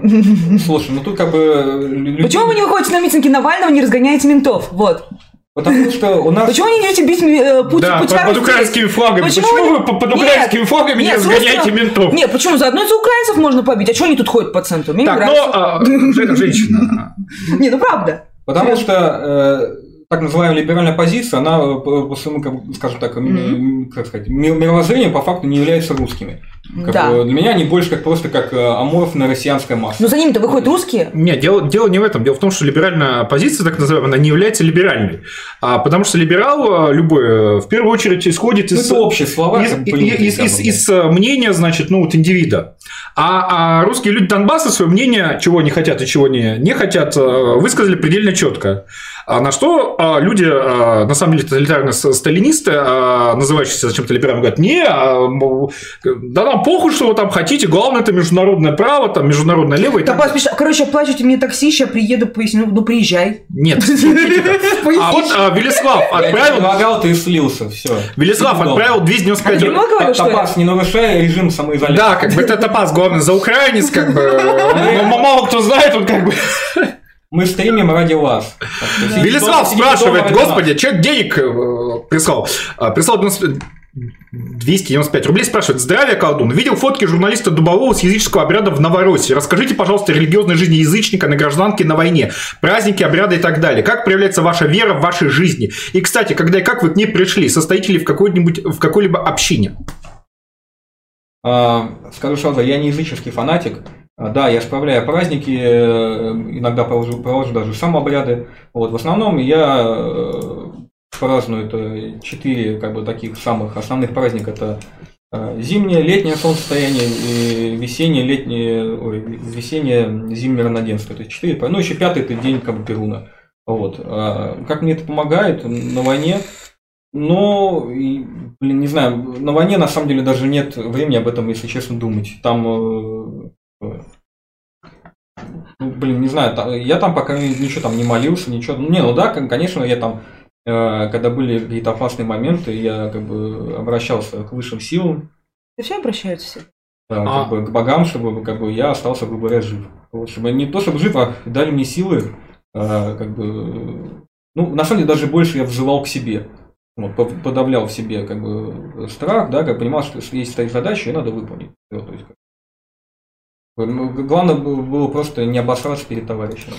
[laughs] Слушай, ну тут как бы... э, лю- Почему вы не выходите на митинги Навального, не разгоняете ментов? Вот. Потому что у нас... Почему вы не идете бить э, Путин, Да, под, Путина под украинскими флагами. Почему Почему, вы по- под Нет, украинскими флагами не нет, разгоняете собственно- ментов? Нет, почему? Заодно из украинцев можно побить. А что они тут ходят по центру? Мне не Так, нравится. но а, Жен- [laughs] женщина. [laughs] Не, ну правда. Потому что э, так называемая либеральная позиция, она э, по, своему, скажем так, м, как сказать, ми- мировоззрению по факту не является русскими. Как Да. для меня они больше как просто как э, аморфная россиянская масса. Но за ними-то выходят русские. Нет, дело, дело не в этом. Дело в том, что либеральная позиция, так называемая, она не является либеральной. А, потому что либерал а, любой, э, в первую очередь, исходит Ну, из... это общие слова. из, из- из- из- э, мнения, значит, ну, вот индивида. А, а русские люди Донбасса свое мнение, чего они хотят и чего не, не хотят, э, высказали предельно четко. А на что а, люди, а, на самом деле, тоталитарные с- сталинисты, а, называющиеся зачем-то либералами, говорят, не, а, да нам похуй, что вы там хотите, главное, это международное право, там, международное лево и так Топаз пишет, короче, оплачивайте мне такси, сейчас приеду, поясню. Ну, приезжай. Нет. [laughs] А вот а, Велислав Я отправил... предлагал, ты слился, все. Велислав отправил 295 А ли? Топас, не нарушай режим самоизоляции. Да, как бы это топаз, главное, за украинец, как бы. Мало кто знает, он как бы. Мы стримим ради вас. Так Велислав спрашивает, господи, человек денег э, прислал. А, Прислал 90 295 рублей, спрашивает, здравия, колдун. Видел фотки журналиста Дубового с языческого обряда в Новороссии. Расскажите, пожалуйста, о религиозной жизни язычника на гражданке на войне, праздники, обряды и так далее. Как проявляется ваша вера в вашей жизни? И, кстати, когда и как вы к ней пришли? Состоите ли в какой-нибудь, в какой-либо общине? А, Скажу сразу, я не языческий фанатик. А, Да, я справляю праздники, э, иногда провожу, провожу даже сам обряды. Вот, в основном я э, праздную это четыре как бы таких самых основных праздника. Это э, зимнее, летнее солнцестояние и весеннее, летнее, ой, весеннее, зимнее равноденствие. То есть четыре, ну еще пятый это день как бы Перуна. Вот. А Как мне это помогает на войне? И, блин, не знаю, на войне на самом деле даже нет времени об этом, если честно, думать. Там, э, э, ну, блин, не знаю, я там пока ничего там не молился, ничего. Не, ну да, кон- конечно, я там, э, когда были какие-то опасные моменты, я как бы обращался к высшим силам, Да все обращаются все. да, А. как бы к богам, чтобы как бы я остался, грубо говоря, жив. Вот, чтобы не то, чтобы жив, а дали мне силы, э, как бы, ну, на самом деле даже больше я взывал к себе. Вот, по- подавлял в себе как бы страх, да, как понимал, что есть стоит задача, ее надо выполнить. Вот, то есть, Главное было было просто не обосраться перед товарищем.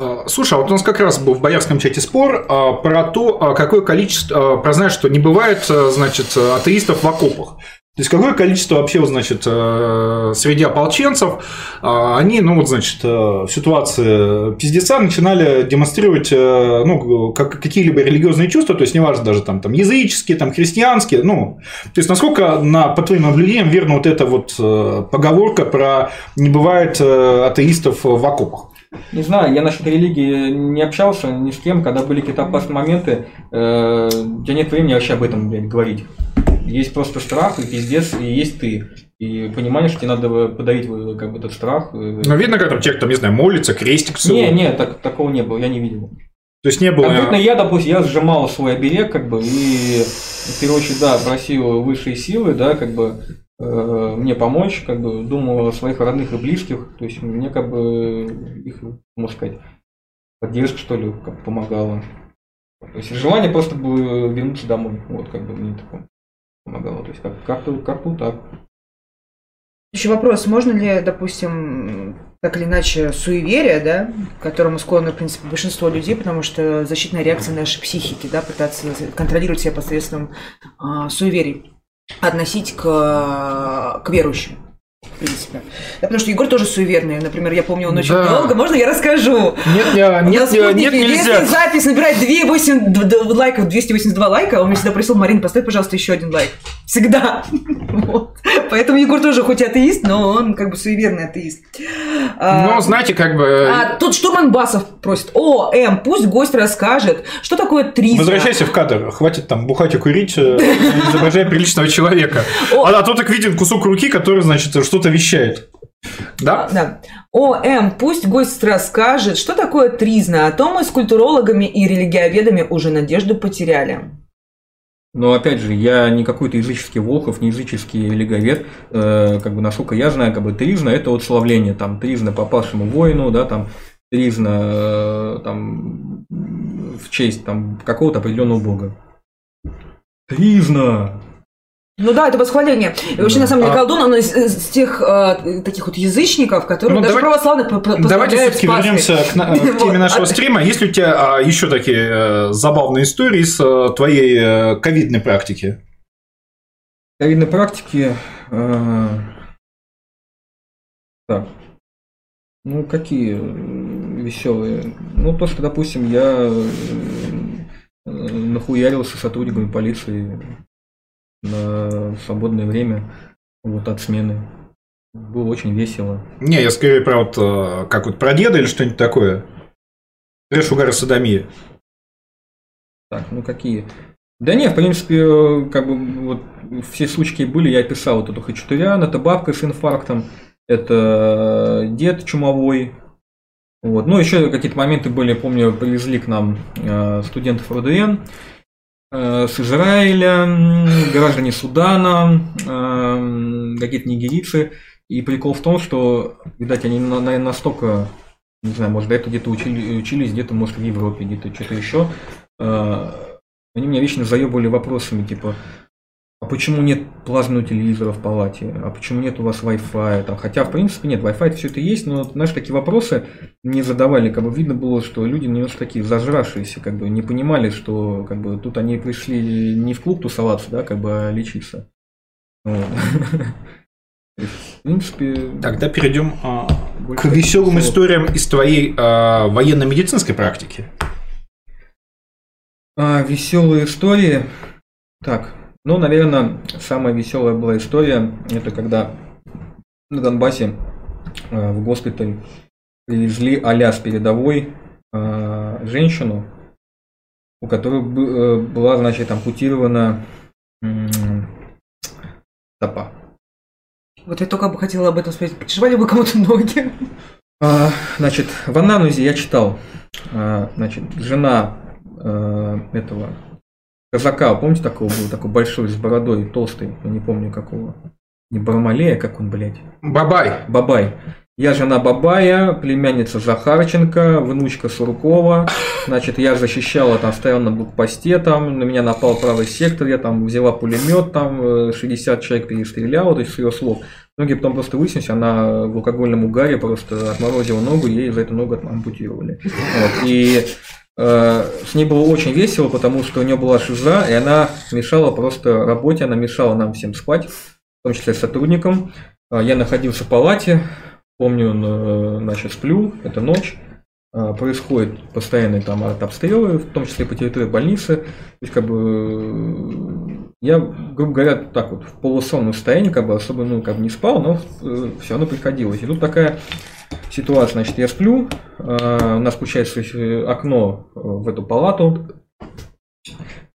А, Слушай, а вот у нас как раз был в боярском чате спор а, про то, а, какое количество, а, про знаешь, что не бывает, а, значит, атеистов в окопах. То есть какое количество вообще, значит, среди ополченцев, они, ну вот, значит, в ситуации пиздеца начинали демонстрировать, ну, как, какие-либо религиозные чувства, то есть неважно даже там, там языческие, там христианские, ну, то есть насколько, на, по твоим наблюдениям, верна вот эта вот поговорка про не бывает атеистов в окопах? Не знаю, я насчет религии не общался ни с кем, когда были какие-то опасные моменты, э, у тебя нет времени вообще об этом блядь, говорить. Есть просто страх и пиздец, и есть ты. И понимание, что тебе надо подавить э, как бы этот страх. э. Ну, видно, как там человек, там, не знаю, молится, крестик Не, не, так, такого не было, я не видел. То есть не было... Конкретно я, допустим, я сжимал свой оберег, как бы, и в первую очередь, да, просил высшие силы, да, как бы, мне помочь, как бы, думал о своих родных и близких, то есть мне, как бы, их, можно сказать, поддержка, что ли, как помогала. То есть желание просто было вернуться домой, вот, как бы, мне такое помогало, то есть как- как-то как вот так. Еще вопрос, можно ли, допустим, так или иначе, суеверие, да, к которому склонны, в принципе, большинство людей, потому что защитная реакция нашей психики, да, пытаться контролировать себя посредством а, суеверий, относить к, к верующим. В принципе. Да, потому что Егор тоже суеверный. Например, я помню, он очень Да. долго. Можно я расскажу? Нет, я- нет, я- нет, нельзя. Если запись набирает 2,8 д- д- лайков, 282 лайка, он мне всегда просил, Марин, поставь, пожалуйста, еще один лайк. Всегда. [laughs] Вот. Поэтому Егор тоже хоть и атеист, но он как бы суеверный атеист. А, Ну, знаете, как бы... а тут штурман Басов просит, о, М, пусть гость расскажет, что такое тризна. Возвращайся в кадр, хватит там бухать и курить, э, [laughs] изображая приличного человека. А, а то так виден кусок руки, который, значит, что-то вещает. Да? Да. О, М, пусть гость расскажет, что такое тризна, а то мы с культурологами и религиоведами уже надежду потеряли. Но опять же, я не какой-то языческий Волхов, не языческий леговед. Э, как бы, насколько я знаю, как бы тризна это вот славление. Там тризна попавшему воину, да, там тризна э, там, в честь там, какого-то определенного бога. Тризна! Ну да, это восхваление. И вообще, на самом деле, А- колдун, он из, из тех э, таких вот язычников, которые Ну, даже давай- по- Давайте все-таки вернемся к, на- [laughs] к теме нашего А- стрима. Есть ли у тебя а, еще такие э, забавные истории с э, твоей э, ковидной практики? Ковидной практики. э, Так. Ну, какие веселые? Ну, то, что, допустим, я э, э, нахуярился сотрудниками полиции на свободное время вот от смены. Было очень весело. Не, я скорее про вот, э, как вот про деда или что-нибудь такое. Трэш, угар садомия. Так, ну какие? Да не, в принципе, э, как бы вот все случаи были, я описал вот эту Хачатурян, это бабка с инфарктом, это дед чумовой. Вот. Ну, еще какие-то моменты были, помню, привезли к нам э, студентов РУДН с Израиля, граждане Судана, э, какие-то нигерийцы. И прикол в том, что, видать, они на- на- настолько, не знаю, может, до этого где-то учили- учились, где-то, может, в Европе, где-то что-то еще, Э, они меня вечно заебывали вопросами, типа, почему нет плазменного телевизора в палате? А почему нет у вас Wi-Fi? Там, хотя, в принципе, нет, Wi-Fi все это есть, но, знаешь, такие вопросы не задавали. Как бы видно было, что люди немножко такие зажравшиеся, как бы не понимали, что как бы тут они пришли не в клуб тусоваться, да, как бы, а лечиться. Вот. [laughs] В принципе, Тогда перейдем а, к веселым историям из твоей а, военно-медицинской практики. А, веселые истории. Так, ну, наверное, самая веселая была история, это когда на Донбассе э, в госпиталь привезли а с передовой э, женщину, у которой бы- э, была, значит, ампутирована стопа. Вот я только бы хотела об этом спросить. Пришивали бы кому-то ноги? А, Значит, в анамнезе я читал, а, значит, жена э, этого казака, помните, такого был, такой большой, с бородой, толстый, я не помню какого, не Бармалея, как он, блядь, Бабай. Бабай. Я жена Бабая, племянница Захарченко, внучка Суркова. Значит, я защищала, там, стоял на блокпосте, там, на меня напал правый сектор, я там взяла пулемет, там, 60 человек перестреляла, то есть с ее слов. Многие потом просто выяснились, она в алкогольном угаре просто отморозила ногу, ей за эту ногу ампутировали. Вот. И э, с ней было очень весело, потому что у нее была шиза, и она мешала просто работе, она мешала нам всем спать, в том числе сотрудникам. А, я находился в палате, Помню, э, значит, сплю, это ночь, происходит постоянные там обстрелы, в том числе по территории больницы. То есть, как бы, я, грубо говоря, так вот, в полусонном состоянии, как бы, особо, ну, как бы не спал, но э, все равно приходилось. И тут такая ситуация, значит, я сплю, а, у нас включается окно в эту палату,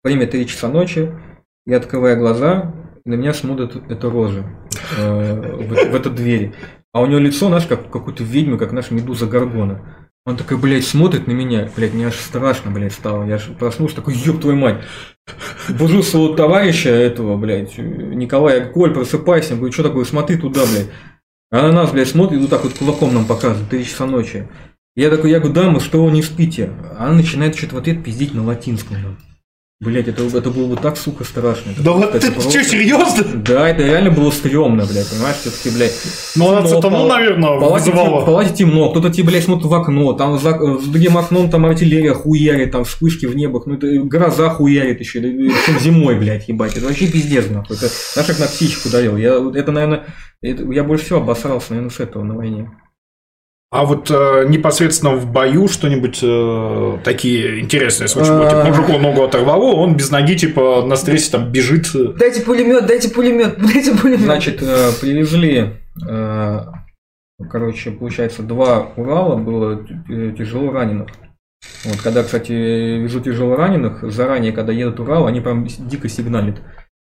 время 3 часа ночи, я открываю глаза, на меня смотрит эта рожа э, в, в эту дверь. А у него лицо, знаешь, как какой-то ведьмы, как наша медуза Гаргона. Он такой, блядь, смотрит на меня, блядь, мне аж страшно, блядь, стало. Я же проснулся, такой, ёб твою мать. Бужу своего товарища этого, блядь, Николая, Коль, просыпайся. Говорю, что такое, смотри туда, блядь. А на нас, блядь, смотрит, вот так вот кулаком нам показывает, 3 часа ночи. Я такой, я говорю, да, мы что вы не спите? Она начинает что-то в ответ пиздить на латинском. Блядь. Блять, это, это было вот так, сука, страшно. Это, да вот ты, просто... что, серьезно? Да, это реально было стрёмно, блядь, понимаешь, все-таки, блядь. Ну, она сатану, наверное, в палате, вызывала. В палате темно, кто-то тебе, блядь, смотрит в окно, там за, с другим окном там артиллерия хуярит, там вспышки в небах, ну, это гроза хуярит еще, чем зимой, блядь, ебать, это вообще пиздец, нахуй. Это, знаешь, как на психику давил. Я, это, наверное, это, я больше всего обосрался, наверное, с этого на войне. А вот э, непосредственно в бою что-нибудь э, такие интересные случаи были? Типа, мужику ногу оторвало, он без ноги, типа, на стрессе там бежит. Дайте пулемет, дайте пулемет, [laughs] дайте пулемет. Значит, э, привезли, э, короче, получается, два Урала было тяжело раненых. Вот, когда, кстати, везут тяжело раненых, заранее, когда едут Урал, они прям дико сигналят.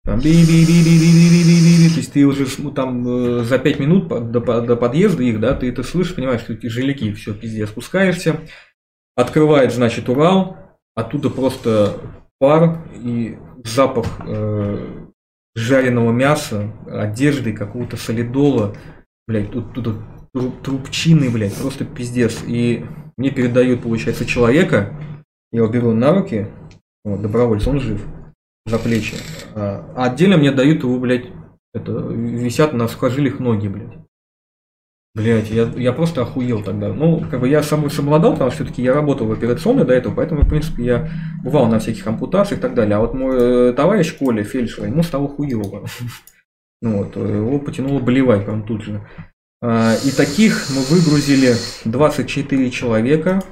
Там, би би би би би би би би би то есть ты уже там за 5 минут до, до подъезда их, да, ты это слышишь, понимаешь, что тяжеляки, все, пиздец, спускаешься, открывает, значит, Урал, оттуда просто пар и запах э, жареного мяса, одежды, какого-то солидола, блядь, тут, тут, тут трубчины, блядь, просто пиздец. И мне передают, получается, человека, я его беру на руки, вот, добровольец, он жив за плечи. А отдельно мне дают его, блядь, это, висят на сухожилиях ноги, блядь. Блять, я, я просто охуел тогда. Ну, как бы я собой совладал, потому что все-таки я работал в операционной до этого, поэтому, в принципе, я бывал на всяких ампутациях и так далее. А вот мой э, товарищ Коля Фельдшер, ему стало хуево. [laughs] Ну вот, его потянуло болевать прям тут же. А, и таких мы выгрузили 24 человека.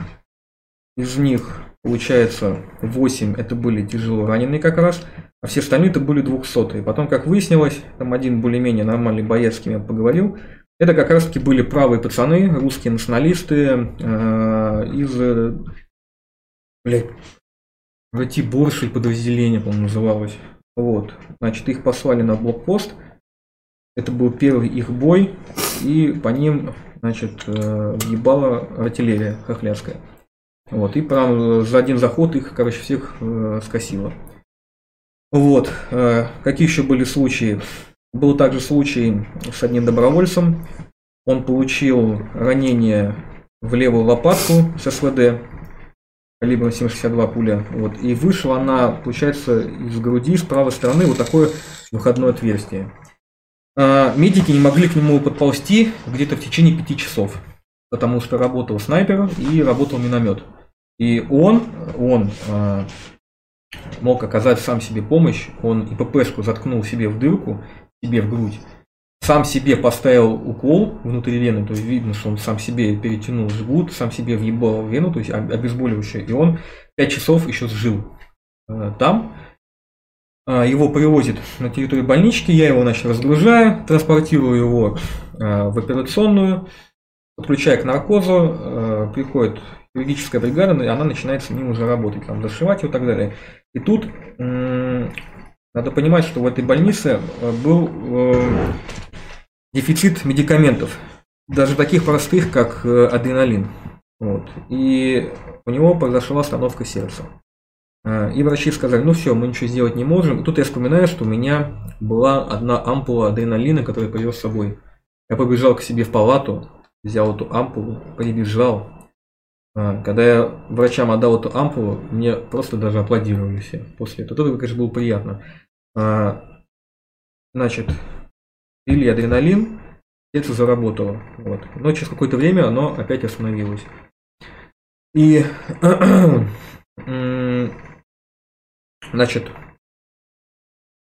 Из них Получается, 8 это были тяжело раненые как раз, а все остальные это были 200 Потом, как выяснилось, там один более-менее нормальный боец, с кем я поговорил, это как раз таки были правые пацаны, русские националисты э, из, блядь, Ратиборши подразделение, по-моему, называлось. Вот, значит, их послали на блокпост. Это был первый их бой, и по ним, значит, э, въебала артиллерия хохлядская. Вот, и прям за один заход их, короче, всех э, скосило. Вот. Э, какие еще были случаи? Был также случай с одним добровольцем. Он получил ранение в левую лопатку с СВД, калибром 7,62 пуля. Вот, и вышла она, получается, из груди с правой стороны вот такое выходное отверстие. Э, медики не могли к нему подползти где-то в течение пяти часов, потому что работал снайпер и работал миномет. И он, он э, мог оказать сам себе помощь, он и ППшку заткнул себе в дырку, себе в грудь, сам себе поставил укол внутри вены, то есть видно, что он сам себе перетянул жгут, сам себе въебал вену, то есть обезболивающее, и он 5 часов еще жил э, там. Э, его привозят на территорию больнички, я его, значит, разгружаю, транспортирую его э, в операционную, подключаю к наркозу, э, приходит юридическая бригада, она начинает с ним уже работать, там, зашивать его и так далее. И тут надо понимать, что в этой больнице э, был э, дефицит медикаментов, даже таких простых, как э, адреналин. Вот. И у него произошла остановка сердца. И врачи сказали, ну все, мы ничего сделать не можем. И тут я вспоминаю, что у меня была одна ампула адреналина, которую я привез с собой. Я побежал к себе в палату, взял эту ампулу, прибежал. А, Когда я врачам отдал эту ампулу, мне просто даже аплодировали все после этого. Это, конечно, было приятно. А, Значит, пили адреналин, сердце заработало. Вот. Но через какое-то время оно опять остановилось. И, [clears throat] значит,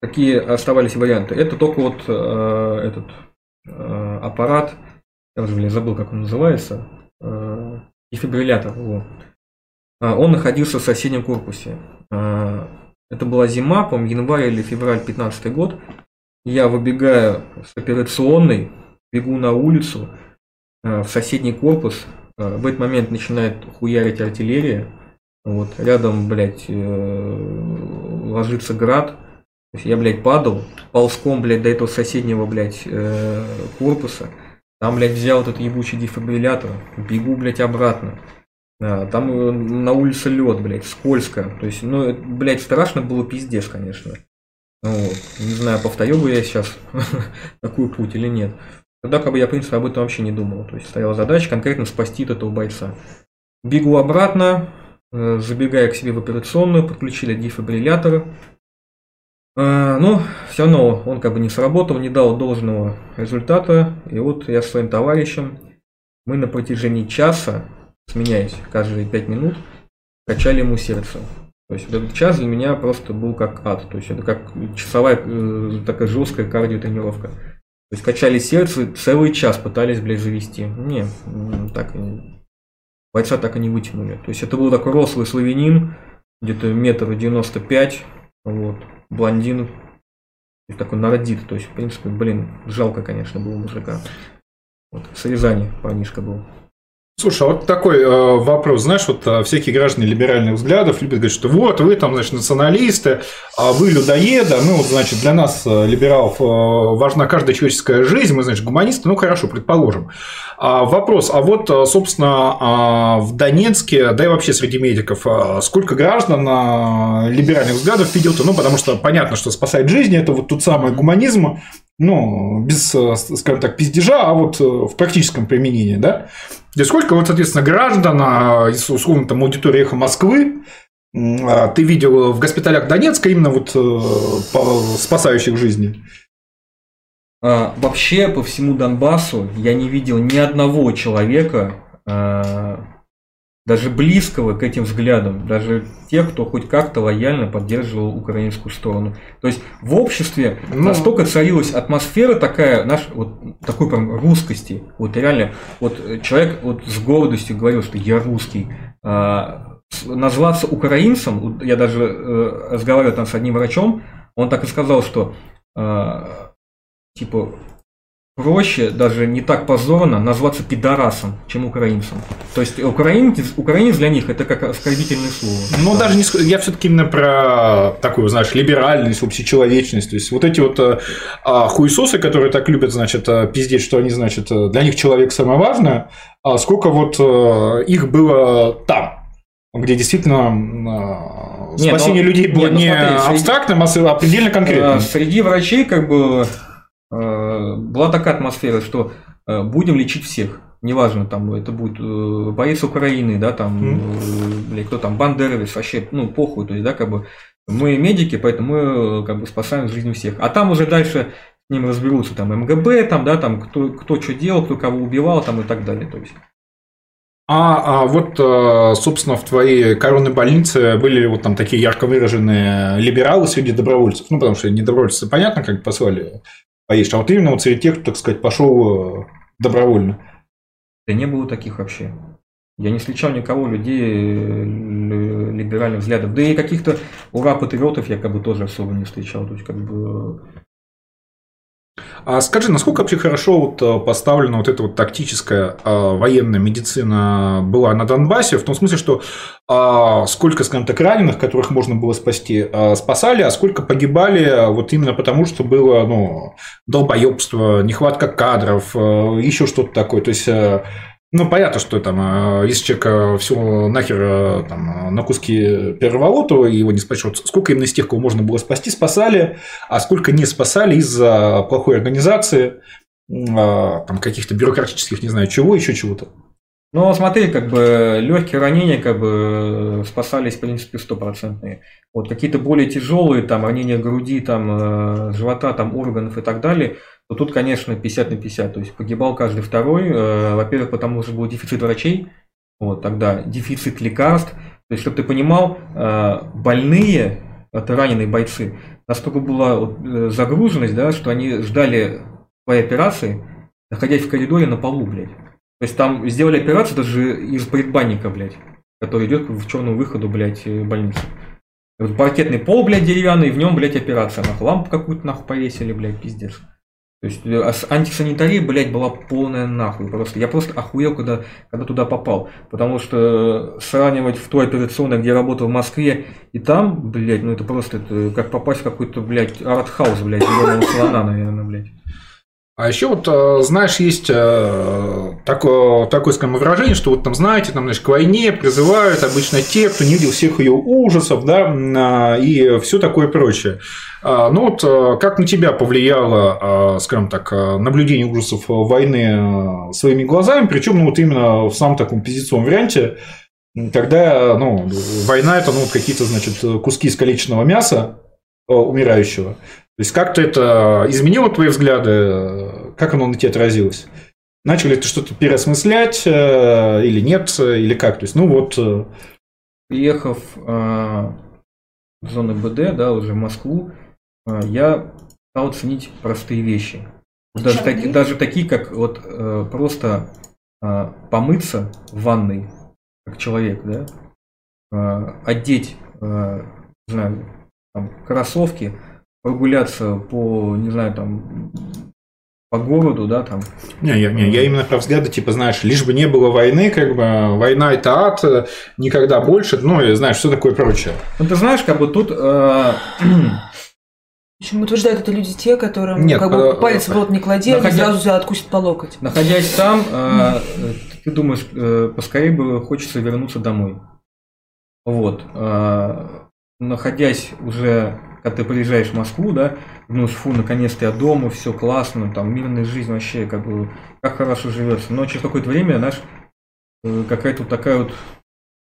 какие оставались варианты? Это только вот э, этот э, аппарат, я уже блин, забыл, как он называется, э, дефибриллятор. А, Он находился в соседнем корпусе. А, Это была зима, по-моему, январь или февраль 15 год. Я выбегаю с операционной, бегу на улицу, в соседний корпус. В этот момент начинает хуярить артиллерия. Вот, рядом, блядь, э, ложится град. Я, блядь, падал ползком, блядь, до этого соседнего, блядь, э, корпуса. Там, блядь, взял этот ебучий дефибриллятор. Бегу, блядь, обратно. Да, там э, на улице лед, блядь, скользко. То есть, ну, блядь, страшно было пиздец, конечно. Ну Вот. Не знаю, повторю бы я сейчас [laughs] такую путь или нет. Тогда как бы я, в принципе, об этом вообще не думал. То есть стояла задача конкретно спасти этого бойца. Бегу обратно, э, забегая к себе в операционную, подключили дефибриллятор. Э, Но все равно он как бы не сработал, не дал должного результата. И вот я с своим товарищем, мы на протяжении часа, сменяясь каждые 5 минут, качали ему сердце. То есть этот час для меня просто был как ад. То есть это как часовая э, такая жесткая кардиотренировка. То есть качали сердце, целый час пытались, блядь, завести. Не, так бойца так и не вытянули. То есть это был такой рослый славянин, где-то метр девяносто пять, вот, блондин, и такой народит. То есть, в принципе, блин, жалко, конечно, было мужика. Вот, с Рязани парнишка был. Слушай, а вот такой э, вопрос. Знаешь, вот э, всякие граждане либеральных взглядов любят говорить, что вот вы там, значит, националисты, а вы людоеды, ну, вот, значит, для нас, э, либералов, э, важна каждая человеческая жизнь, мы, значит, гуманисты, ну, хорошо, предположим. А, вопрос, а вот, э, собственно, а, в Донецке, да и вообще среди медиков, а, сколько граждан а, либеральных взглядов видел ты? Ну, потому что понятно, что спасает жизни, это вот тот самый гуманизм, ну, без, э, скажем так, пиздежа, а вот э, в практическом применении, да? Где сколько, вот, соответственно, граждан а, из, условно, там, аудитории «Эхо Москвы» а, ты видел в госпиталях Донецка именно вот э, спасающих жизни? А, вообще по всему Донбассу я не видел ни одного человека, даже близкого к этим взглядам, даже тех, кто хоть как-то лояльно поддерживал украинскую сторону. То есть в обществе Ну. настолько царилась атмосфера такая, наш, вот такой прям русскости. Вот реально, вот э, человек вот с гордостью говорил, что я русский. А, назваться украинцем, я даже э, разговаривал там с одним врачом, он так и сказал, что а, типа проще, даже не так позорно назваться пидорасом, чем украинцем. То есть украинец, украинец для них это как оскорбительное слово. Ну, даже не я все-таки именно про такую, знаешь, либеральность, общечеловечность. То есть, вот эти вот э, а, хуесосы, которые так любят, значит, э, пиздеть, что они, значит, э, для них человек самое важное, а сколько вот э, их было там, где действительно Не, спасение ну- людей было не, ну не смотри, среди- абстрактным, а с- а предельно конкретным. Среди врачей как бы была такая атмосфера, что э, будем лечить всех. Неважно, там это будет э, боец Украины, да, там, э, или кто там, Бандеровец, вообще, ну, похуй, то есть, да, как бы мы медики, поэтому мы э, как бы спасаем жизнь всех. А там уже дальше с ним разберутся, там, МГБ, там, да, там, кто, кто что делал, кто кого убивал, там, и так далее, то есть. А, а вот, э, собственно, в твоей коронной больнице были ли вот там такие ярко выраженные либералы среди добровольцев? Ну, потому что не добровольцы, понятно, как послали поесть, а вот именно вот среди тех, кто, так сказать, пошел добровольно. Да не было таких вообще. Я не встречал никого людей э, ли- либеральных взглядов. Да и каких-то ура-патриотов я как бы тоже особо не встречал. То есть как бы... А скажи, насколько вообще хорошо вот э, поставлена вот эта вот тактическая э, военная медицина была на Донбассе, в том смысле, что а, сколько, скажем так, раненых, которых можно было спасти, а, спасали, а сколько погибали а, вот именно потому, что было, ну, долбоебство, нехватка кадров, еще что-то такое. То есть, э, ну, понятно, что там, э, если человека все нахер э, там, э, на куски перервало, то его не спасешь. Вот сколько именно из тех, кого можно было спасти, спасали, а сколько не спасали из-за плохой организации, там каких-то бюрократических, не знаю, чего, еще чего-то. Ну, смотри, как бы легкие ранения как бы спасались, в принципе, стопроцентные. Вот какие-то более тяжелые, там, ранения груди, там, э, живота, там, органов и так далее, то тут, конечно, 50 на 50. То есть погибал каждый второй. Э, во-первых, потому что был дефицит врачей, вот тогда дефицит лекарств. То есть, чтобы ты понимал, э, больные, это раненые бойцы, настолько была вот загруженность, да, что они ждали своей операции, находясь в коридоре на полу, блядь. То есть там сделали операцию даже из предбанника, блядь, который идет в черную выходу, блядь, э, больницы. Паркетный пол, блядь, деревянный, в нем, блядь, операция. Нахуй лампу какую-то нахуй повесили, блядь, пиздец. То есть э, антисанитария, блядь, была полная нахуй. Просто. Я просто охуел, когда, когда туда попал. Потому что сравнивать в той операционной, где я работал в Москве, и там, блядь, ну это просто это, как попасть в какой-то, блядь, артхаус, блядь, зеленого слона, наверное, блядь. А еще вот, э, знаешь, есть э, такое, такое скажем, выражение, что вот там, знаете, там, знаешь, к войне призывают обычно те, кто не видел всех ее ужасов, да, а, и все такое прочее. А, ну вот, э, как на тебя повлияло, скажем так, наблюдение ужасов войны своими глазами, причем, ну вот именно в самом таком позиционном варианте, когда, ну, война это, ну, какие-то, значит, куски искалеченного мяса умирающего, то есть как-то это изменило твои взгляды? Как оно на тебе отразилось? Начали ты что-то переосмыслять или нет, или как? То есть, ну вот... Э, Приехав в зону БД, да, уже в Москву, я стал ценить простые вещи. Даже, так, даже такие, как вот э, просто э, помыться в ванной, как человек, да, э, одеть, э, не знаю, там, кроссовки, прогуляться по, не знаю, там, по городу, да, там. Не, я, не, я именно про взгляды, типа, знаешь, лишь бы не было войны, как бы, война это ад, никогда больше, ну, и знаешь, что такое прочее. Ну, ты знаешь, как бы тут... Э... [clears throat] Причем утверждают это люди те, которым Нет, как бы палец в рот не клади, находя... они сразу тебя откусят по локоть. Находясь там, э, ты думаешь, э, поскорее бы хочется вернуться домой. Вот. Э, находясь уже когда ты приезжаешь в Москву, да, думаешь, фу, наконец-то я дома, все классно, там мирная жизнь вообще, как бы, как хорошо живется. Но через какое-то время, знаешь, э, какая-то вот такая вот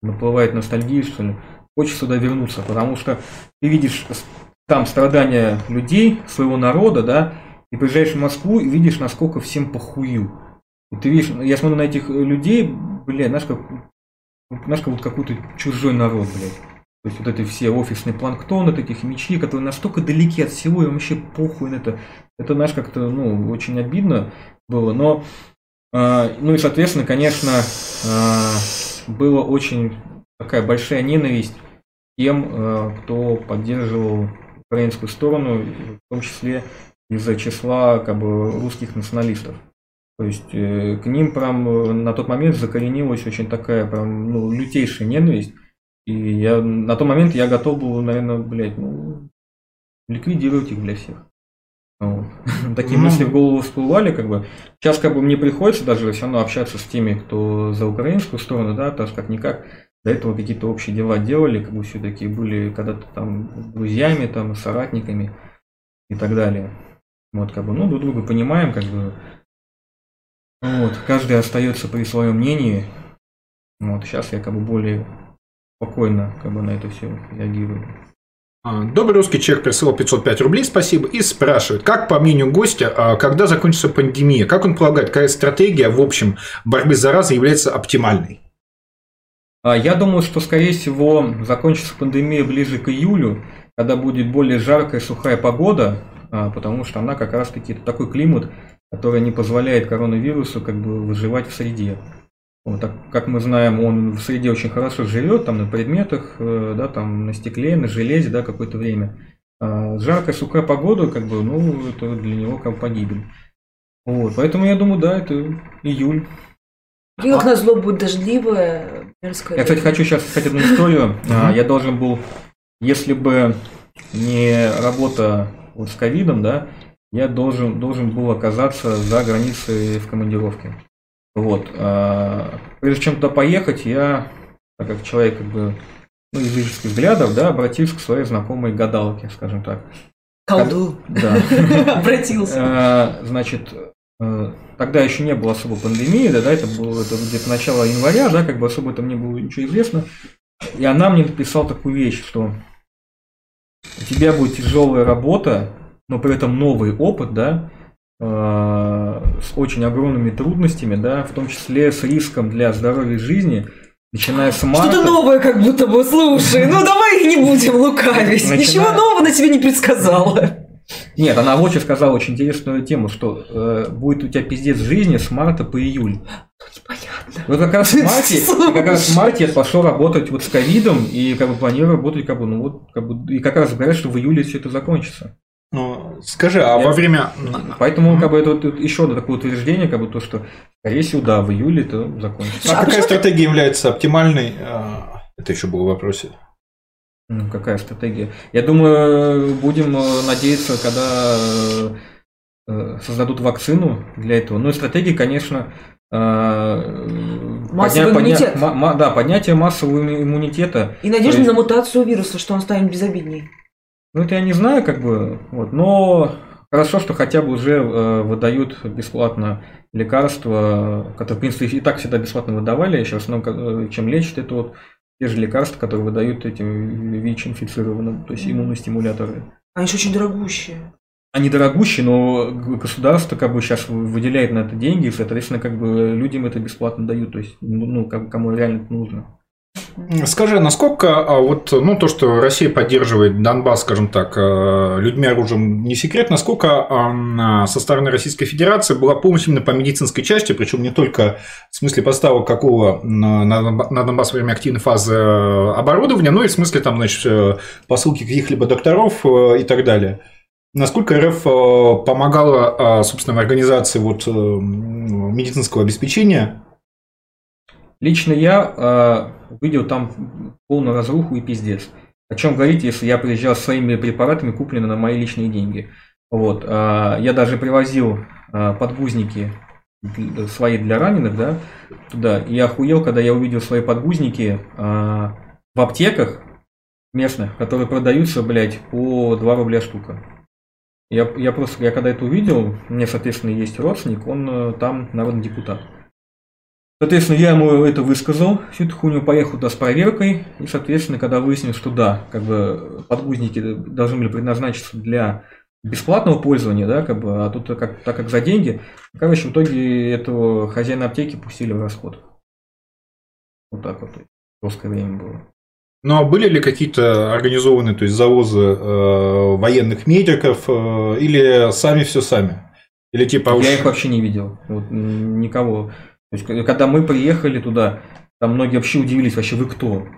наплывает ностальгия, что ли, хочешь сюда вернуться, потому что ты видишь там страдания людей, своего народа, да, и приезжаешь в Москву и видишь, насколько всем похую. И ты видишь, я смотрю на этих людей, блядь, знаешь, как, знаешь, как вот какой-то чужой народ, блядь. То есть вот эти все офисные планктоны, вот эти химичи, которые настолько далеки от всего, и вообще похуй на это. Это, знаешь, как-то, ну, очень обидно было. Но, э, ну и, соответственно, конечно, э, была очень такая большая ненависть тем, э, кто поддерживал украинскую сторону, в том числе из-за числа как бы, русских националистов. То есть э, к ним прям на тот момент закоренилась очень такая прям ну, лютейшая ненависть. И я на тот момент я готов был, наверное, блядь, ну, ликвидировать их для всех. Вот. [laughs] Такие ну, мысли в голову всплывали, как бы. Сейчас как бы мне приходится даже все равно общаться с теми, кто за украинскую сторону, да, то есть как-никак до этого какие-то общие дела делали, как бы все-таки были когда-то там друзьями, там, соратниками и так далее. Вот, как бы, ну, друг друга понимаем, как бы. Вот, каждый остается при своем мнении. Вот, сейчас я как бы более спокойно как бы на это все реагирую. А, добрый русский человек присылал 505 рублей, спасибо, и спрашивает, как по мнению гостя, а, когда закончится пандемия, как он полагает, какая стратегия в общем борьбы с заразой является оптимальной? А, я думаю, что, скорее всего, закончится пандемия ближе к июлю, когда будет более жаркая, сухая погода, потому что она как раз-таки такой климат, который не позволяет коронавирусу как бы выживать в среде. Вот, так, как мы знаем, он в среде очень хорошо живет, там на предметах, э, да, там на стекле, на железе, да, какое-то время. А жаркая, сухая погода, как бы, ну, это для него как погибель. Вот, поэтому я думаю, да, это июль. И как назло будет дождливое, мерзкое. Я, кстати, хочу сейчас сказать одну историю. А, я должен был, если бы не работа вот с ковидом, да, я должен, должен был оказаться за границей в командировке. Вот. А, прежде чем туда поехать, я, так как человек как бы ну, языческих взглядов, да, обратился к своей знакомой гадалке, скажем так. Колду. Да. [laughs] Обратился. А, значит, тогда еще не было особо пандемии, да, да, это было это где-то начало января, да, как бы особо там не было ничего известно. И она мне написала такую вещь, что у тебя будет тяжелая работа, но при этом новый опыт, да, э, с очень огромными трудностями, да, в том числе с риском для здоровья и жизни, начиная с марта. Что-то новое как будто бы, слушай. Ну давай не будем лукавить. Ничего нового на тебе не предсказала. Нет, она в очередь сказала очень интересную тему, что э, будет у тебя пиздец жизни с марта по июль. Непонятно. Вот как раз в марте, как раз в марте я пошел работать вот с ковидом и как бы планирую работать как бы, ну вот, как бы, и как раз говорят, что в июле все это закончится. Ну, скажи, а Я- во время... Поэтому как бы это вот еще одно такое утверждение, как бы то, что, скорее всего, да, в июле это закончится. А А какая ты- стратегия является оптимальной? А, Это еще было в вопросе. Ну, какая стратегия? Я думаю, будем э, надеяться, когда э, э, создадут вакцину для этого. Ну и стратегия, конечно, Массовый иммунитет. ма- ма- да, поднятие массового иммунитета. И надежда есть- на мутацию вируса, что он станет безобидней. Ну, это я не знаю, как бы, вот, но хорошо, что хотя бы уже э, выдают бесплатно лекарства, которые, в принципе, и так всегда бесплатно выдавали, еще в основном, чем лечат, это вот те же лекарства, которые выдают этим ВИЧ-инфицированным, то есть иммуностимуляторы. Они же очень дорогущие. Они дорогущие, но государство как бы сейчас выделяет на это деньги, и, соответственно, как бы людям это бесплатно дают, то есть, ну, ну, как- кому реально это нужно. Скажи, насколько а, вот, ну, то, что Россия поддерживает Донбасс, скажем так, э, людьми оружием, не секрет, насколько а, со стороны Российской Федерации была помощь именно по медицинской части, причем не только в смысле поставок какого на, на Донба- на Донбасс во время активной фазы э, оборудования, но и в смысле там, значит, э, посылки каких-либо докторов и так далее. Насколько РФ помогала, э, собственно, в организации вот, медицинского обеспечения? Лично я э, увидел там полную разруху и пиздец. О чем говорить, если я приезжал своими препаратами, купленными на мои личные деньги. Вот. э, я даже привозил э, подгузники свои для раненых, да, туда. И я охуел, когда я увидел свои подгузники э, в аптеках местных, которые продаются, блядь, по 2 рубля штука. Я, я просто, я когда это увидел, у меня, соответственно, есть родственник, он э, там народный депутат. Соответственно, я ему это высказал, всю эту хуйню поехал туда с проверкой, и, соответственно, когда выяснилось, что да, как бы подгузники должны были предназначиться для бесплатного пользования, да, как бы, а тут как, так как за деньги, короче, в итоге этого хозяина аптеки пустили в расход. Вот так вот. Жесткое время было. Ну а были ли какие-то организованные, то есть завозы э, военных медиков э, или сами все сами? Или типа уж- Я их вообще не видел. Вот, никого. То есть, когда мы приехали туда, там многие вообще удивились, вообще вы кто?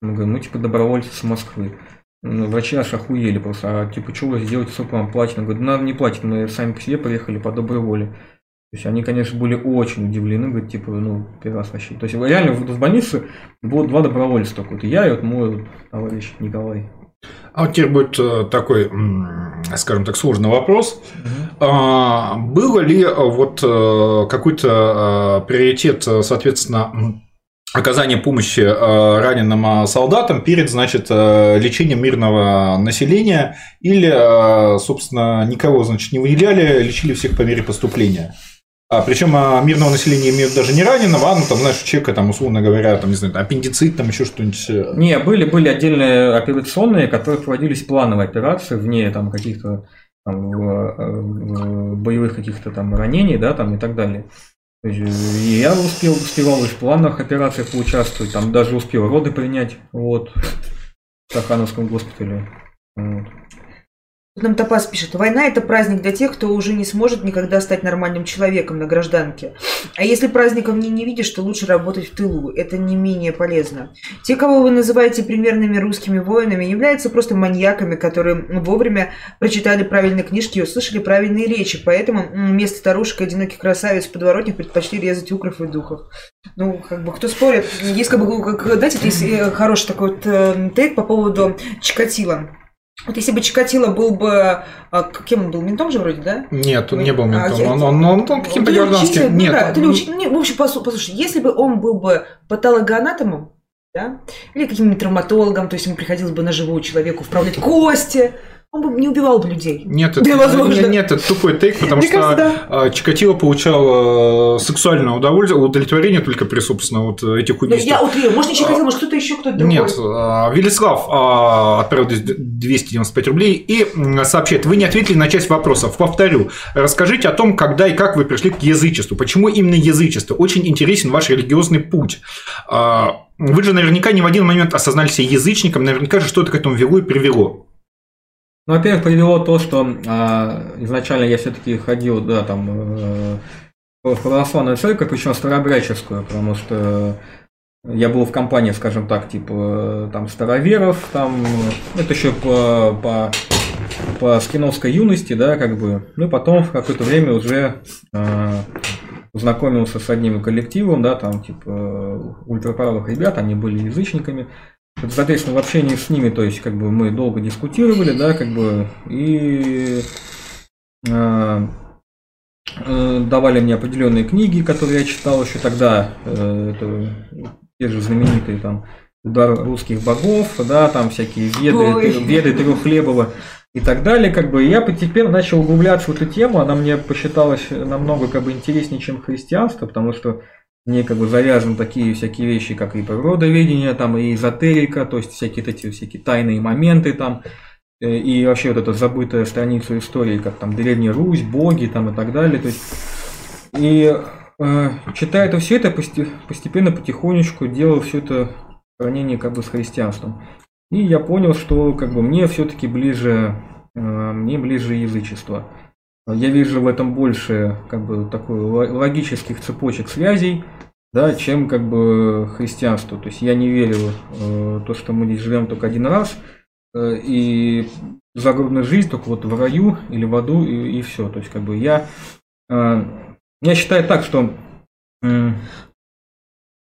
Мы говорим, мы типа добровольцы с Москвы. Ну, Врачи аж охуели просто, а типа, что вы сделаете, сколько вам платят? Он говорит, нам не платят, мы сами по себе приехали по доброй воле. То есть они, конечно, были очень удивлены, говорят, типа, ну, первый раз вообще. То есть реально в, больнице было два добровольца только. Вот я и вот мой товарищ Николай. А вот теперь будет э, такой, скажем так, сложный вопрос. А, Было ли э, вот э, какой-то приоритет, соответственно, м, оказания помощи раненым солдатам перед, значит, лечением мирного населения или, собственно, никого, значит, не выделяли, лечили всех по мере поступления? А, причем а, мирного населения имеют даже не раненого, а, ну, там, знаешь, у человека, там, условно говоря, там, не знаю, аппендицит, там еще что-нибудь. э. Не, были, были отдельные операционные, которые проводились плановые операции вне там каких-то там, в боевых каких-то там ранений, да, там и так далее. Э, и я успел, успевал и в плановых операциях поучаствовать, там даже успел роды принять, вот, в Стахановском госпитале. Вот. Нам Топас пишет, война это праздник для тех, кто уже не сможет никогда стать нормальным человеком на гражданке. А если праздников не, не видишь, то лучше работать в тылу. Это не менее полезно. Те, кого вы называете примерными русскими воинами, являются просто маньяками, которые вовремя прочитали правильные книжки и услышали правильные речи. Поэтому вместо старушек и одиноких красавиц в подворотнях предпочли резать укров и духов. Ну, как бы, кто спорит, есть как бы, как, знаете, есть э, хороший такой вот э, тейк по поводу Чикатила. Вот если бы Чикатило был бы... а, кем он был? Ментом же вроде, да? Нет, он не был А, ментом, я- он, он, он, он каким-то То ли учитель, гражданским. ну Нет, да, ли он- учитель, не, в общем, послу- послушай, если бы он был бы патологоанатомом, да, или каким-нибудь травматологом, то есть ему приходилось бы на живую человеку вправлять кости, он бы не убивал бы людей. Нет, Да, это, возможно. нет, нет, это тупой тейк, [laughs] потому Мне что кажется, а, Чикатило получал а, сексуальное удовольствие, удовлетворение только при, собственно, вот этих Ну, убийствах. я утрирую, может, не Чикатило, может, кто-то еще, кто-то другой. Нет, а, Велислав а, отправил 295 рублей и сообщает, вы не ответили на часть вопросов. Повторю, расскажите о том, когда и как вы пришли к язычеству. Почему именно язычество? Очень интересен ваш религиозный путь. А, Вы же наверняка не в один момент осознали себя язычником, наверняка же что-то к этому вело и привело. Ну, во-первых, привело то, что а, изначально я все-таки ходил, да, там, э, в православную церковь, причем старообрядческую, потому что я был в компании, скажем так, типа, э, там, староверов, там, э, это еще по, по, по скиновской юности, да, как бы. Ну, потом в какое-то время уже э, познакомился с одним коллективом, да, там, типа, ультраправых ребят, они были язычниками. Соответственно, в общении с ними, то есть, как бы мы долго дискутировали, да, как бы, и э, э, давали мне определенные книги, которые я читал еще тогда, э, это те же знаменитые там удар русских богов, да, там всякие веды, Ой. веды Трехлебова и так далее, как бы, и я постепенно начал углубляться в эту тему, она мне посчиталась намного как бы интереснее, чем христианство, потому что мне как бы завязаны такие всякие вещи, как и природоведение, там и эзотерика, то есть всякие эти всякие тайные моменты там, э, и вообще вот эта забытая страница истории, как там Древняя Русь, боги там и так далее. То есть, и э, читая это все это, посте- постепенно, потихонечку делал все это сравнение как бы с христианством. И я понял, что как бы мне все-таки ближе, э, мне ближе язычество. Я вижу в этом больше как бы такой ло- логических цепочек связей, да, чем как бы христианство. То есть я не верю э, то, что мы здесь живем только один раз, э, и загробная жизнь только вот в раю или в аду и, все. То есть как бы я, э, я считаю так, что м,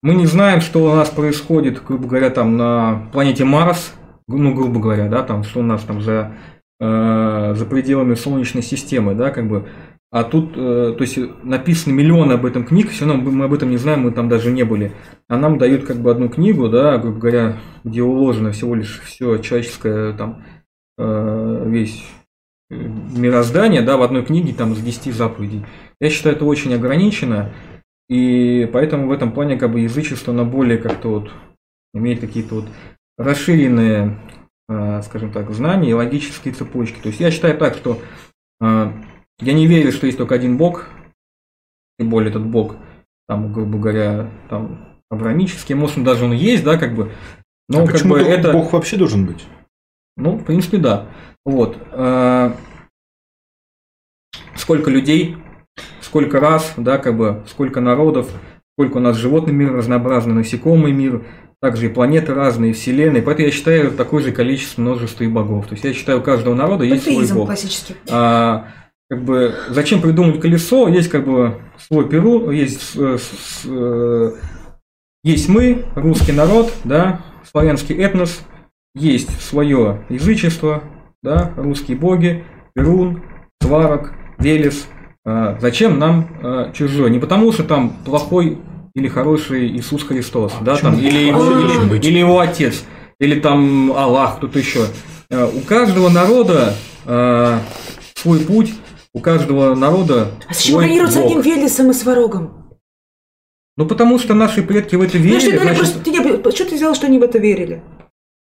мы не знаем, что у нас происходит, грубо говоря, там на планете Марс, ну, грубо говоря, да, там, что у нас там за, э, за пределами Солнечной системы, да, как бы. А тут, э, то есть, написано миллионы об этом книг, все равно мы об этом не знаем, мы там даже не были. А нам дают как бы одну книгу, да, грубо говоря, где уложено всего лишь все человеческое, там, э, весь мироздание, да, в одной книге там из 10 заповедей. Я считаю, это очень ограничено, и поэтому в этом плане как бы язычество, оно более как-то вот имеет какие-то вот расширенные, скажем так, знания и логические цепочки. То есть я считаю так, что э, я не верю, что есть только один бог, тем более этот бог, там, грубо говоря, там, авраамический, может, он даже он есть, да, как бы, но а как бы это... Бог вообще должен быть? Ну, в принципе, да. Вот. Э, Сколько людей, сколько раз, да, как бы, сколько народов, сколько у нас животный мир разнообразный, насекомый мир, также и планеты разные, вселенные. Поэтому я считаю такое же количество множества и богов. То есть я считаю, у каждого народа есть свой бог. классический. А, как бы, зачем придумать колесо? Есть как бы свой Перу, есть, э, с- э, есть мы, русский народ, да, славянский этнос, есть свое язычество, да, русские боги, Перун, Сварог, Велес. А, зачем нам а, чужое? Не потому, что там плохой или хороший Иисус Христос, да, там, или его, или- или его отец, или там Аллах, кто-то еще. Э, У каждого народа э, свой путь, у каждого народа А зачем с одним Велесом и Сварогом? Ну потому что наши предки в это Ну, что, верили, ты, значит, просто, не- что ты сделал, что они в это верили?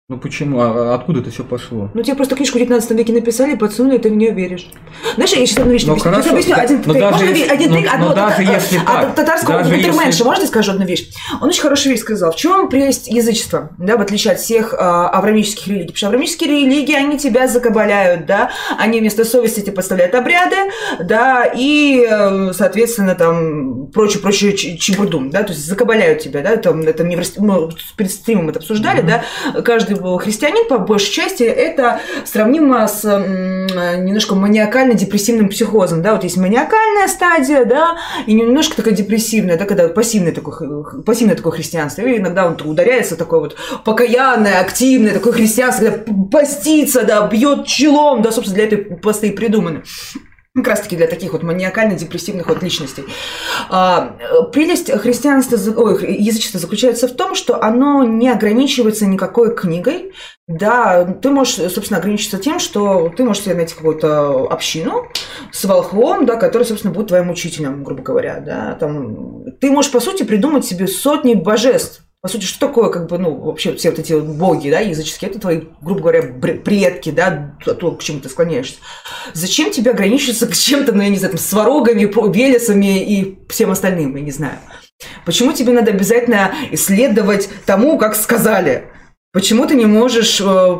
Ну почему, а откуда это все пошло? Ну, тебе просто книжку в 19 веке написали, подсунули, и ты в нее веришь. Знаешь, я сейчас одну вещь Ну, хорошо, Сейчас объясню один но трик. даже Можно если- один но- трик? но Одно- даже от- если от так, татарского Гутерменша. если- Можно скажу одну вещь? Он очень хорошую вещь сказал. В чем прелесть язычества, да, в отличие от всех а, авраамических религий? Потому что авраамические религии, они тебя закабаляют, да, они вместо совести тебе подставляют обряды, да, и, э, соответственно, там, прочую-прочую чебурду, да, то есть закабаляют тебя, да, это, это мы перед стримом это обсуждали, да, каждый христианин, по большей части, это сравнимо с немножко маниакально-депрессивным психозом, да, вот есть маниакальная стадия, да, и немножко такая депрессивная, да, когда пассивное такое, пассивное такое христианство, и иногда он ударяется такое вот покаянное, активное такое христианство, когда постится, да, бьет челом, да, собственно, для этой посты и придуманы. Как раз-таки для таких вот маниакально-депрессивных вот личностей. А, прелесть христианства, ой, язычества заключается в том, что оно не ограничивается никакой книгой. Да, ты можешь, собственно, ограничиться тем, что ты можешь себе найти какую-то общину с волхвом, да, который, собственно, будет твоим учителем, грубо говоря. Да, там, ты можешь, по сути, придумать себе сотни божеств, по сути, что такое, как бы, ну, вообще все вот эти боги, да, языческие, это твои, грубо говоря, предки, да, то, к чему ты склоняешься. Зачем тебе ограничиться к чем-то, ну, я не знаю, там, сварогами, велесами и всем остальным, я не знаю. Почему тебе надо обязательно исследовать тому, как сказали? Почему ты не можешь э,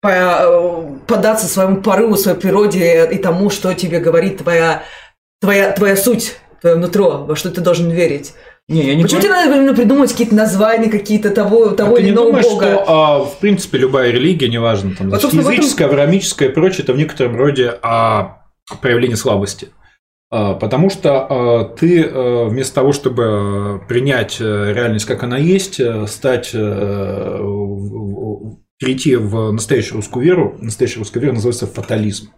податься своему порыву, своей природе и тому, что тебе говорит твоя, твоя, твоя суть, твое нутро, во что ты должен верить? Не, я не Почему тебе надо именно придумать какие-то названия, какие-то того, того а или иного думаешь, бога? что, а, в принципе, любая религия, неважно, там, Вот, значит, собственно, в этом- языческая, авраамическая и прочее, это в некотором роде а, проявление слабости. А, Потому что а, ты а, вместо того, чтобы а, принять э, реальность, как она есть, э, стать, э, в- в- перейти в настоящую русскую веру, настоящая русская вера называется фатализм.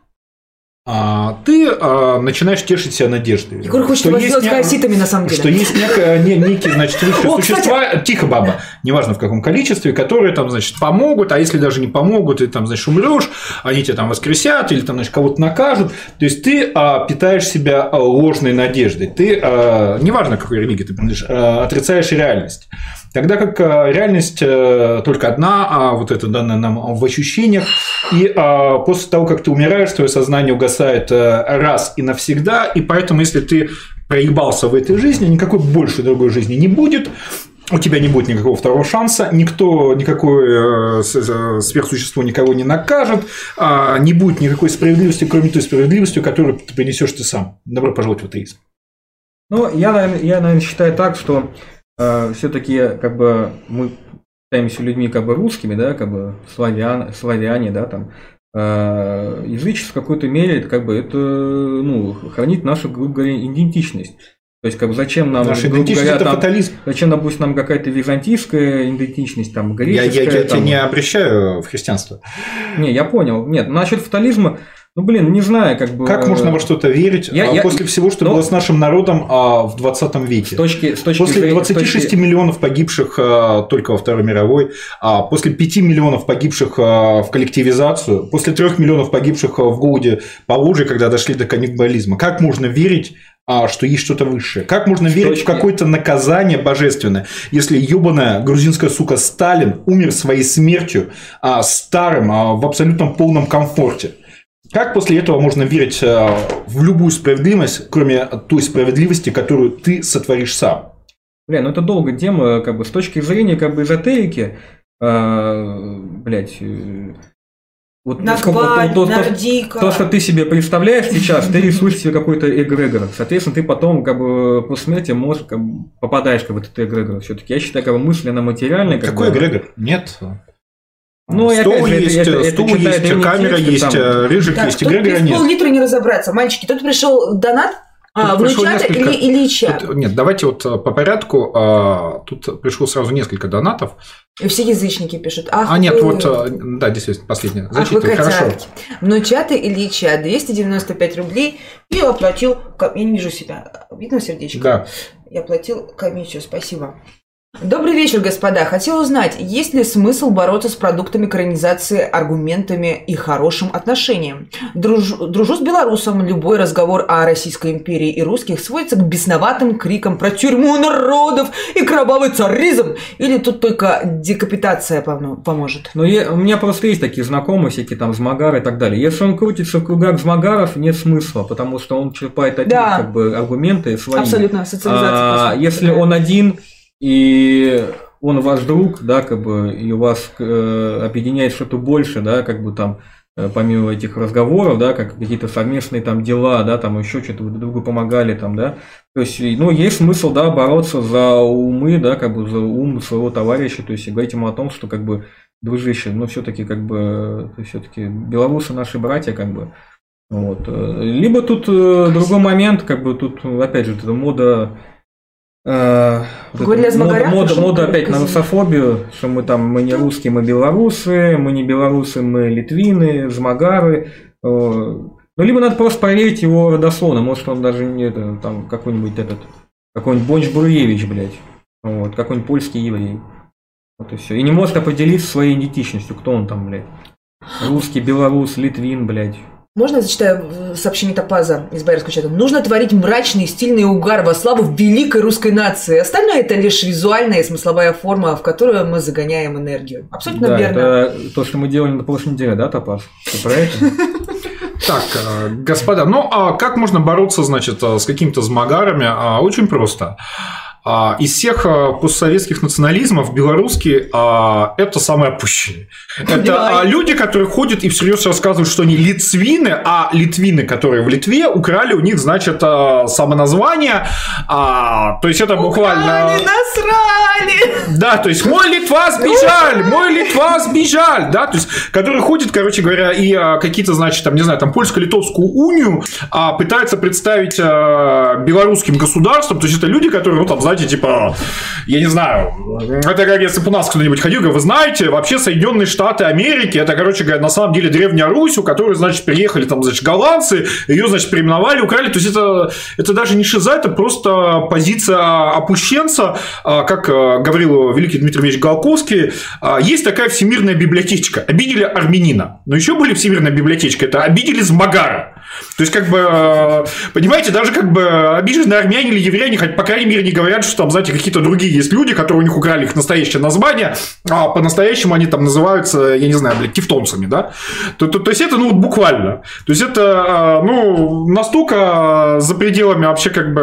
А, ты а, начинаешь тешить себя надеждой. Егор хочет что вас сделать не- хаоситами, на самом деле. что есть некое, не, некие, значит, [laughs] высшие О, кстати. существа, тихо, баба, неважно в каком количестве, которые там, значит, помогут, а если даже не помогут, ты там, значит, умрешь, они тебя там воскресят или там, значит, кого-то накажут. То есть ты а, питаешь себя а, ложной надеждой. Ты, а, неважно, какой религии ты принадлежишь, а, отрицаешь реальность. Тогда как а, реальность э, только одна, а вот это данное нам в ощущениях, и а, после того, как ты умираешь, твое сознание угасает э, раз и навсегда, и поэтому, если ты проебался в этой жизни, никакой больше другой жизни не будет, у тебя не будет никакого второго шанса, никто, никакое э, э, сверхсущество никого не накажет, а, не будет никакой справедливости, кроме той справедливости, которую ты принесешь ты сам. Добро пожаловать в атеизм. Ну, я, я, наверное, считаю так, что все-таки как бы мы считаемся людьми как бы русскими, да, как бы славян, славяне, да, там. Э, язычество в какой-то мере это как бы это ну хранит нашу, грубо говоря, идентичность. То есть, как бы зачем нам, Наша грубо идентичность говоря, это там, фатализм. зачем, допустим, нам какая-то византийская идентичность, там, Я, греческая. я, я тебя там, не обращаю в христианство. Не, я понял. Нет, насчет фатализма, ну, блин, не знаю, как бы... Как можно во что-то верить я- а, я- после всего, что ну, было с нашим народом а, в 20 С веке? точки, с точки После зрения- с 26 точки- миллионов погибших а, только во Второй мировой, а после 5 миллионов погибших а, в коллективизацию, после 3 миллионов погибших а, в голоде по Луже, когда дошли до каннибализма, как можно верить, что есть что-то высшее? Как можно С верить в точки- какое-то наказание божественное, если ебаная грузинская сука Сталин умер своей смертью а, старым, а, в абсолютном полном комфорте? Как после этого можно верить а, в любую справедливость, кроме той справедливости, которую ты сотворишь сам? Бля, ну это долго тема, как бы с точки зрения как бы эзотерики, э, блядь, вот Нагваль, то, то- то- то, что ты себе представляешь сейчас, ты рисуешь себе какой-то эгрегор. Соответственно, ты потом, как бы, после смерти можешь, как бы, попадаешь как бы, в этот эгрегор. Все-таки я считаю, как бы, мысль, она материальная. как Какой бы. эгрегор? Нет. Ну, стол же, это- есть, это- это стул читая есть, древние камера есть, там- э, рыжик есть, эгрегора нет. пол-литра не разобраться. Мальчики, тут пришел донат, а, внучата несколько- или Ильича. Тут- нет, давайте вот э, по порядку. а, Тут пришло сразу несколько донатов. И все язычники пишут. Ах, А нет, вы- вот, э, да, действительно, последнее. Зачитывай, хорошо. Внучата Ильича 295 рублей и оплатил... Я не вижу себя. Видно сердечко? Да. Я оплатил комиссию, спасибо. Добрый вечер, господа. Хотел узнать, есть ли смысл бороться с продуктами коронизации аргументами и хорошим отношением? Дружу, дружу с белорусом. Любой разговор о Российской империи и русских сводится к бесноватым крикам про тюрьму народов и кровавый царизм. Или тут только декапитация помо- поможет? Ну, я- у меня просто есть такие знакомые, всякие там змагары и так далее. Если он крутится в кругах змагаров, нет смысла, потому что он черпает от Да. них как бы аргументы свои. Абсолютно, социализация. А, если он один и он ваш друг, да, как бы, и у вас э, объединяет что-то больше, да, как бы там, э, помимо этих разговоров, да, как какие-то совместные там дела, да, там еще что-то вы друг другу помогали, там, да. То есть, ну, есть смысл, да, бороться за умы, да, как бы за ум своего товарища, то есть, и говорить ему о том, что, как бы, дружище, ну, все-таки, как бы, все-таки белорусы наши братья, как бы, вот. э, Либо тут э, другой момент, как бы тут, опять же, эта мода э, о мода, мода, мода опять на русофобию, что мы там, мы не русские, мы белорусы, мы не белорусы, мы литвины, змагары. Э, Ну, либо надо просто проверить его родословную. Может, он даже не это, там, какой-нибудь этот, какой-нибудь Бонч Бруевич, блядь. Вот, какой-нибудь польский еврей. Вот и все. И не может определиться своей идентичностью, кто он там, блядь. Русский, белорус, литвин, блядь. Можно я зачитаю э, сообщение Топаза из Байерского чата? Нужно творить мрачный стильный угар во славу великой русской нации. Остальное это лишь визуальная и смысловая форма, в которую мы загоняем энергию. Абсолютно да, верно. это то, что мы делали на прошлой неделе, да, Топаз? Ты про это? Так, э, господа, ну а как можно бороться, значит, э, с какими-то змагарами? А, Очень просто. А, Из всех а, постсоветских национализмов белорусский а, это самый опущенный. Это Давай. люди, которые ходят и всерьез рассказывают, что они литвины, а литвины, которые в Литве, украли у них, значит, самоназвание. То есть это буквально... Украли, насрали! Да, то есть мой Литва сбежал, мой Литва сбежал, да, то есть, которые ходят, короче говоря, и какие-то, значит, там, не знаю, там, польско-литовскую унию пытаются представить белорусским государством, то есть, это люди, которые, ну, там, знаете, типа, я не знаю, это как если бы у нас кто-нибудь ходил, вы знаете, вообще Соединенные Штаты Америки, это, короче говоря, на самом деле Древняя Русь, у которой, значит, приехали там, значит, голландцы, ее, значит, переименовали, украли, то есть, это, это даже не шиза, это просто позиция опущенца, а, как а, говорил великий Дмитрий Ильич Голковский, а, есть такая всемирная библиотечка. Обидели армянина. Но еще были всемирная библиотечка. Это обидели Змагара. То есть, как бы, э, понимаете, даже как бы обиженные армяне или евреи, хоть по крайней мере, не говорят, что там, знаете, какие-то другие есть люди, которые у них украли их настоящее название, а по-настоящему они там называются, я не знаю, блядь, тевтонцами, да? То, то, то есть, это, ну, буквально. То есть, это, э, ну, настолько за пределами вообще, как бы...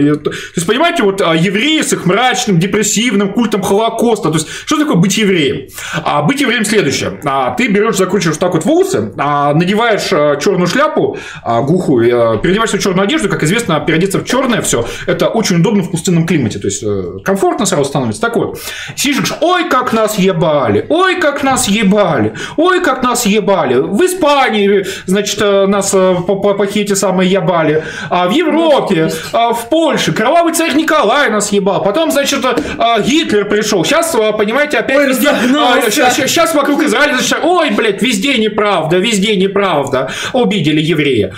э, То есть, понимаете, вот а, евреи с их мрачным, депрессивным культом Холокоста, то есть, что такое быть евреем? А, быть евреем следующее. А, ты берешь, закручиваешь так вот волосы, а, надеваешь черную шляпу, а, глухую, а, переодеваешься в черную одежду, как известно, переодеться в черное все, это очень удобно в пустынном климате, то есть, э, комфортно сразу становится. Так вот, сидишь, говоришь, ой, как нас ебали, ой, как нас ебали, ой, как нас ебали. В Испании, значит, э, нас э, по, по пакете самые ебали, а в Европе, а в Польше, кровавый царь Николай нас ебал, потом, значит, э, Гитлер пришел, сейчас, понимаете, опять Ой, везде, разогнался. сейчас вокруг Израиля, ой, блядь, везде неправда, везде неправда, обидели еврея.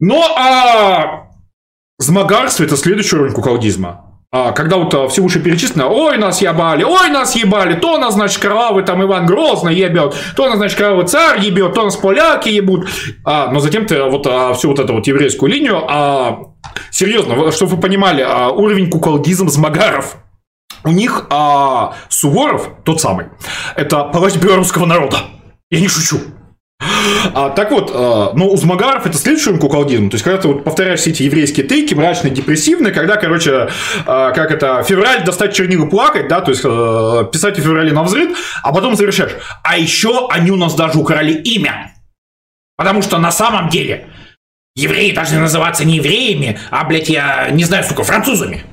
Но а, змагарство – это следующий уровень куколдизма. А, когда вот а, все вышеперечислено, ой, нас ебали, ой, нас ебали, то нас, значит, кровавый там Иван Грозный ебет, то нас, значит, кровавый царь ебет, то нас поляки ебут. А, но затем ты вот а, всю вот эту вот еврейскую линию, а, серьезно, чтобы вы понимали, а, уровень куколдизм змагаров – у них а, Суворов, тот самый, это палач белорусского народа. Я не шучу. А, так вот, а, ну, у Змагаров это следующий уровень. То есть, когда ты вот повторяешь все эти еврейские тейки, мрачные, депрессивные, когда, короче, а, как это, февраль достать чернилы плакать, да, то есть, а, писать в феврале на взрыв, а потом завершаешь. А еще они у нас даже украли имя. Потому что на самом деле евреи должны называться не евреями, а, блядь, я не знаю, сука, французами.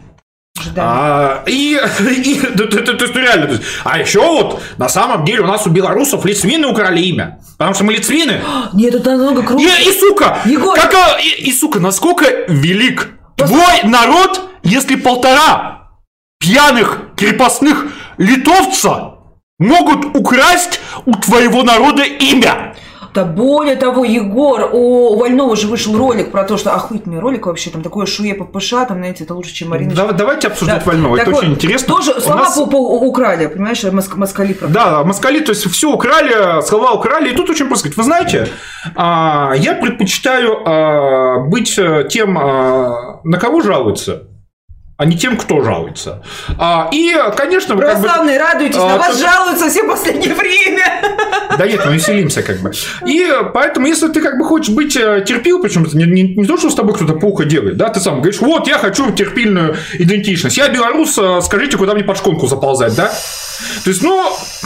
А, и, и то, то- то- то есть, ну, реально, то есть, а еще вот, на самом деле, у нас у белорусов лицвины украли имя. Потому что мы лицвины. [gasps] Нет, это намного И, круче. и, сука, Егор! как, и, и, сука, насколько велик твой народ, если полтора пьяных крепостных литовца могут украсть у твоего народа имя. Да более того, Егор, у Вольного же вышел ролик про то, что охуительный ролик вообще, там такое шуе ППШ, там, знаете, это лучше, чем Марина. Да- давайте обсуждать Вольного, это Так вот, очень интересно. Тоже слова нас- украли, понимаешь, моск- москали про- Да, москали, то есть все украли, слова украли. И тут очень просто сказать, вы знаете, а, я предпочитаю а, быть э, тем, а, на кого жалуются, а не тем, кто жалуется. А, И, конечно, вы как бы... Православные, радуйтесь, А, на вас то- жалуются все последнее время. Да нет, мы веселимся как бы. И поэтому, если ты как бы хочешь быть э, терпил, причем не, не- не то, что с тобой кто-то плохо делает, да, ты сам говоришь, вот, я хочу терпильную идентичность, я белорус, э, скажите, куда мне под шконку заползать, да? То есть, ну, э,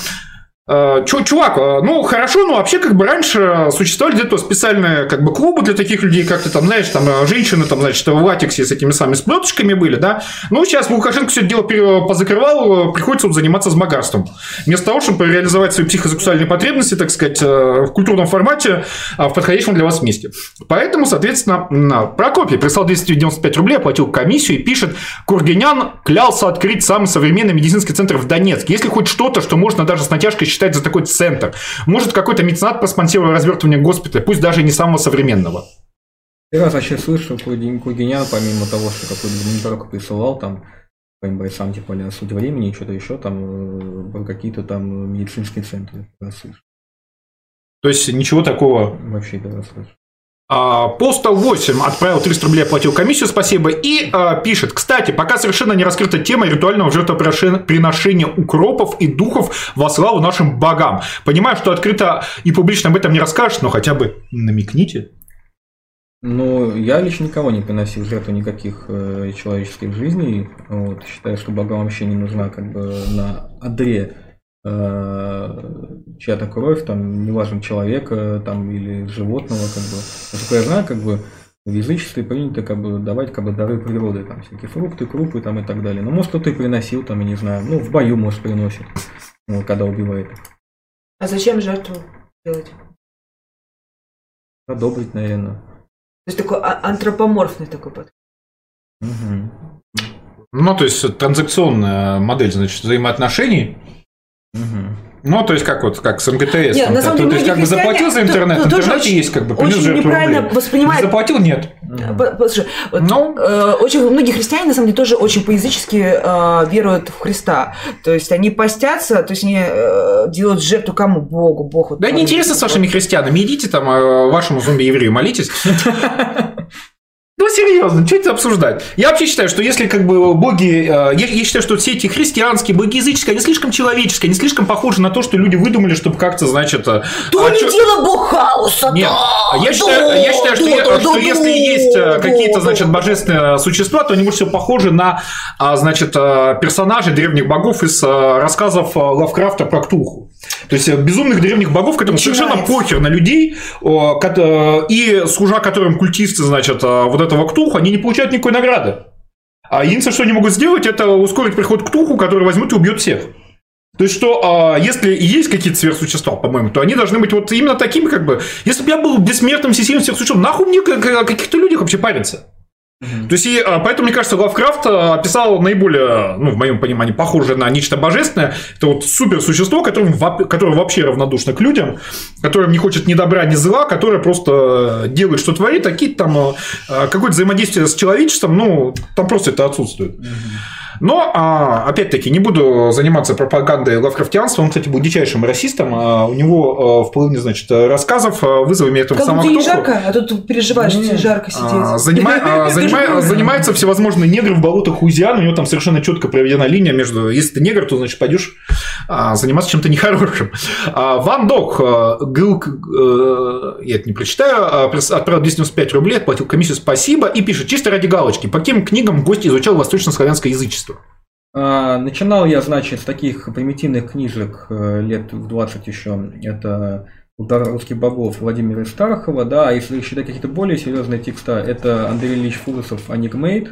чувак, э, ну хорошо, но вообще как бы раньше существовали где-то специальные как бы клубы для таких людей, как ты там, знаешь, там э, женщины там, значит, в латексе с этими самыми сплеточками были, да. Ну, сейчас Лукашенко все это дело позакрывал, э, приходится вот заниматься змагарством. Вместо того, чтобы реализовать свои психосексуальные потребности, так сказать, э, в культурном формате, а, в подходящем для вас месте. Поэтому, соответственно, Прокопий прислал 295 рублей, оплатил комиссию и пишет, Кургинян клялся открыть самый современный медицинский центр в Донецке. Если хоть что-то, что можно даже с натяжкой считать за такой центр? Может, какой-то меценат проспонсировал развертывание госпиталя, пусть даже не самого современного? Я раз вообще слышал, Кугинян, помимо того, что какой-то гуманитарку присылал, там, своим бойцам, типа, а суть времени, что-то еще, там, э, какие-то там медицинские центры. То есть ничего такого? Вообще первый слышу. А, Постал 8 отправил 300 рублей, оплатил комиссию, спасибо, и а, пишет, кстати, пока совершенно не раскрыта тема ритуального жертвоприношения укропов и духов во славу нашим богам. Понимаю, что открыто и публично об этом не расскажешь, но хотя бы намекните. Ну, я лично никого не приносил жертву никаких э, человеческих жизней. Вот, считаю, что богам вообще не нужна как бы на одре э, чья-то кровь, там, неважно, человека там, или животного, как бы. Насколько я знаю, как бы в язычестве принято как бы давать как бы дары природы, там всякие фрукты, крупы там и так далее. Ну, может, кто-то и приносил, там, я не знаю, ну, в бою, может, приносит, ну, когда убивает. А зачем жертву делать? Одобрить, наверное. То есть такой а- антропоморфный такой подход. Угу. Ну, то есть транзакционная модель, значит, взаимоотношений. Угу. Ну, то есть, как вот, как с МГТС. Нет, там, на самом деле, то есть, как бы заплатил за интернет, то- интернете очень- есть, как бы, очень неправильно рублей. воспринимает- Не заплатил, нет. По- Послушай, вот, Ну. э, очень многие христиане, на самом деле, тоже очень по-язычески э, веруют в Христа. То есть они постятся, то есть они э, делают жертву кому? Богу, Богу. Да не интересно с вашими христианами. Идите там э, вашему зомби-еврею молитесь. [laughs] Ну, серьезно, что это обсуждать? Я вообще считаю, что если как бы боги... э, Я, я считаю, что все эти христианские, боги языческие, они слишком человеческие, они слишком похожи на то, что люди выдумали, чтобы как-то, значит... э, То а чё- дело Бог хаоса, Нет, да, я считаю, да, я считаю что, да, я- да, что да, если да, есть э, да, какие-то, значит, божественные существа, то они больше всего похожи на, а, значит, персонажей древних богов из рассказов Лавкрафта про Ктулху. То есть э, безумных древних богов, которым Начинается. совершенно похер на людей, э, и служа которым культисты, значит, э, вот этого Ктулху, они не получают никакой награды. А единственное, что они могут сделать, это ускорить приход к Ктулху, который возьмет и убьет всех. То есть, что а, если и есть какие-то сверхсущества, по-моему, то они должны быть вот именно такими, как бы. Если бы я был бессмертным всесильным сверхсуществом, нахуй мне о каких-то людях вообще париться? То есть, и, а, поэтому, мне кажется, Лавкрафт а, описал наиболее, ну, в моем понимании, похожее на нечто божественное. Это вот суперсущество, которое, во- которое вообще равнодушно к людям, которое не хочет ни добра, ни зла, которое просто делает, что творит, а какие-то там а, какое-то взаимодействие с человечеством, ну, там просто это отсутствует. Но, а, опять-таки, не буду заниматься пропагандой лавкрафтианства. Он, кстати, был дичайшим расистом. А, У него а, в половине, значит, рассказов вызовами этого Как самого Ктулху, жарко, а тут переживаешь, что жарко сидеть. занима- [laughs] Скажи, занима- пожалуйста. Занимаются всевозможные негры в болотах Луизианы. У него там совершенно четко проведена линия между... Если ты негр, то, значит, пойдешь заниматься чем-то нехорошим. Ван Док, Гылк, э, я это не прочитаю, отправил 295 рублей, отплатил комиссию, спасибо, и пишет, чисто ради галочки, по каким книгам гость изучал восточнославянское язычество? А, Начинал я, значит, с таких примитивных книжек э, лет в 20 еще. Это «Удар русских богов» Владимира Стархова, да, а если считать какие-то более серьезные текста, это Андрей Ильич Фурусов «Анигмейт»,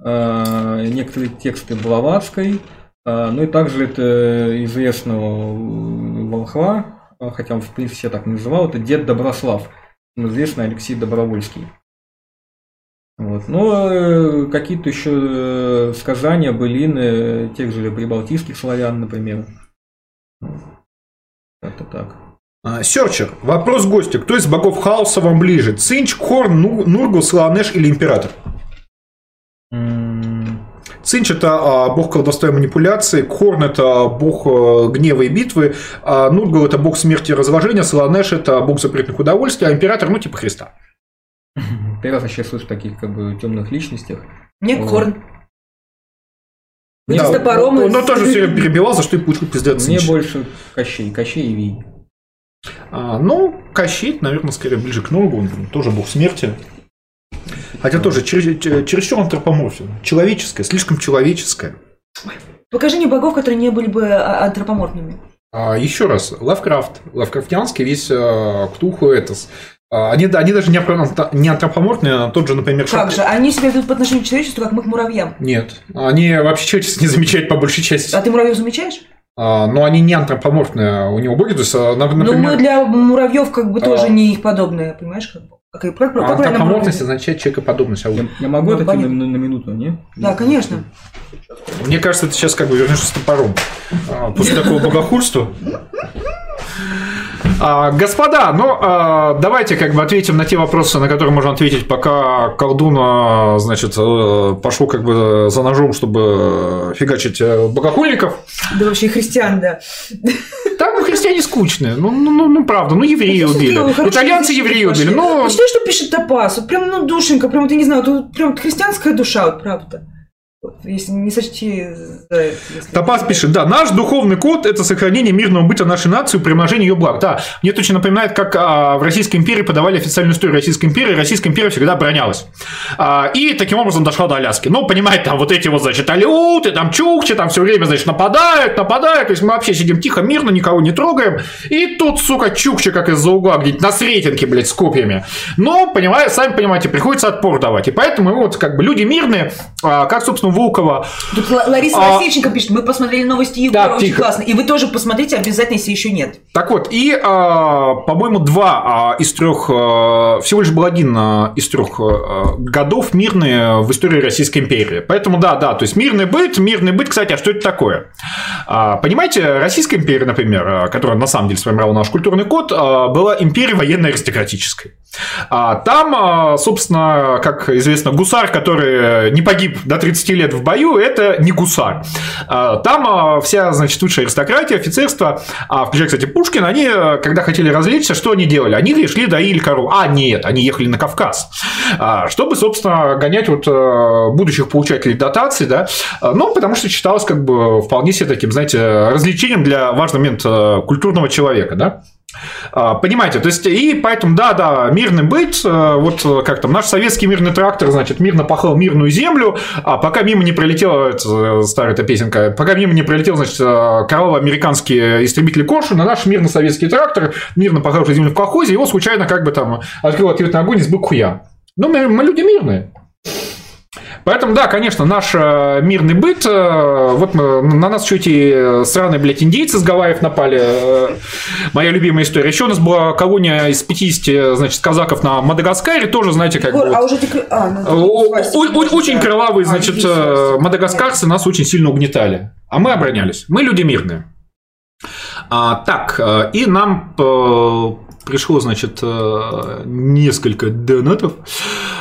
а, некоторые тексты Блаватской, а, ну и также это известного волхва, а, хотя он в принципе себя так не называл, это дед Доброслав, он известный Алексей Добровольский. Вот. Ну, э, какие-то еще э, сказания, былины тех же прибалтийских славян, например. Как-то так. А, Серчер, вопрос гостю. Кто из богов хаоса вам ближе? Цинч, Хорн, Ну- Нургул, Слаонеш или Император? Цинч – это а, бог колдовства и манипуляции, Хорн – это бог э, гнева и битвы, а Нургул – это бог смерти и разложения, Сланеш – это бог запретных удовольствий, а Император – ну, типа Христа. Первый раз вообще слышу таких как бы темных личностях. Мне Вот. корн. Мне, с Да, топором он, и он с- тоже все время перебивал, за что и получил пиздец мне больше Кощей, Кощей и Вий. А, ну, Кощей, наверное, скорее ближе к Нургу, он тоже бог смерти. Хотя тоже чере- чере- чересчур антропоморфен. Человеческое, слишком человеческое. Покажи мне богов, которые не были бы а, антропоморфными. А, еще раз, Лавкрафт, лавкрафтианский весь э, Ктулху Этос. А, Они, они даже не, антропоморфные, а тот же, например, Как Шак- же? Они себя ведут по отношению к человечеству, как мы к муравьям. Нет, они вообще человечество не замечают по большей части. А ты муравьев замечаешь? А, но они не антропоморфные у него боги, то есть, а, нап- Ну, например... мы для муравьев как бы А. тоже не их подобные, понимаешь, как бы. Как, как, как Антропоморфность означает человекоподобность. а Я, я могу Ну, отойти на, на- на минуту, не? Да, конечно. Мне кажется, ты сейчас как бы вернешься с топором. А, После такого богохульства. А, господа, ну а, давайте как бы ответим на те вопросы, на которые можно ответить, пока колдун, значит, э, пошел как бы за ножом, чтобы фигачить э, богохульников. Да вообще христиан, да. Там христиане скучные. Ну, ну, ну, ну, правда, ну евреи Слушай, убили. Итальянцы евреи убили. Ну, Читаешь, что пишет Топас? Вот прям, ну, душенька, прям, вот, я не знаю, тут прям христианская душа, вот правда. Если не сочти за это, Топас пишет, да, наш духовный код – это сохранение мирного быта нашей нации, приумножение ее благ. Да, мне это очень напоминает, как а, в Российской империи подавали официальную историю Российской империи, Российская империя всегда оборонялась. А, и таким образом дошла до Аляски. Ну, понимаете, там вот эти вот, значит, алюты, там чукчи, там все время, значит, нападают, нападают, то есть мы вообще сидим тихо, мирно, никого не трогаем, и тут, сука, чукчи, как из-за угла, где-нибудь на Сретенке, блядь, с копьями. Но, понимаете, сами понимаете, приходится отпор давать. И поэтому вот как бы люди мирные, а, как, собственно, Волкова, Тут Ла- Лариса А- Васильченко пишет, мы посмотрели новости Егора, Так, очень тихо. классно. И вы тоже посмотрите обязательно, если еще нет. Так вот, и, а, по-моему, два а, из трех, а, всего лишь был один а, из трех а, годов мирные в истории Российской империи. Поэтому да, да, то есть мирный быт, мирный быт, кстати, а что это такое? А, Понимаете, Российская империя, например, а, которая на самом деле сформировала наш культурный код, а, была империей военно-аристократической. А Там, а, собственно, как известно, гусар, который не погиб до 30 лет в бою, это не гусар. А, Там а, вся, значит, высшая аристократия, офицерство, а, включая, кстати, Пушкин, они, когда хотели развлечься, что они делали? Они шли доили коров. А, нет, они ехали на Кавказ. Чтобы, собственно, гонять вот будущих получателей дотаций, да, ну, потому что считалось как бы вполне себе таким, знаете, развлечением для важного момента культурного человека, да. А, Понимаете, то есть, и поэтому, да, да, мирный быть, э, вот э, как там, наш советский мирный трактор, значит, мирно пахал мирную землю, а пока мимо не пролетела, это, э, старая эта песенка, пока мимо не пролетел, значит, кроваво-американские истребители Коршуна, наш мирно-советский трактор, мирно пахавший землю в колхозе, его случайно как бы там открыл ответный огонь и сбыл к хуям. Ну, мы, мы люди мирные. Поэтому, да, конечно, наш э, мирный быт, э, вот мы- на нас еще эти сраные, блядь, индейцы с Гавайев напали, э, моя любимая история. Еще у нас была колония из 50, значит, казаков на Мадагаскаре, тоже, знаете, как бы... Егор, вот, а уже декр- а, ну, э, очень кровавые, А, значит, э, свастика. мадагаскарцы нас очень сильно угнетали. А мы оборонялись. Мы люди мирные. А, так, э, и нам э, пришло, значит, э, несколько донатов.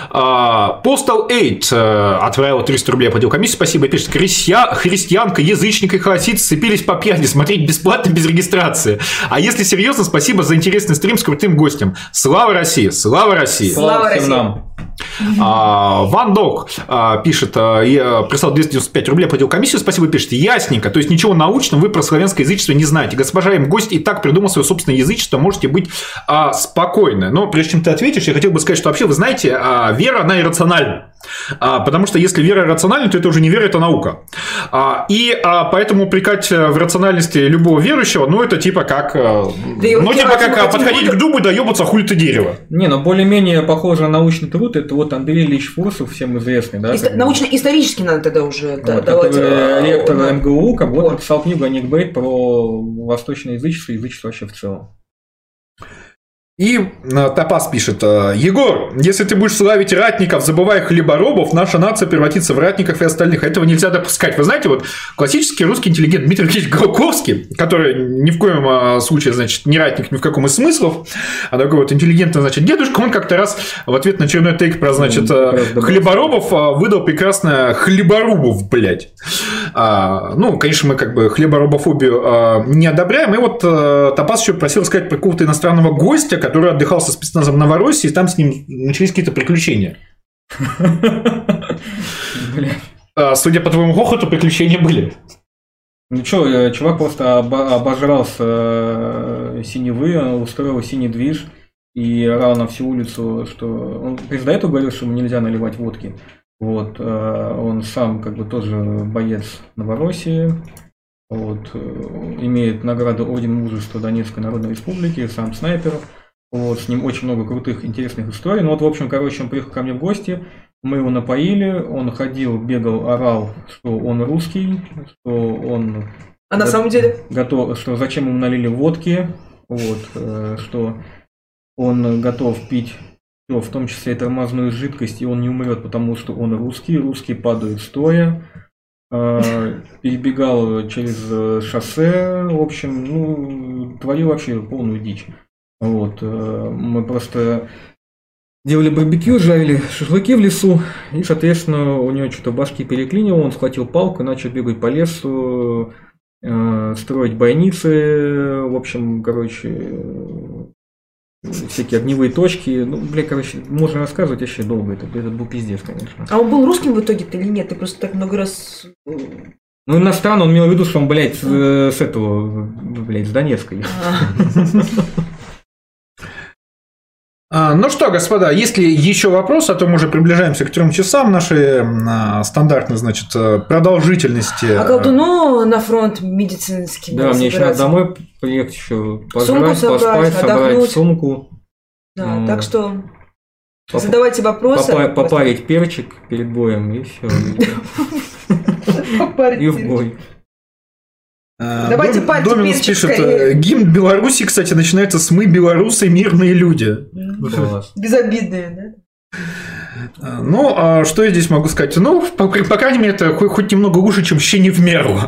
А, Postal 8 э, отправила 300 рублей по комиссии. Спасибо. Пишет, «Христия- христианка, язычник и хаосит сцепились по пьяни смотреть бесплатно, без регистрации. А если серьезно, спасибо за интересный стрим с крутым гостем. Слава России! Слава России! Слава всем России. нам. А, Ван Дог а, пишет, а, я прислал 295 рублей, платил комиссию, спасибо, пишет, ясненько, то есть ничего научного вы про славянское язычество не знаете. Госпожа им гость и так придумал свое собственное язычество, можете быть а, спокойны. Но прежде чем ты ответишь, я хотел бы сказать, что вообще, вы знаете, а, вера, она иррациональна. А, потому что если вера иррациональна, то это уже не вера, это наука. А, и а, поэтому упрекать в рациональности любого верующего, ну, это типа как... а, и ну, типа как а, подходить к дубу, да ебаться хуй ты дерево. Не, ну более-менее похоже на научный труд, это вот Андрей Ильич Фурсов, всем известный, да? Ист- как бы. Научно-исторически надо тогда уже да, Вот, давать. э, ректор да. МГУ, как Вот. вот написал книгу «Аникбейт» про восточное язычество и язычество вообще в целом. И э, Топас пишет, э, Егор, если ты будешь славить ратников, забывая хлеборобов, наша нация превратится в ратников и остальных. Этого нельзя допускать. Вы знаете, вот классический русский интеллигент Дмитрий Алексеевич Голковский, который ни в коем э, случае, значит, не ратник ни в каком из смыслов, а такой вот интеллигентный, значит, дедушка, он как-то раз в ответ на очередной тейк про, значит, Ну, хлеборобов выдал прекрасное хлеборубов, блядь. А, ну, конечно, мы как бы хлеборобофобию а, не одобряем. И вот а, Топас еще просил сказать про какого-то иностранного гостя, который отдыхал со спецназом в Новороссии, и там с ним начались какие-то приключения. А, судя по твоему хохоту, приключения были. Ну что, чувак просто обожрался э, синевы, устроил синий движ и орал на всю улицу, что... Он до этого говорил, что ему нельзя наливать водки. Вот, э, он сам как бы тоже боец Новороссии, вот, э, имеет награду Орден Мужества Донецкой Народной Республики, сам снайпер, вот, с ним очень много крутых, интересных историй. Ну вот, в общем, короче, он приехал ко мне в гости, мы его напоили, он ходил, бегал, орал, что он русский, что он А на самом деле? готов, что зачем ему налили водки, вот, э, что он готов пить всё, в том числе и тормозную жидкость, и он не умрет, потому что он русский, русские падают стоя. Э, [laughs] Перебегал через шоссе, в общем, ну, творил вообще полную дичь. Вот, э, мы просто делали барбекю, жарили шашлыки в лесу, и, соответственно, у него что-то башки переклинило, он схватил палку и начал бегать по лесу, э, строить бойницы, в общем, короче, всякие огневые точки. Ну, бля, короче, можно рассказывать вообще долго, это, это был пиздец, конечно. А он был русским в итоге-то или нет? Ты просто так много раз... э, Ну, иностранно он имел в виду, что он, блядь, с, с этого, блядь, с Донецкой. [laughs] а. А, Ну что, господа, если еще вопросы, а то мы уже приближаемся к трем часам нашей а, стандартной, значит, э, продолжительности. А колдуну на фронт медицинский Да, мне еще надо домой приехать еще, Сумку пожрать, собрать, поспать, собрать отдохнуть. сумку, Да, Ну, так что поп- задавайте вопросы. попа- попарить перчик перед боем и все. [laughs] Попарить И в перчик. бой. А, Давайте Дом- Доминус пишет, э, гимн Беларуси, кстати, начинается с «Мы, белорусы, мирные люди». Безобидные, да? А, Ну, а что я здесь могу сказать? Ну, по, по крайней мере, это хоть, хоть немного лучше, чем «Ще не в меру».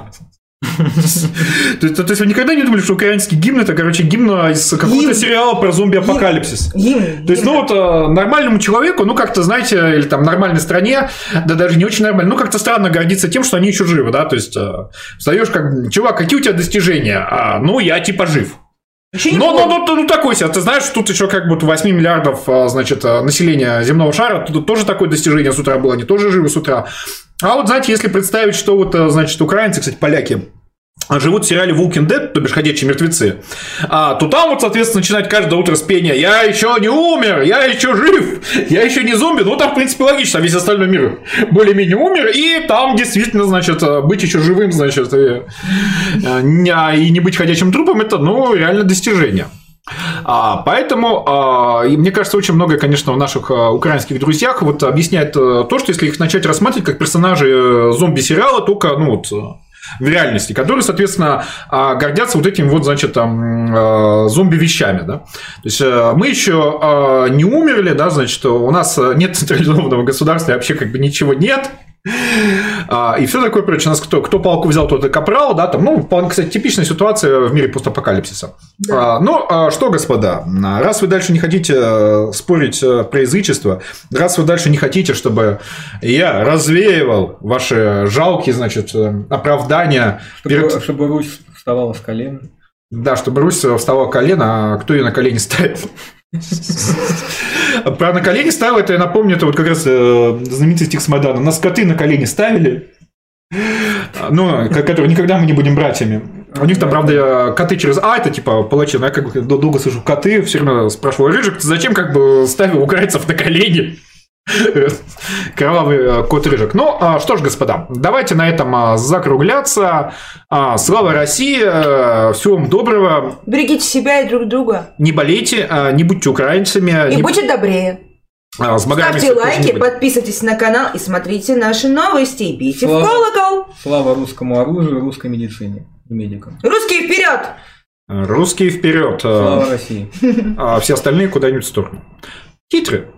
То есть, вы никогда не думали, что украинский гимн это, короче, гимн из какого-то сериала про зомби-апокалипсис? То есть, ну вот э, нормальному человеку, ну как-то, знаете, или там нормальной стране, да даже не очень нормально, ну как-то странно гордиться тем, что они еще живы, да, то есть э, встаешь как, чувак, какие у тебя достижения? А, ну, я типа жив. Еще не Ну, ну, такой себе. Ты знаешь, тут еще как будто 8 миллиардов, а, значит, а, населения земного шара. Тут тоже такое достижение с утра было. Они тоже живы с утра. А вот, знаете, если представить, что вот, а, значит, украинцы, кстати, поляки, а, живут в сериале Walking Dead, то бишь ходячие мертвецы, а, то там вот, соответственно, начинать каждое утро с пения «Я еще не умер, я еще жив, я еще не зомби». Ну, там, в принципе, логично, весь остальной мир более-менее умер, и там действительно, значит, а, быть еще живым, значит, и, не- а, и не быть ходячим трупом, это, ну, реально достижение. А, поэтому, а, и мне кажется, очень многое, конечно, в наших а, украинских друзьях вот объясняет а, то, что если их начать рассматривать как персонажи э, зомби-сериала, только, ну, вот, э, в реальности, которые, соответственно, а, гордятся вот этими вот, значит, там, э, зомби-вещами, да. То есть, мы еще э, не умерли, да, значит, у нас нет централизованного государства, вообще как бы ничего нет, а, и все такое прочее. У нас кто, кто палку взял, тот и капрал, да, там, ну, вполне, кстати, типичная ситуация в мире постапокалипсиса. Да. А, ну, а что, господа, а, раз вы дальше не хотите э, спорить э, про язычество, раз вы дальше не хотите, чтобы я развеивал ваши жалкие, значит, э, оправдания Чтобы, перед... чтобы Русь вставала с колен. Да, чтобы Русь встала в колено, а кто ее на колени ставил? Про на колени ставил, это я напомню, это вот как раз э, знаменитый стих с Майдана. Нас коты на колени ставили, ну, ко- которые никогда мы не будем братьями. У них там, правда, коты через А, это типа палачи, но я как бы дол- долго слышу коты, все равно спрашиваю, Рыжик, ты зачем как бы ставил украинцев на колени? [laughs] Кровавый э, кот Рыжик. Ну, а, что ж, господа, давайте на этом а, закругляться. А, Слава России, э, всего вам доброго. Берегите себя и друг друга. Не болейте, не будьте украинцами. И не- будьте добрее. с Ставьте лайки, подписывайтесь на канал и смотрите наши новости. И бейте в Слава- колокол. Слава русскому оружию, русской медицине и медикам. Русские вперед! Русские вперед. Слава России. А все остальные куда-нибудь в сторону. Титры.